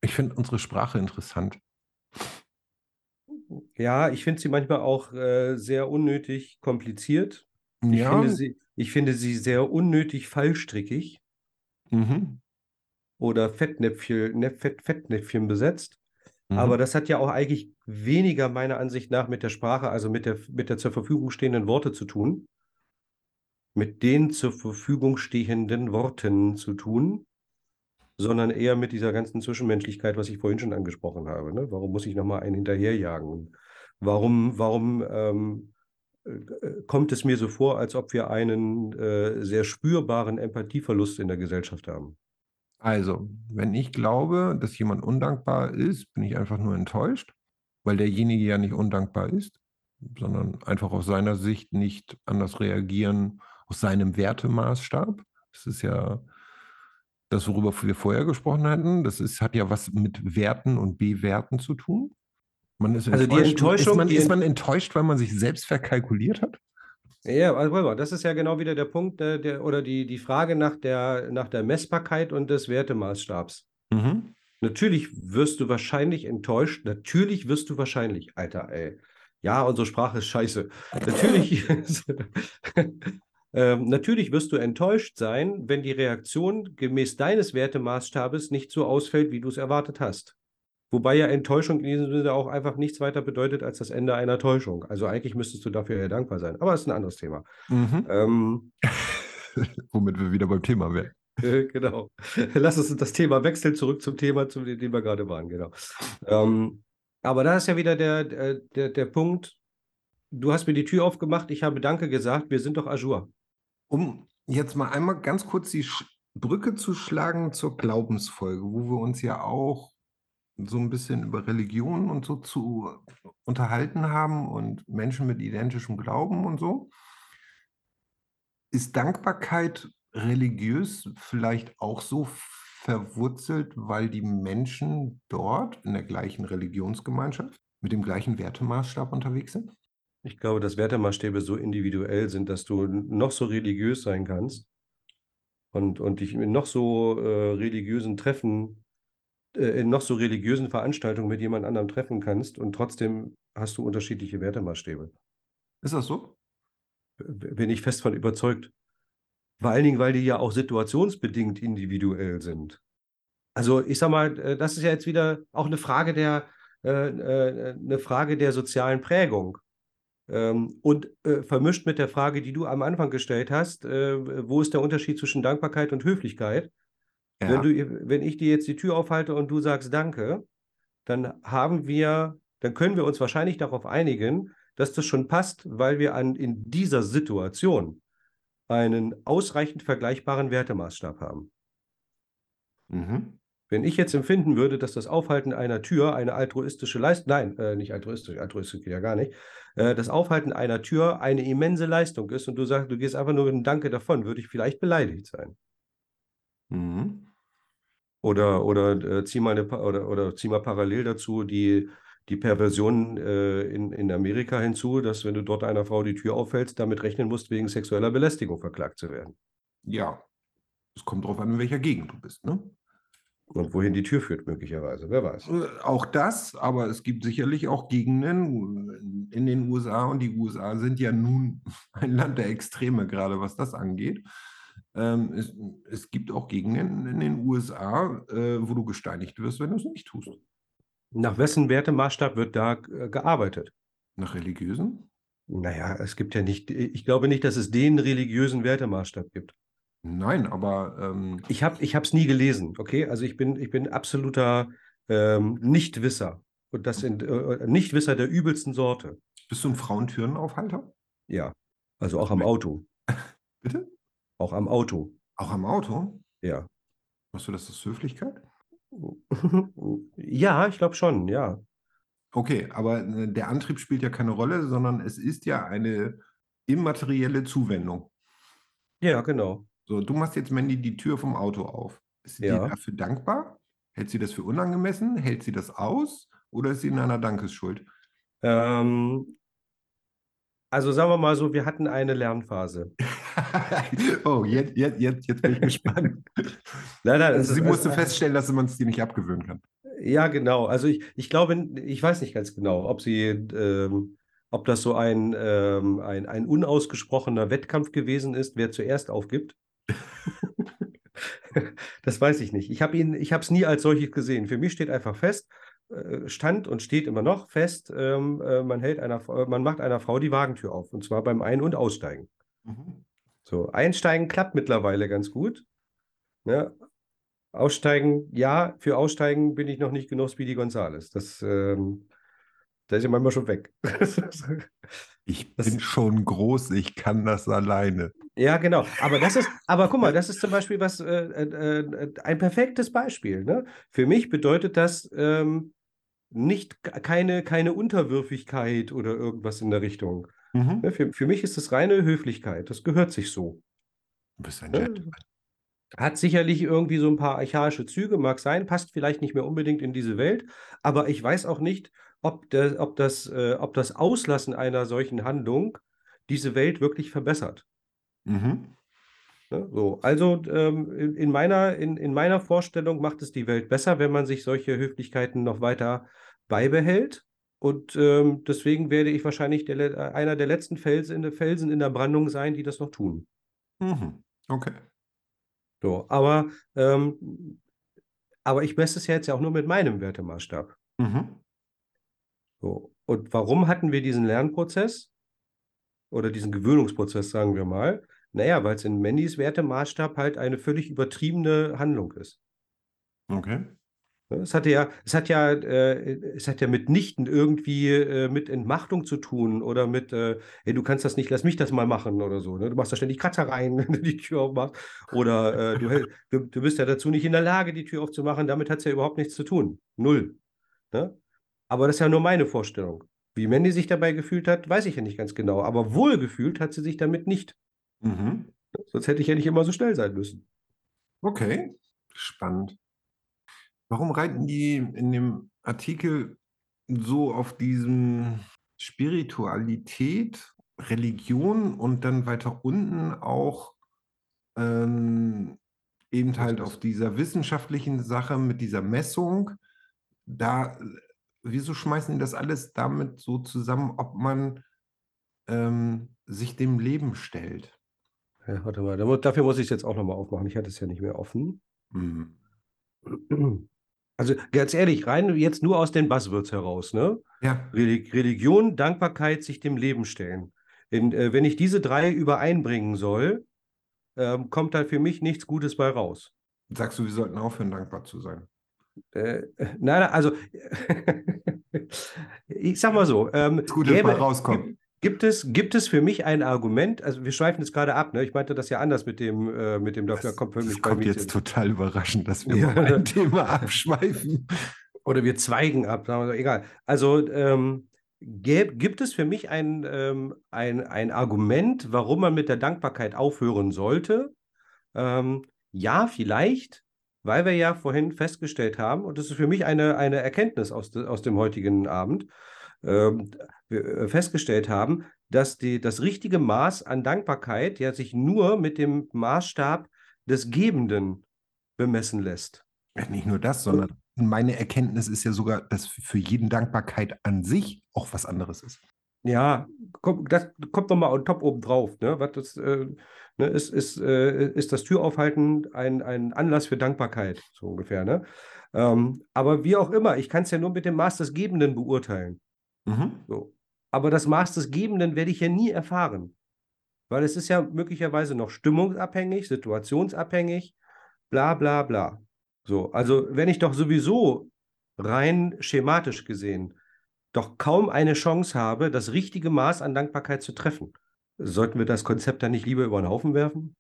Speaker 1: Ich finde unsere Sprache interessant.
Speaker 2: ja, ich finde sie manchmal auch äh, sehr unnötig kompliziert. Ich,
Speaker 1: ja,
Speaker 2: finde sie, ich finde sie sehr unnötig fallstrickig
Speaker 1: mhm.
Speaker 2: oder Fettnäpfchen, Näpf- Fett, Fettnäpfchen besetzt.
Speaker 1: Mhm.
Speaker 2: Aber das hat ja auch eigentlich weniger meiner Ansicht nach mit der Sprache, also mit der, mit der zur Verfügung stehenden Worte zu tun, mit den zur Verfügung stehenden Worten zu tun, sondern eher mit dieser ganzen Zwischenmenschlichkeit, was ich vorhin schon angesprochen habe. Ne? Warum muss ich nochmal einen hinterherjagen? Warum, warum ähm, äh, kommt es mir so vor, als ob wir einen äh, sehr spürbaren Empathieverlust in der Gesellschaft haben?
Speaker 1: Also, wenn ich glaube, dass jemand undankbar ist, bin ich einfach nur enttäuscht, weil derjenige ja nicht undankbar ist, sondern einfach aus seiner Sicht nicht anders reagieren, aus seinem Wertemaßstab. Das ist ja das, worüber wir vorher gesprochen hatten. Das ist, hat ja was mit Werten und Bewerten zu tun. Man ist
Speaker 2: Also die. Enttäuschung-
Speaker 1: ist, man, ist man enttäuscht, weil man sich selbst verkalkuliert hat?
Speaker 2: Ja, also das ist ja genau wieder der Punkt, äh, der, oder die, die Frage nach der, nach der Messbarkeit und des Wertemaßstabs.
Speaker 1: Mhm.
Speaker 2: Natürlich wirst du wahrscheinlich enttäuscht, natürlich wirst du wahrscheinlich, Alter, ey. Ja, unsere Sprache ist scheiße. Natürlich, ähm, natürlich wirst du enttäuscht sein, wenn die Reaktion gemäß deines Wertemaßstabes nicht so ausfällt, wie du es erwartet hast. Wobei ja Enttäuschung in diesem Sinne auch einfach nichts weiter bedeutet als das Ende einer Täuschung. Also eigentlich müsstest du dafür ja dankbar sein. Aber das ist ein anderes Thema.
Speaker 1: Mhm.
Speaker 2: Ähm,
Speaker 1: Womit wir wieder beim Thema wären.
Speaker 2: äh, genau. Lass uns das Thema wechseln, zurück zum Thema, zu dem wir gerade waren, genau. Ähm, aber da ist ja wieder der, der, der, der Punkt, du hast mir die Tür aufgemacht, ich habe Danke gesagt, wir sind doch Azure.
Speaker 1: Um jetzt mal einmal ganz kurz die Brücke zu schlagen zur Glaubensfolge, wo wir uns ja auch so ein bisschen über Religion und so zu unterhalten haben und Menschen mit identischem Glauben und so. Ist Dankbarkeit religiös vielleicht auch so verwurzelt, weil die Menschen dort in der gleichen Religionsgemeinschaft mit dem gleichen Wertemaßstab unterwegs sind?
Speaker 2: Ich glaube, dass Wertemaßstäbe so individuell sind, dass du noch so religiös sein kannst und, und dich in noch so äh, religiösen Treffen, äh, in noch so religiösen Veranstaltungen mit jemand anderem treffen kannst und trotzdem hast du unterschiedliche Wertemaßstäbe.
Speaker 1: Ist das so?
Speaker 2: Bin ich fest von überzeugt. Vor allen Dingen, weil die ja auch situationsbedingt individuell sind. Also ich sag mal, äh, das ist ja jetzt wieder auch eine Frage der, äh, äh, eine Frage der sozialen Prägung. Ähm, und äh, vermischt mit der Frage, die du am Anfang gestellt hast, äh, wo ist der Unterschied zwischen Dankbarkeit und Höflichkeit? Wenn
Speaker 1: Ja.
Speaker 2: du, wenn ich dir jetzt die Tür aufhalte und du sagst Danke, dann haben wir, dann können wir uns wahrscheinlich darauf einigen, dass das schon passt, weil wir an, in dieser Situation einen ausreichend vergleichbaren Wertemaßstab haben.
Speaker 1: Mhm.
Speaker 2: Wenn ich jetzt empfinden würde, dass das Aufhalten einer Tür eine altruistische Leistung, nein, äh, nicht altruistisch, altruistisch geht ja gar nicht, äh, das Aufhalten einer Tür eine immense Leistung ist und du sagst, du gehst einfach nur mit einem Danke davon, würde ich vielleicht beleidigt sein.
Speaker 1: Mhm.
Speaker 2: Oder, oder, äh, zieh mal eine, oder, oder zieh mal parallel dazu die, die Perversion äh, in, in Amerika hinzu, dass wenn du dort einer Frau die Tür aufhältst, damit rechnen musst, wegen sexueller Belästigung verklagt zu werden.
Speaker 1: Ja, es kommt drauf an, in welcher Gegend du bist, ne?
Speaker 2: Und wohin die Tür führt, möglicherweise, wer weiß.
Speaker 1: Äh, Auch das, aber es gibt sicherlich auch Gegenden in den USA und die USA sind ja nun ein Land der Extreme, gerade was das angeht. Ähm, es, es gibt auch Gegenden in den USA, äh, wo du gesteinigt wirst, wenn du es nicht tust.
Speaker 2: Nach wessen Wertemaßstab wird da äh, gearbeitet?
Speaker 1: Nach religiösen?
Speaker 2: Naja, es gibt ja nicht, ich glaube nicht, dass es den religiösen Wertemaßstab gibt.
Speaker 1: Nein, aber ähm,
Speaker 2: Ich habe ich es nie gelesen, okay? Also ich bin, ich bin absoluter ähm, Nichtwisser. Und das sind äh, Nichtwisser der übelsten Sorte.
Speaker 1: bist du ein Frauentürenaufhalter?
Speaker 2: Ja. Also auch am Auto.
Speaker 1: Bitte?
Speaker 2: Auch am Auto.
Speaker 1: Auch am Auto?
Speaker 2: Ja.
Speaker 1: Machst du das aus Höflichkeit?
Speaker 2: Ja, ich glaube schon, ja.
Speaker 1: Okay, aber äh, der Antrieb spielt ja keine Rolle, sondern es ist ja eine immaterielle Zuwendung.
Speaker 2: Ja, genau.
Speaker 1: So, du machst jetzt Mandy die Tür vom Auto auf. Ist sie dir
Speaker 2: Ja.
Speaker 1: dafür dankbar? Hält sie das für unangemessen? Hält sie das aus? Oder ist sie in einer Dankesschuld?
Speaker 2: Ähm, also sagen wir mal so, wir hatten eine Lernphase.
Speaker 1: oh, jetzt, jetzt, jetzt, jetzt bin ich gespannt.
Speaker 2: Nein, nein,
Speaker 1: Also sie
Speaker 2: ist-
Speaker 1: musste
Speaker 2: es-
Speaker 1: feststellen, dass man es dir nicht abgewöhnen kann.
Speaker 2: Ja, genau. Also ich, ich glaube, ich weiß nicht ganz genau, ob sie, ähm, ob das so ein, ähm, ein, ein unausgesprochener Wettkampf gewesen ist, wer zuerst aufgibt. Das weiß ich nicht. Ich habe ihn, ich habe es nie als solches gesehen. Für mich steht einfach fest, äh, stand und steht immer noch fest, ähm, äh, man hält einer, Frau- man macht einer Frau die Wagentür auf, und zwar beim Ein- und Aussteigen.
Speaker 1: Mhm.
Speaker 2: So, einsteigen klappt mittlerweile ganz gut. Ne? Aussteigen, ja, für Aussteigen bin ich noch nicht genug Speedy Gonzales. Das, ähm, da ist ja manchmal schon weg.
Speaker 1: Ich
Speaker 2: Das-
Speaker 1: bin schon groß, ich kann das alleine.
Speaker 2: Ja, genau. Aber das ist, aber guck mal, das ist zum Beispiel was, äh, äh, äh, ein perfektes Beispiel. Ne? Für mich bedeutet das ähm, nicht keine, keine Unterwürfigkeit oder irgendwas in der Richtung.
Speaker 1: Mhm.
Speaker 2: Ne? Für, für mich ist das reine Höflichkeit. Das gehört sich so.
Speaker 1: Du bist ein
Speaker 2: Ja.
Speaker 1: Gentleman.
Speaker 2: Hat sicherlich irgendwie so ein paar archaische Züge, mag sein, passt vielleicht nicht mehr unbedingt in diese Welt, aber ich weiß auch nicht, ob, der, ob, das, äh, ob das Auslassen einer solchen Handlung diese Welt wirklich verbessert.
Speaker 1: Mhm.
Speaker 2: Ne? So, also ähm, in, in meiner, in, in meiner Vorstellung macht es die Welt besser, wenn man sich solche Höflichkeiten noch weiter beibehält. Und ähm, deswegen werde ich wahrscheinlich der, äh, einer der letzten Felsen, Felsen in der Brandung sein, die das noch tun.
Speaker 1: Mhm. Okay.
Speaker 2: So, aber, ähm, aber ich messe es ja jetzt ja auch nur mit meinem Wertemaßstab.
Speaker 1: Mhm.
Speaker 2: So. Und warum hatten wir diesen Lernprozess oder diesen Gewöhnungsprozess, sagen wir mal? Naja, weil es in Mandys Wertemaßstab halt eine völlig übertriebene Handlung ist.
Speaker 1: Okay.
Speaker 2: Ne, Es hatte ja, es hat ja, äh, es hat ja mitnichten irgendwie äh, mit Entmachtung zu tun oder mit, äh, hey, du kannst das nicht, lass mich das mal machen oder so. Ne? Du machst da ständig Kratzer rein, wenn du die Tür aufmachst. Oder äh, du, du, du bist ja dazu nicht in der Lage, die Tür aufzumachen. Damit hat es ja überhaupt nichts zu tun. Null. Ne? Aber das ist ja nur meine Vorstellung. Wie Mandy sich dabei gefühlt hat, weiß ich ja nicht ganz genau. Aber wohlgefühlt hat sie sich damit nicht.
Speaker 1: Mhm.
Speaker 2: Sonst hätte ich ja nicht immer so schnell sein müssen.
Speaker 1: Okay. Spannend. Warum reiten die in dem Artikel so auf diesem Spiritualität, Religion und dann weiter unten auch ähm, eben halt auf dieser wissenschaftlichen Sache mit dieser Messung? Da, wieso schmeißen die das alles damit so zusammen, ob man ähm, sich dem Leben stellt?
Speaker 2: Ja, warte mal, dafür muss ich es jetzt auch nochmal aufmachen. Ich hatte es ja nicht mehr offen.
Speaker 1: Hm.
Speaker 2: Also ganz ehrlich, rein jetzt nur aus den Buzzwords heraus, ne?
Speaker 1: Ja.
Speaker 2: Reli- Religion, Dankbarkeit, sich dem Leben stellen. In, äh, wenn ich diese drei übereinbringen soll, ähm, kommt da für mich nichts Gutes bei raus.
Speaker 1: Sagst du, wir sollten aufhören, dankbar zu sein?
Speaker 2: Äh, nein, also ich sag mal so, ähm,
Speaker 1: Ist gut, dass mal rauskommt.
Speaker 2: gib- Gibt es, gibt es für mich ein Argument, also wir schweifen jetzt gerade ab, ne? Ich meinte das ja anders mit dem, äh, mit dem Dr.
Speaker 1: Das,
Speaker 2: kommt für
Speaker 1: das
Speaker 2: bei
Speaker 1: kommt jetzt total überraschend, dass wir
Speaker 2: Ja.
Speaker 1: mal ein Thema abschweifen.
Speaker 2: Oder wir zweigen ab, sagen wir so, egal. Also ähm, gäb, gibt es für mich ein, ähm, ein, ein Argument, warum man mit der Dankbarkeit aufhören sollte? Ähm, ja, vielleicht, weil wir ja vorhin festgestellt haben, und das ist für mich eine, eine Erkenntnis aus, de, aus dem heutigen Abend, ähm, äh, festgestellt haben, dass die, das richtige Maß an Dankbarkeit ja sich nur mit dem Maßstab des Gebenden bemessen lässt.
Speaker 1: Nicht nur das, sondern meine Erkenntnis ist ja sogar, dass für jeden Dankbarkeit an sich auch was anderes ist.
Speaker 2: Ja, kommt, das kommt nochmal on top oben drauf. Ne? Was das, äh, ne, ist, ist, äh, ist das Türaufhalten ein, ein Anlass für Dankbarkeit, so ungefähr. Ne? Ähm, aber wie auch immer, ich kann es ja nur mit dem Maß des Gebenden beurteilen. So. Aber das Maß des Gebenden werde ich ja nie erfahren. Weil es ist ja möglicherweise noch stimmungsabhängig, situationsabhängig, bla bla bla. So, also wenn ich doch sowieso rein schematisch gesehen doch kaum eine Chance habe, das richtige Maß an Dankbarkeit zu treffen, sollten wir das Konzept dann nicht lieber über den Haufen werfen?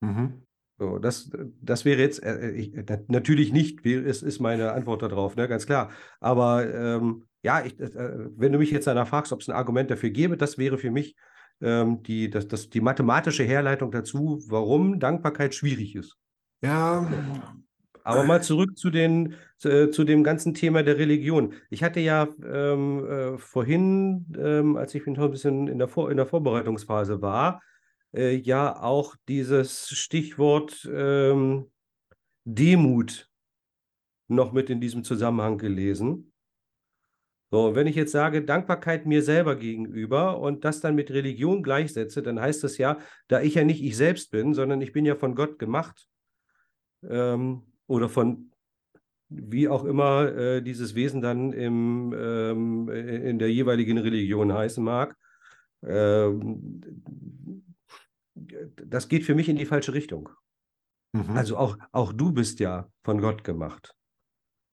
Speaker 1: Mhm.
Speaker 2: So, das, das wäre jetzt, äh, ich, na- natürlich nicht, ist, ist meine Antwort darauf, ne, ganz klar. Aber ähm, ja, ich, äh, wenn du mich jetzt danach fragst, ob es ein Argument dafür gäbe, das wäre für mich ähm, die, das, das, die mathematische Herleitung dazu, warum Dankbarkeit schwierig ist.
Speaker 1: Ja,
Speaker 2: Aber mal zurück zu, den, zu, äh, zu dem ganzen Thema der Religion. Ich hatte ja ähm, äh, vorhin, ähm, als ich ein bisschen in der, Vor in der Vorbereitungsphase war, äh, ja auch dieses Stichwort ähm, Demut noch mit in diesem Zusammenhang gelesen. So, und wenn ich jetzt sage, Dankbarkeit mir selber gegenüber und das dann mit Religion gleichsetze, dann heißt das ja, da ich ja nicht ich selbst bin, sondern ich bin ja von Gott gemacht ähm, oder von wie auch immer äh, dieses Wesen dann im, ähm, in der jeweiligen Religion heißen mag, ähm, das geht für mich in die falsche Richtung.
Speaker 1: mhm.
Speaker 2: Also auch, auch du bist ja von Gott gemacht.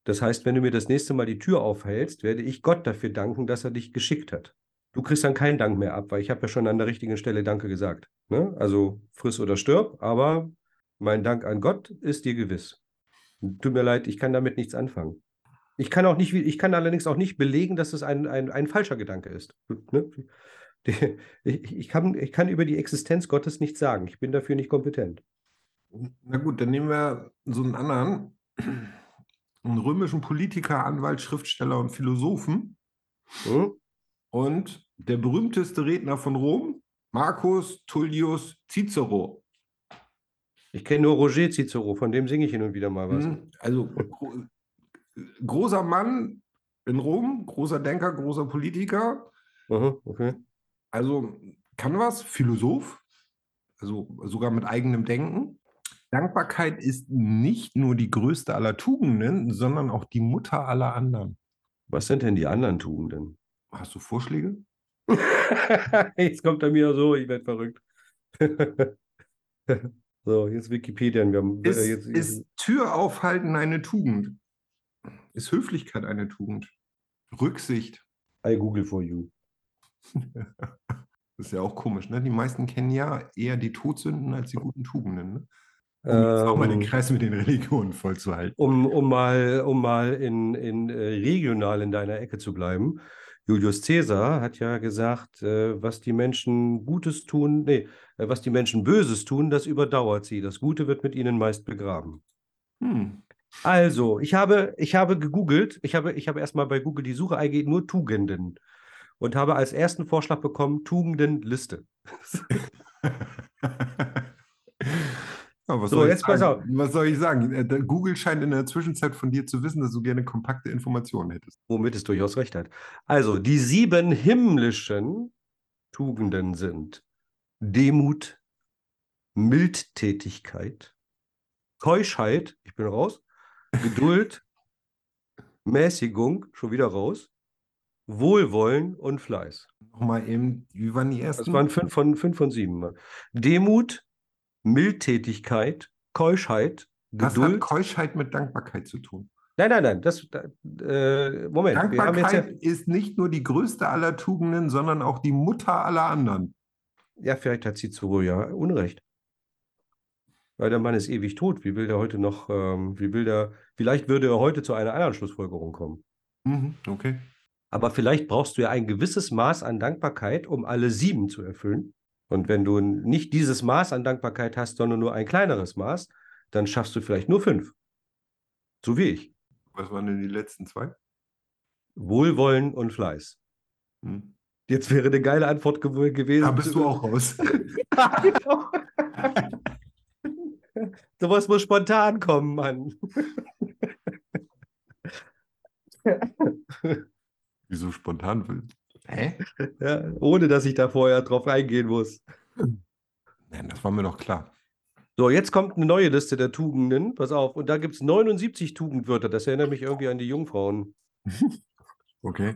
Speaker 2: Das heißt, wenn du mir das nächste Mal die Tür aufhältst, werde ich Gott dafür danken, dass er dich geschickt hat. Du kriegst dann keinen Dank mehr ab, weil ich habe ja schon an der richtigen Stelle Danke gesagt. Ne? Also friss oder stirb, aber mein Dank an Gott ist dir gewiss. Tut mir leid, ich kann damit nichts anfangen. Ich kann auch nicht, ich kann allerdings auch nicht belegen, dass es ein, ein, ein falscher Gedanke ist. Ne? Die- Ich, ich, kann, ich kann über die Existenz Gottes nichts sagen. Ich bin dafür nicht kompetent.
Speaker 1: Na gut, dann nehmen wir so einen anderen, einen römischen Politiker, Anwalt, Schriftsteller und Philosophen.
Speaker 2: Hm?
Speaker 1: Und der berühmteste Redner von Rom, Marcus Tullius Cicero.
Speaker 2: Ich kenne nur Roger Cicero, von dem singe ich hin und wieder mal was.
Speaker 1: Hm, Also gro großer Mann in Rom, großer Denker, großer Politiker.
Speaker 2: Aha, okay.
Speaker 1: Also kann was, Philosoph, also sogar mit eigenem Denken. Dankbarkeit ist nicht nur die größte aller Tugenden, sondern auch die Mutter aller anderen.
Speaker 2: Was sind denn die anderen Tugenden?
Speaker 1: Hast du Vorschläge?
Speaker 2: Jetzt kommt er mir so, ich werde verrückt. so, jetzt Wikipedia. Wir haben,
Speaker 1: Ist,
Speaker 2: äh, jetzt,
Speaker 1: ist Tür aufhalten eine Tugend? Ist Höflichkeit eine Tugend? Rücksicht.
Speaker 2: I Google for you.
Speaker 1: Das ist ja auch komisch, ne? Die meisten kennen ja eher die Todsünden als die guten Tugenden. Ne? Um auch mal den
Speaker 2: Ähm,
Speaker 1: Kreis mit den Religionen vollzuhalten.
Speaker 2: um, um mal, um mal in, in äh, regional in deiner Ecke zu bleiben. Julius Caesar hat ja gesagt, äh, was die Menschen Gutes tun, nee, äh, was die Menschen Böses tun, das überdauert sie. Das Gute wird mit ihnen meist begraben.
Speaker 1: Hm.
Speaker 2: Also, ich habe, ich habe gegoogelt, ich habe, ich habe erstmal bei Google die Suche eingegeben, nur Tugenden. Und habe als ersten Vorschlag bekommen, Tugendenliste.
Speaker 1: Ja, was
Speaker 2: So,
Speaker 1: soll ich
Speaker 2: jetzt pass
Speaker 1: sagen? Was soll ich sagen? Äh, Google scheint in der Zwischenzeit von dir zu wissen, dass du gerne kompakte Informationen hättest.
Speaker 2: Womit es durchaus recht hat. Also, die sieben himmlischen Tugenden sind Demut, Mildtätigkeit, Keuschheit, ich bin raus, Geduld, Mäßigung, schon wieder raus, Wohlwollen und Fleiß.
Speaker 1: Nochmal eben, wie waren die ersten?
Speaker 2: Das waren fünf von, fünf von sieben. Demut, Mildtätigkeit, Keuschheit,
Speaker 1: Was hat
Speaker 2: Geduld.
Speaker 1: Keuschheit mit Dankbarkeit zu tun?
Speaker 2: Nein, nein, nein, das, äh, Moment. Jetzt ja,
Speaker 1: Dankbarkeit ist nicht nur die größte aller Tugenden, sondern auch die Mutter aller anderen.
Speaker 2: ja, vielleicht hat Cicero ja Unrecht. Weil der Mann ist ewig tot. Wie will der heute noch, ähm, wie will der, vielleicht würde er heute zu einer anderen Schlussfolgerung kommen.
Speaker 1: Mhm, okay.
Speaker 2: Aber vielleicht brauchst du ja ein gewisses Maß an Dankbarkeit, um alle sieben zu erfüllen. Und wenn du nicht dieses Maß an Dankbarkeit hast, sondern nur ein kleineres Maß, dann schaffst du vielleicht nur fünf. So wie ich.
Speaker 1: Was waren denn die letzten zwei?
Speaker 2: Wohlwollen und Fleiß.
Speaker 1: Hm.
Speaker 2: Jetzt wäre eine geile Antwort gew gewesen.
Speaker 1: Da bist du auch raus.
Speaker 2: Genau. Sowas muss spontan kommen, Mann.
Speaker 1: Wieso spontan will? Hä?
Speaker 2: Ja, ohne dass ich da vorher drauf eingehen muss.
Speaker 1: Nein, das war mir doch klar.
Speaker 2: So, jetzt kommt eine neue Liste der Tugenden. Pass auf. Und da gibt es 79 Tugendwörter. Das erinnert mich irgendwie an die Jungfrauen.
Speaker 1: Okay.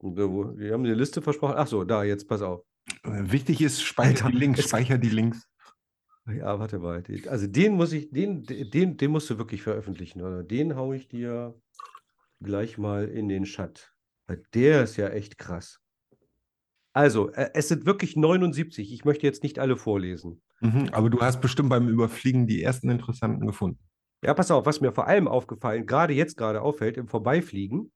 Speaker 2: Wir haben eine Liste versprochen. Ach so, da, jetzt pass auf.
Speaker 1: Wichtig ist, speicher
Speaker 2: Alter,
Speaker 1: die Links, speicher die Links.
Speaker 2: Ja, warte mal. Also den muss ich, den, den, den musst du wirklich veröffentlichen, oder? Den haue ich dir gleich mal in den Chat. Der ist ja echt krass. Also, äh, es sind wirklich 79. Ich möchte jetzt nicht alle vorlesen.
Speaker 1: Mhm, aber du hast bestimmt beim Überfliegen die ersten interessanten gefunden.
Speaker 2: Ja, pass auf, was mir vor allem aufgefallen, gerade jetzt gerade auffällt, im Vorbeifliegen,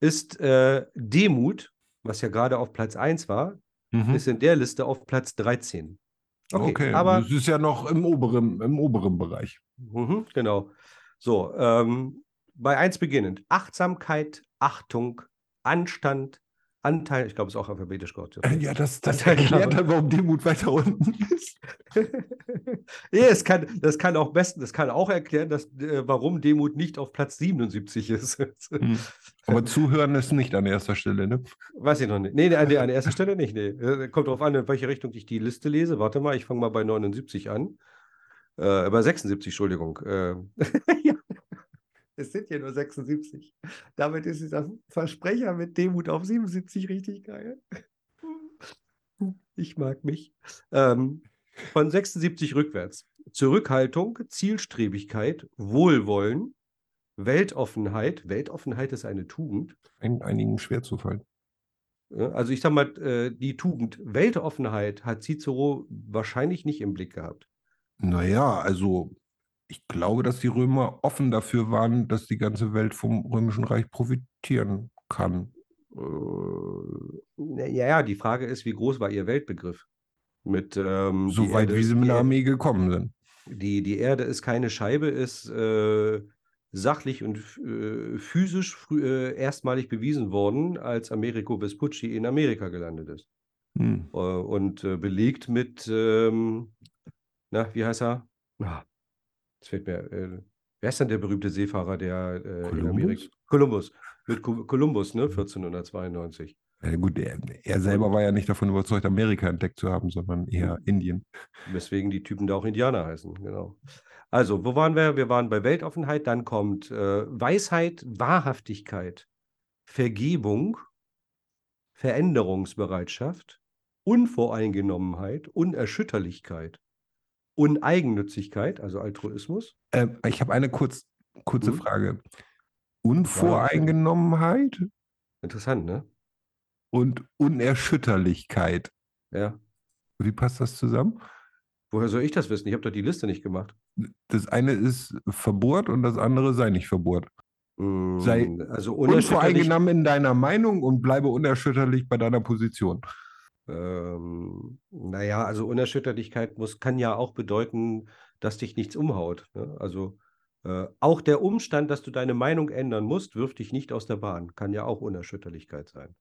Speaker 2: ist äh, Demut, was ja gerade auf Platz 1 war,
Speaker 1: Mhm.
Speaker 2: ist in der Liste auf Platz 13. Okay,
Speaker 1: Okay,
Speaker 2: aber
Speaker 1: das ist ja noch im oberen, im oberen Bereich.
Speaker 2: Mhm, genau. So, ähm, bei 1 beginnend. Achtsamkeit, Achtung, Anstand, Anteil, ich glaube, es ist auch alphabetisch geordnet.
Speaker 1: Ja, das, das
Speaker 2: Anteil-
Speaker 1: erklärt dann, warum Demut weiter unten ist.
Speaker 2: nee, es kann, das kann auch besten, das kann auch erklären, dass, äh, warum Demut nicht auf Platz 77 ist.
Speaker 1: Hm. Aber Zuhören ist nicht an erster Stelle, ne?
Speaker 2: Weiß ich noch nicht. Nee, nee, nee, an erster Stelle nicht. Nee. Äh, Kommt drauf an, in welche Richtung ich die Liste lese. Warte mal, ich fange mal bei 79 an. Äh, bei 76, Entschuldigung. Äh, ja. Es sind ja nur 76. Damit ist dieser Versprecher mit Demut auf 77 richtig geil. Ich mag mich. Ähm, von 76 rückwärts. Zurückhaltung, Zielstrebigkeit, Wohlwollen, Weltoffenheit. Weltoffenheit ist eine Tugend.
Speaker 1: Ein, einigen schwer zu fallen.
Speaker 2: Also ich sag mal, äh, die Tugend Weltoffenheit hat Cicero wahrscheinlich nicht im Blick gehabt.
Speaker 1: Naja, also ich glaube, dass die Römer offen dafür waren, dass die ganze Welt vom Römischen Reich profitieren kann.
Speaker 2: Äh, ja, ja, die Frage ist, wie groß war ihr Weltbegriff? Mit ähm, die
Speaker 1: Soweit
Speaker 2: Erde
Speaker 1: wie sie mit der
Speaker 2: Er-
Speaker 1: Armee gekommen sind.
Speaker 2: Die, die Erde ist keine Scheibe, ist äh, sachlich und äh, physisch frü- äh, erstmalig bewiesen worden, als Americo Vespucci in Amerika gelandet ist.
Speaker 1: Hm.
Speaker 2: Äh, und äh, belegt mit, ähm, na, wie heißt er? Ah, das fällt mir, äh, wer ist denn der berühmte Seefahrer, der äh, in? Amerika? Kolumbus. Mit Ko- Kolumbus, ne? 1492.
Speaker 1: Ja, gut, er, er selber war ja nicht davon überzeugt, Amerika entdeckt zu haben, sondern eher Indien.
Speaker 2: Weswegen die Typen da auch Indianer heißen, genau. Also, wo waren wir? Wir waren bei Weltoffenheit, dann kommt äh, Weisheit, Wahrhaftigkeit, Vergebung, Veränderungsbereitschaft, Unvoreingenommenheit, Unerschütterlichkeit, Uneigennützigkeit, also Altruismus.
Speaker 1: Ähm, ich habe eine kurz, kurze
Speaker 2: Mhm.
Speaker 1: Frage. Unvoreingenommenheit
Speaker 2: Interessant, ne?
Speaker 1: und Unerschütterlichkeit.
Speaker 2: Ja.
Speaker 1: Wie passt das zusammen?
Speaker 2: Woher soll ich das wissen? Ich habe doch die Liste nicht gemacht.
Speaker 1: Das eine ist verbohrt und das andere sei nicht verbohrt. Sei
Speaker 2: Mm, also
Speaker 1: Unvoreingenommen in deiner Meinung und bleibe unerschütterlich bei deiner Position.
Speaker 2: Ähm, naja, also Unerschütterlichkeit muss, kann ja auch bedeuten, dass dich nichts umhaut. Ne? Also äh, auch der Umstand, dass du deine Meinung ändern musst, wirft dich nicht aus der Bahn. Kann ja auch Unerschütterlichkeit sein.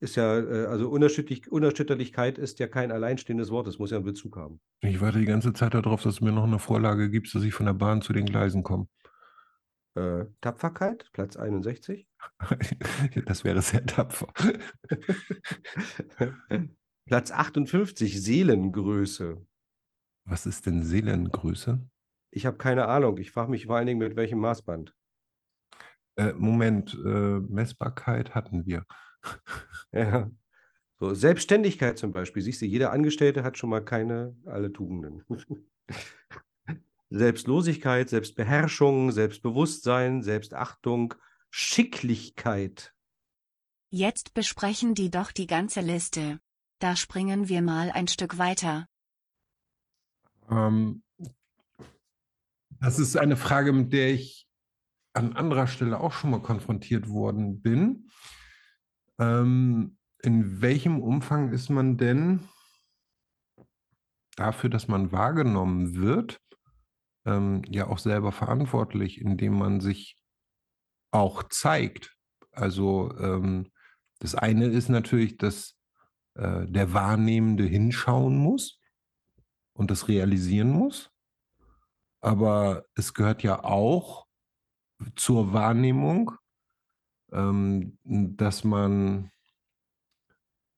Speaker 2: Ist ja, äh, also Unerschütterlich, Unerschütterlichkeit ist ja kein alleinstehendes Wort, es muss ja einen Bezug haben.
Speaker 1: Ich warte die ganze Zeit darauf, dass du mir noch eine Vorlage gibst, dass ich von der Bahn zu den Gleisen komme.
Speaker 2: Äh, Tapferkeit, Platz 61.
Speaker 1: Das wäre sehr tapfer.
Speaker 2: Platz 58, Seelengröße.
Speaker 1: Was ist denn Seelengröße?
Speaker 2: Ich habe keine Ahnung. Ich frage mich vor allen Dingen, mit welchem Maßband.
Speaker 1: Äh, Moment, äh, Messbarkeit hatten wir.
Speaker 2: Ja. So, Selbstständigkeit zum Beispiel. Siehst du, jeder Angestellte hat schon mal keine, alle Tugenden. Selbstlosigkeit, Selbstbeherrschung, Selbstbewusstsein, Selbstachtung, Schicklichkeit.
Speaker 3: Jetzt besprechen die doch die ganze Liste. Da springen wir mal ein Stück weiter.
Speaker 1: Ähm, das ist eine Frage, mit der ich an anderer Stelle auch schon mal konfrontiert worden bin. Ähm, in welchem Umfang ist man denn dafür, dass man wahrgenommen wird, ähm, ja auch selber verantwortlich, indem man sich auch zeigt? Also ähm, das eine ist natürlich, dass äh, der Wahrnehmende hinschauen muss und das realisieren muss. Aber es gehört ja auch zur Wahrnehmung, ähm, dass man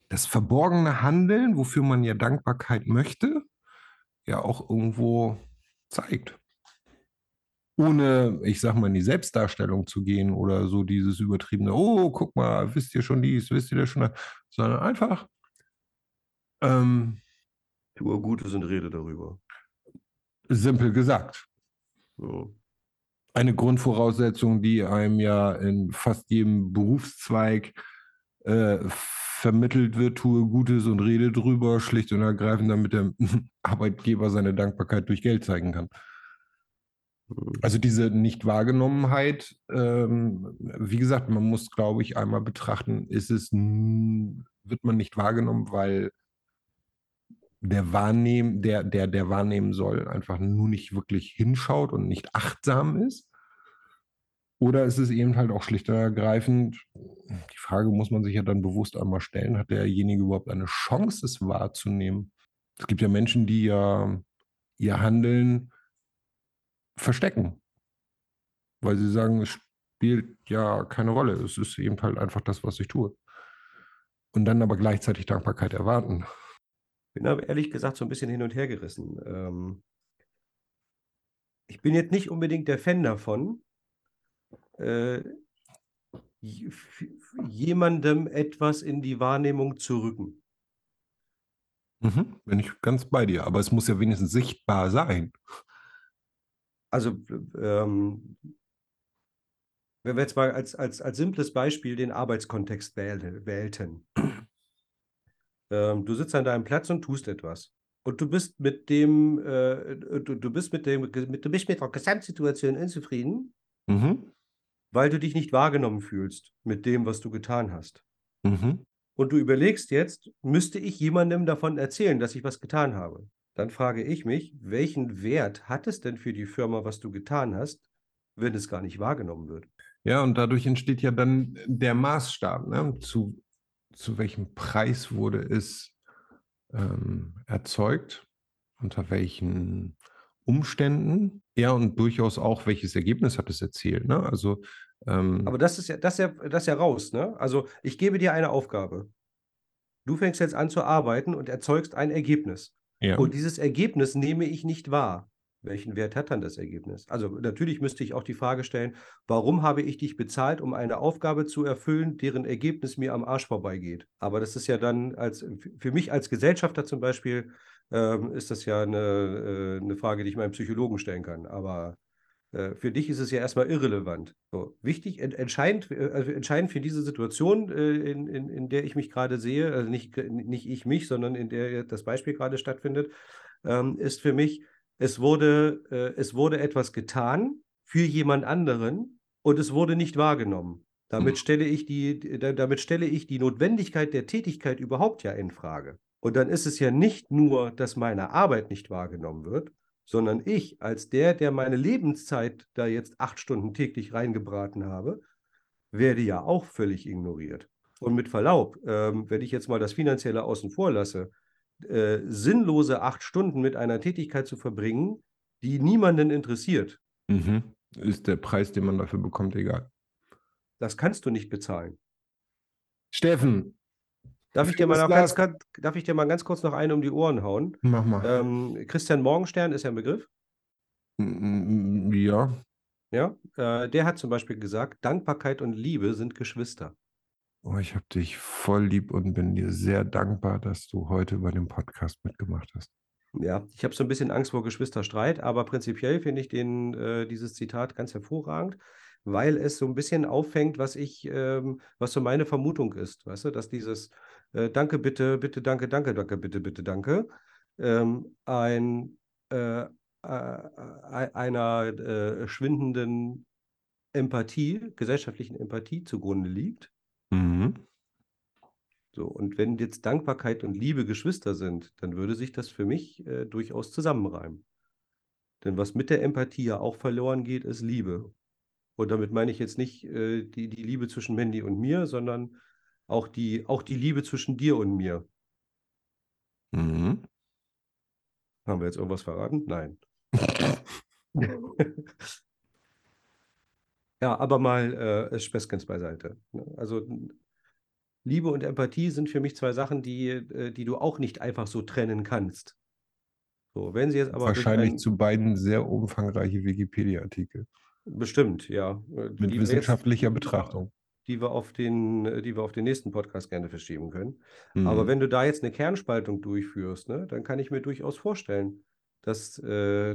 Speaker 1: das verborgene Handeln, wofür man ja Dankbarkeit möchte, ja auch irgendwo zeigt. Ohne, ich sag mal, in die Selbstdarstellung zu gehen oder so dieses übertriebene, oh, guck mal, wisst ihr schon dies, wisst ihr das schon, sondern einfach. Ähm,
Speaker 2: Tue Gutes und rede darüber.
Speaker 1: Simpel gesagt.
Speaker 2: So.
Speaker 1: Eine Grundvoraussetzung, die einem ja in fast jedem Berufszweig äh, vermittelt wird, tue Gutes und rede drüber, schlicht und ergreifend, damit der Arbeitgeber seine Dankbarkeit durch Geld zeigen kann.
Speaker 2: Mhm.
Speaker 1: Also diese Nicht-Wahrgenommenheit, ähm, wie gesagt, man muss, glaube ich, einmal betrachten, ist es, wird man nicht wahrgenommen, weil der wahrnehmen, der, der, der wahrnehmen soll, einfach nur nicht wirklich hinschaut und nicht achtsam ist? Oder ist es eben halt auch schlicht und ergreifend, die Frage muss man sich ja dann bewusst einmal stellen, hat derjenige überhaupt eine Chance, es wahrzunehmen? Es gibt ja Menschen, die ja ihr Handeln verstecken, weil sie sagen, es spielt ja keine Rolle, es ist eben halt einfach das, was ich tue. Und dann aber gleichzeitig Dankbarkeit erwarten
Speaker 2: bin aber ehrlich gesagt so ein bisschen hin und her gerissen. Ähm, ich bin jetzt nicht unbedingt der Fan davon, äh, jemandem etwas in die Wahrnehmung zu rücken.
Speaker 1: Mhm, bin ich ganz bei dir, aber es muss ja wenigstens sichtbar sein.
Speaker 2: Also, ähm, wenn wir jetzt mal als, als, als simples Beispiel den Arbeitskontext wählten. Ähm, du sitzt an deinem Platz und tust etwas. Und du bist mit dem, äh, du, du bist mit dem, du bist mit der Gesamtsituation unzufrieden,
Speaker 1: Mhm.
Speaker 2: Weil du dich nicht wahrgenommen fühlst mit dem, was du getan hast.
Speaker 1: Mhm.
Speaker 2: Und du überlegst jetzt, müsste ich jemandem davon erzählen, dass ich was getan habe? Dann frage ich mich, welchen Wert hat es denn für die Firma, was du getan hast, wenn es gar nicht wahrgenommen wird?
Speaker 1: Ja, und dadurch entsteht ja dann der Maßstab, ne? zu zu welchem Preis wurde es ähm, erzeugt, unter welchen Umständen, ja, und durchaus auch, welches Ergebnis hat es erzielt. Ne? Also, ähm,
Speaker 2: Aber das ist ja, das ist ja, das ist ja raus, ne? Also ich gebe dir eine Aufgabe. Du fängst jetzt an zu arbeiten und erzeugst ein Ergebnis.
Speaker 1: ja.
Speaker 2: Und dieses Ergebnis nehme ich nicht wahr. Welchen Wert hat dann das Ergebnis? Also natürlich müsste ich auch die Frage stellen, warum habe ich dich bezahlt, um eine Aufgabe zu erfüllen, deren Ergebnis mir am Arsch vorbeigeht? Aber das ist ja dann als für mich als Gesellschafter zum Beispiel ähm, ist das ja eine, äh, eine Frage, die ich meinem Psychologen stellen kann. Aber für dich ist es ja erstmal irrelevant. So, wichtig, ent, entscheidend, äh, also entscheidend für diese Situation, äh, in, in, in der ich mich gerade sehe, also nicht, nicht ich mich, sondern in der das Beispiel gerade stattfindet, ähm, ist für mich, es wurde, äh, es wurde etwas getan für jemand anderen und es wurde nicht wahrgenommen. Damit
Speaker 1: Mhm.
Speaker 2: stelle ich die, da- damit stelle ich die Notwendigkeit der Tätigkeit überhaupt ja in Frage. Und dann ist es ja nicht nur, dass meine Arbeit nicht wahrgenommen wird, sondern ich als der, der meine Lebenszeit da jetzt acht Stunden täglich reingebraten habe, werde ja auch völlig ignoriert. Und mit Verlaub, ähm, wenn ich jetzt mal das Finanzielle außen vor lasse, äh, sinnlose acht Stunden mit einer Tätigkeit zu verbringen, die niemanden interessiert,
Speaker 1: Mhm. Ist der Preis, den man dafür bekommt, egal.
Speaker 2: das kannst du nicht bezahlen.
Speaker 1: Steffen,
Speaker 2: Darf ich dir mal ganz, ganz, darf ich dir mal ganz kurz noch eine um die Ohren hauen?
Speaker 1: mach mal.
Speaker 2: Ähm, Christian Morgenstern ist ja ein Begriff.
Speaker 1: Mm, Ja,
Speaker 2: Ja, äh, der hat zum Beispiel gesagt, Dankbarkeit und Liebe sind Geschwister.
Speaker 1: oh, ich habe dich voll lieb und bin dir sehr dankbar, dass du heute bei dem Podcast mitgemacht hast.
Speaker 2: Ja, ich habe so ein bisschen Angst vor Geschwisterstreit, aber prinzipiell finde ich den, äh, dieses Zitat ganz hervorragend, weil es so ein bisschen auffängt, was ich, ähm, was so meine Vermutung ist, weißt du, dass dieses äh, Danke, bitte, bitte, danke, danke, danke, bitte, bitte, danke, ähm, ein äh, äh, einer äh, schwindenden Empathie, gesellschaftlichen Empathie zugrunde liegt.
Speaker 1: Mhm.
Speaker 2: So, und wenn jetzt Dankbarkeit und Liebe Geschwister sind, dann würde sich das für mich äh, durchaus zusammenreimen. Denn was mit der Empathie ja auch verloren geht, ist Liebe. Und damit meine ich jetzt nicht äh, die, die Liebe zwischen Mandy und mir, sondern auch die, auch die Liebe zwischen dir und mir.
Speaker 1: Mhm.
Speaker 2: Haben wir jetzt irgendwas verraten? Nein. ja, aber mal äh, Späßchens beiseite. Ne? Also Liebe und Empathie sind für mich zwei Sachen, die, äh, die du auch nicht einfach so trennen kannst. So, wenn sie jetzt aber
Speaker 1: Wahrscheinlich
Speaker 2: ein,
Speaker 1: zu beiden sehr umfangreiche Wikipedia-Artikel
Speaker 2: bestimmt, ja, äh,
Speaker 1: mit
Speaker 2: die wir jetzt,
Speaker 1: wissenschaftlicher Betrachtung.
Speaker 2: Die wir auf den, äh, die wir auf den nächsten Podcast gerne verschieben können. Aber
Speaker 1: Mhm.
Speaker 2: wenn du da jetzt eine Kernspaltung durchführst, ne, dann kann ich mir durchaus vorstellen, dass, äh,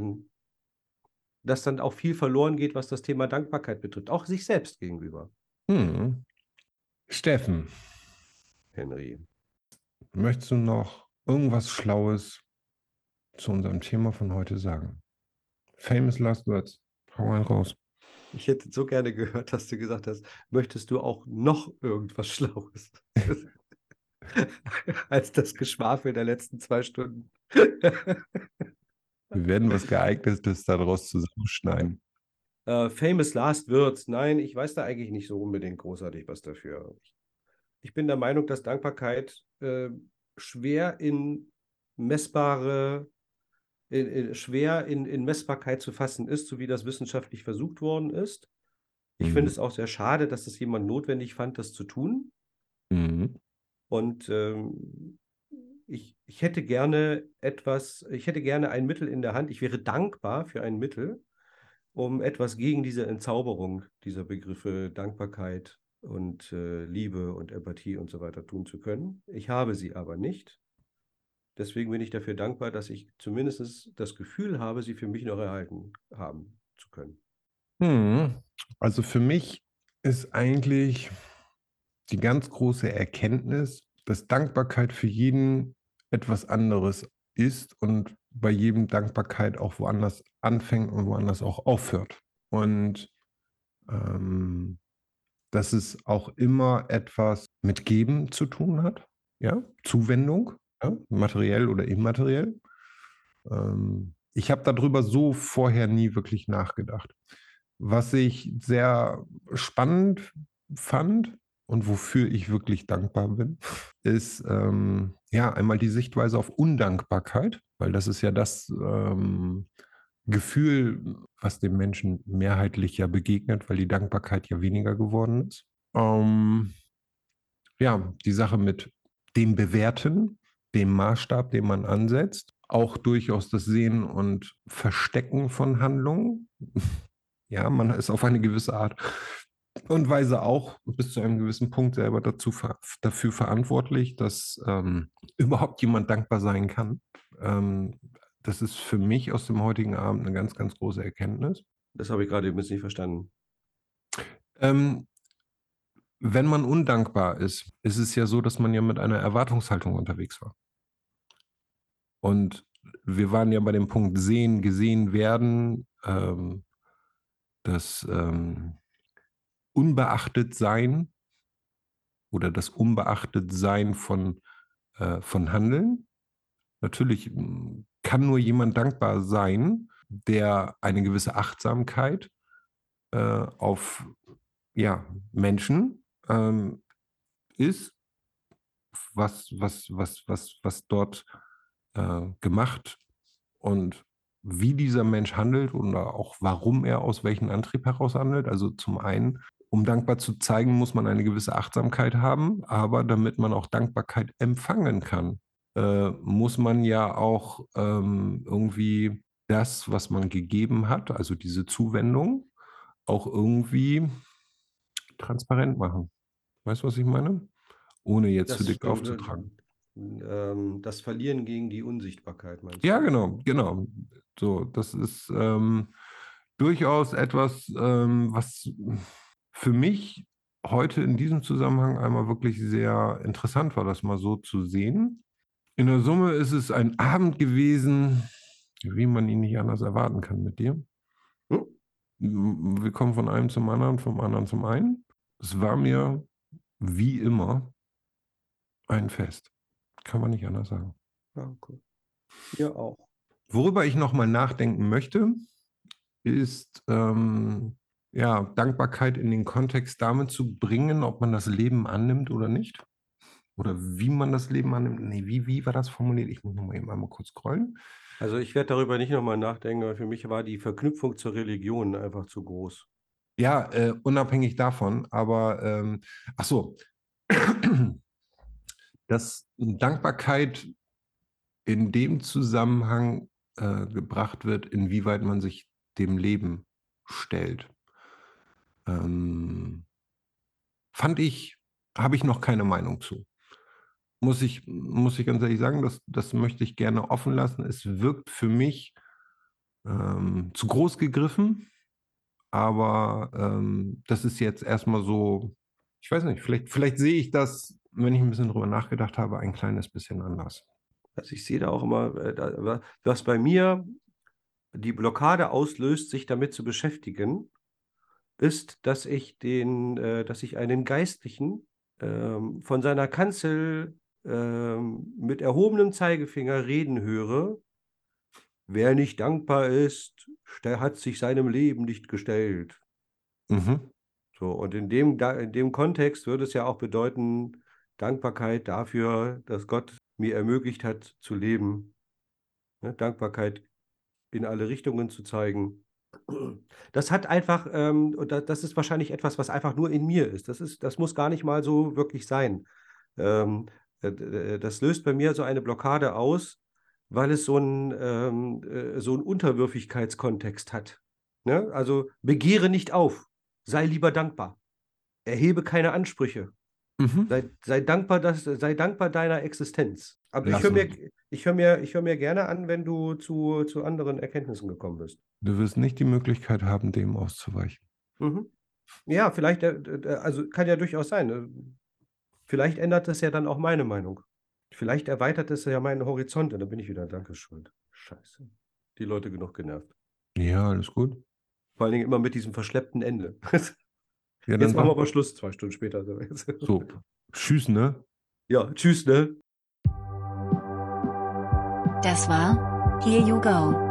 Speaker 2: dass dann auch viel verloren geht, was das Thema Dankbarkeit betrifft, auch sich selbst gegenüber,
Speaker 1: Mhm. Steffen,
Speaker 2: Henry.
Speaker 1: möchtest du noch irgendwas Schlaues zu unserem Thema von heute sagen? Famous Last Words. Hau einen raus.
Speaker 2: Ich hätte so gerne gehört, dass du gesagt hast, möchtest du auch noch irgendwas Schlaues? Als das Geschwafel der letzten zwei Stunden.
Speaker 1: Wir werden was geeignetes daraus zusammenschneiden.
Speaker 2: Äh, famous Last Words. Nein, ich weiß da eigentlich nicht so unbedingt großartig was dafür. Ich bin der Meinung, dass Dankbarkeit äh, schwer in messbare, in, schwer in, in Messbarkeit zu fassen ist, so wie das wissenschaftlich versucht worden ist. Ich
Speaker 1: Mhm.
Speaker 2: finde es auch sehr schade, dass es jemand notwendig fand, das zu tun.
Speaker 1: Mhm.
Speaker 2: Und ähm, ich, ich hätte gerne etwas, ich hätte gerne ein Mittel in der Hand. Ich wäre dankbar für ein Mittel, um etwas gegen diese Entzauberung dieser Begriffe Dankbarkeit und äh, Liebe und Empathie und so weiter tun zu können. Ich habe sie aber nicht. Deswegen bin ich dafür dankbar, dass ich zumindest das Gefühl habe, sie für mich noch erhalten haben zu können.
Speaker 1: Mhm. Also für mich ist eigentlich die ganz große Erkenntnis, dass Dankbarkeit für jeden etwas anderes ist und bei jedem Dankbarkeit auch woanders anfängt und woanders auch aufhört. Und ähm, dass es auch immer etwas mit Geben zu tun hat, ja, Zuwendung, ja, materiell oder immateriell. Ähm, ich habe darüber so vorher nie wirklich nachgedacht. Was ich sehr spannend fand und wofür ich wirklich dankbar bin, ist ähm, ja einmal die Sichtweise auf Undankbarkeit, weil das ist ja das ähm, Gefühl, was dem Menschen mehrheitlich ja begegnet, weil die Dankbarkeit ja weniger geworden ist. Ähm, ja, die Sache mit dem Bewerten, dem Maßstab, den man ansetzt, auch durchaus das Sehen und Verstecken von Handlungen. Ja, man ist auf eine gewisse Art und Weise auch bis zu einem gewissen Punkt selber dazu dafür verantwortlich, dass ähm, überhaupt jemand dankbar sein kann. Ähm, das ist für mich aus dem heutigen Abend eine ganz, ganz große Erkenntnis.
Speaker 2: Das habe ich gerade übrigens nicht verstanden.
Speaker 1: Ähm, wenn man undankbar ist, ist es ja so, dass man ja mit einer Erwartungshaltung unterwegs war. Und wir waren ja bei dem Punkt sehen, gesehen werden, ähm, das ähm, unbeachtet sein oder das unbeachtet sein von, äh, von Handeln. Natürlich mm, kann nur jemand dankbar sein, der eine gewisse Achtsamkeit äh, auf ja, Menschen ähm, ist, was, was, was, was, was dort äh, gemacht und wie dieser Mensch handelt oder auch warum er aus welchem Antrieb heraus handelt. Also zum einen, um dankbar zu zeigen, muss man eine gewisse Achtsamkeit haben, aber damit man auch Dankbarkeit empfangen kann, äh, muss man ja auch ähm, irgendwie das, was man gegeben hat, also diese Zuwendung, auch irgendwie transparent machen. Weißt du, was ich meine? Ohne jetzt
Speaker 2: Das
Speaker 1: zu dick
Speaker 2: stimmt.
Speaker 1: aufzutragen.
Speaker 2: ähm, das Verlieren gegen die Unsichtbarkeit, meinst
Speaker 1: Ja,
Speaker 2: du?
Speaker 1: genau, genau. So, das ist ähm, durchaus etwas, ähm, was für mich heute in diesem Zusammenhang einmal wirklich sehr interessant war, das mal so zu sehen. In der Summe ist es ein Abend gewesen, wie man ihn nicht anders erwarten kann mit dir.
Speaker 2: Hm?
Speaker 1: Wir kommen von einem zum anderen, vom anderen zum einen. Es war mir wie immer ein Fest. Kann man nicht anders sagen.
Speaker 2: Ja, cool. Mir auch.
Speaker 1: Worüber ich nochmal nachdenken möchte, ist ähm, ja, Dankbarkeit in den Kontext damit zu bringen, ob man das Leben annimmt oder nicht. Oder wie man das Leben annimmt. Nee, wie, wie war das formuliert? Ich muss nochmal eben einmal kurz scrollen.
Speaker 2: Also ich werde darüber nicht nochmal nachdenken, aber für mich war die Verknüpfung zur Religion einfach zu groß.
Speaker 1: Ja, äh, unabhängig davon, aber ähm, ach so, dass Dankbarkeit in dem Zusammenhang äh, gebracht wird, inwieweit man sich dem Leben stellt. Ähm, fand ich, habe ich noch keine Meinung zu. Muss ich, muss ich ganz ehrlich sagen, das, das möchte ich gerne offen lassen. Es wirkt für mich ähm, zu groß gegriffen, aber ähm, das ist jetzt erstmal so, ich weiß nicht, vielleicht, vielleicht sehe ich das, wenn ich ein bisschen drüber nachgedacht habe, ein kleines bisschen anders.
Speaker 2: Also ich sehe da auch immer, äh, was bei mir die Blockade auslöst, sich damit zu beschäftigen, ist, dass ich den, äh, dass ich einen Geistlichen ähm, von seiner Kanzel ähm, mit erhobenem Zeigefinger reden höre. Wer nicht dankbar ist, der hat sich seinem Leben nicht gestellt.
Speaker 1: Mhm.
Speaker 2: So, und in dem, in dem Kontext würde es ja auch bedeuten, Dankbarkeit dafür, dass Gott mir ermöglicht hat zu leben. Ne? Dankbarkeit in alle Richtungen zu zeigen. Das hat einfach, ähm, und das ist wahrscheinlich etwas, was einfach nur in mir ist. Das ist, das muss gar nicht mal so wirklich sein. Ähm, äh, äh, das löst bei mir so eine Blockade aus, weil es so einen, ähm, äh, so einen Unterwürfigkeitskontext hat. Ne? Also begehre nicht auf, sei lieber dankbar. Erhebe keine Ansprüche.
Speaker 1: Mhm.
Speaker 2: Sei, sei dankbar, dass, sei dankbar deiner Existenz. Aber ich
Speaker 1: Lass
Speaker 2: höre mir, ich hör mir, ich hör mir gerne an, wenn du zu, zu anderen Erkenntnissen gekommen bist.
Speaker 1: Du wirst nicht die Möglichkeit haben, dem auszuweichen.
Speaker 2: Mhm. Ja, vielleicht, äh, also kann ja durchaus sein. äh, Vielleicht ändert es ja dann auch meine Meinung. Vielleicht erweitert es ja meinen Horizont und dann bin ich wieder Danke schuld. Scheiße. Die Leute genug genervt.
Speaker 1: Ja, alles gut.
Speaker 2: Vor allen Dingen immer mit diesem verschleppten Ende.
Speaker 1: Ja,
Speaker 2: Jetzt machen wir aber Schluss, zwei Stunden später.
Speaker 1: so. Tschüss, ne?
Speaker 2: Ja, tschüss, ne?
Speaker 3: Das war Here You Go.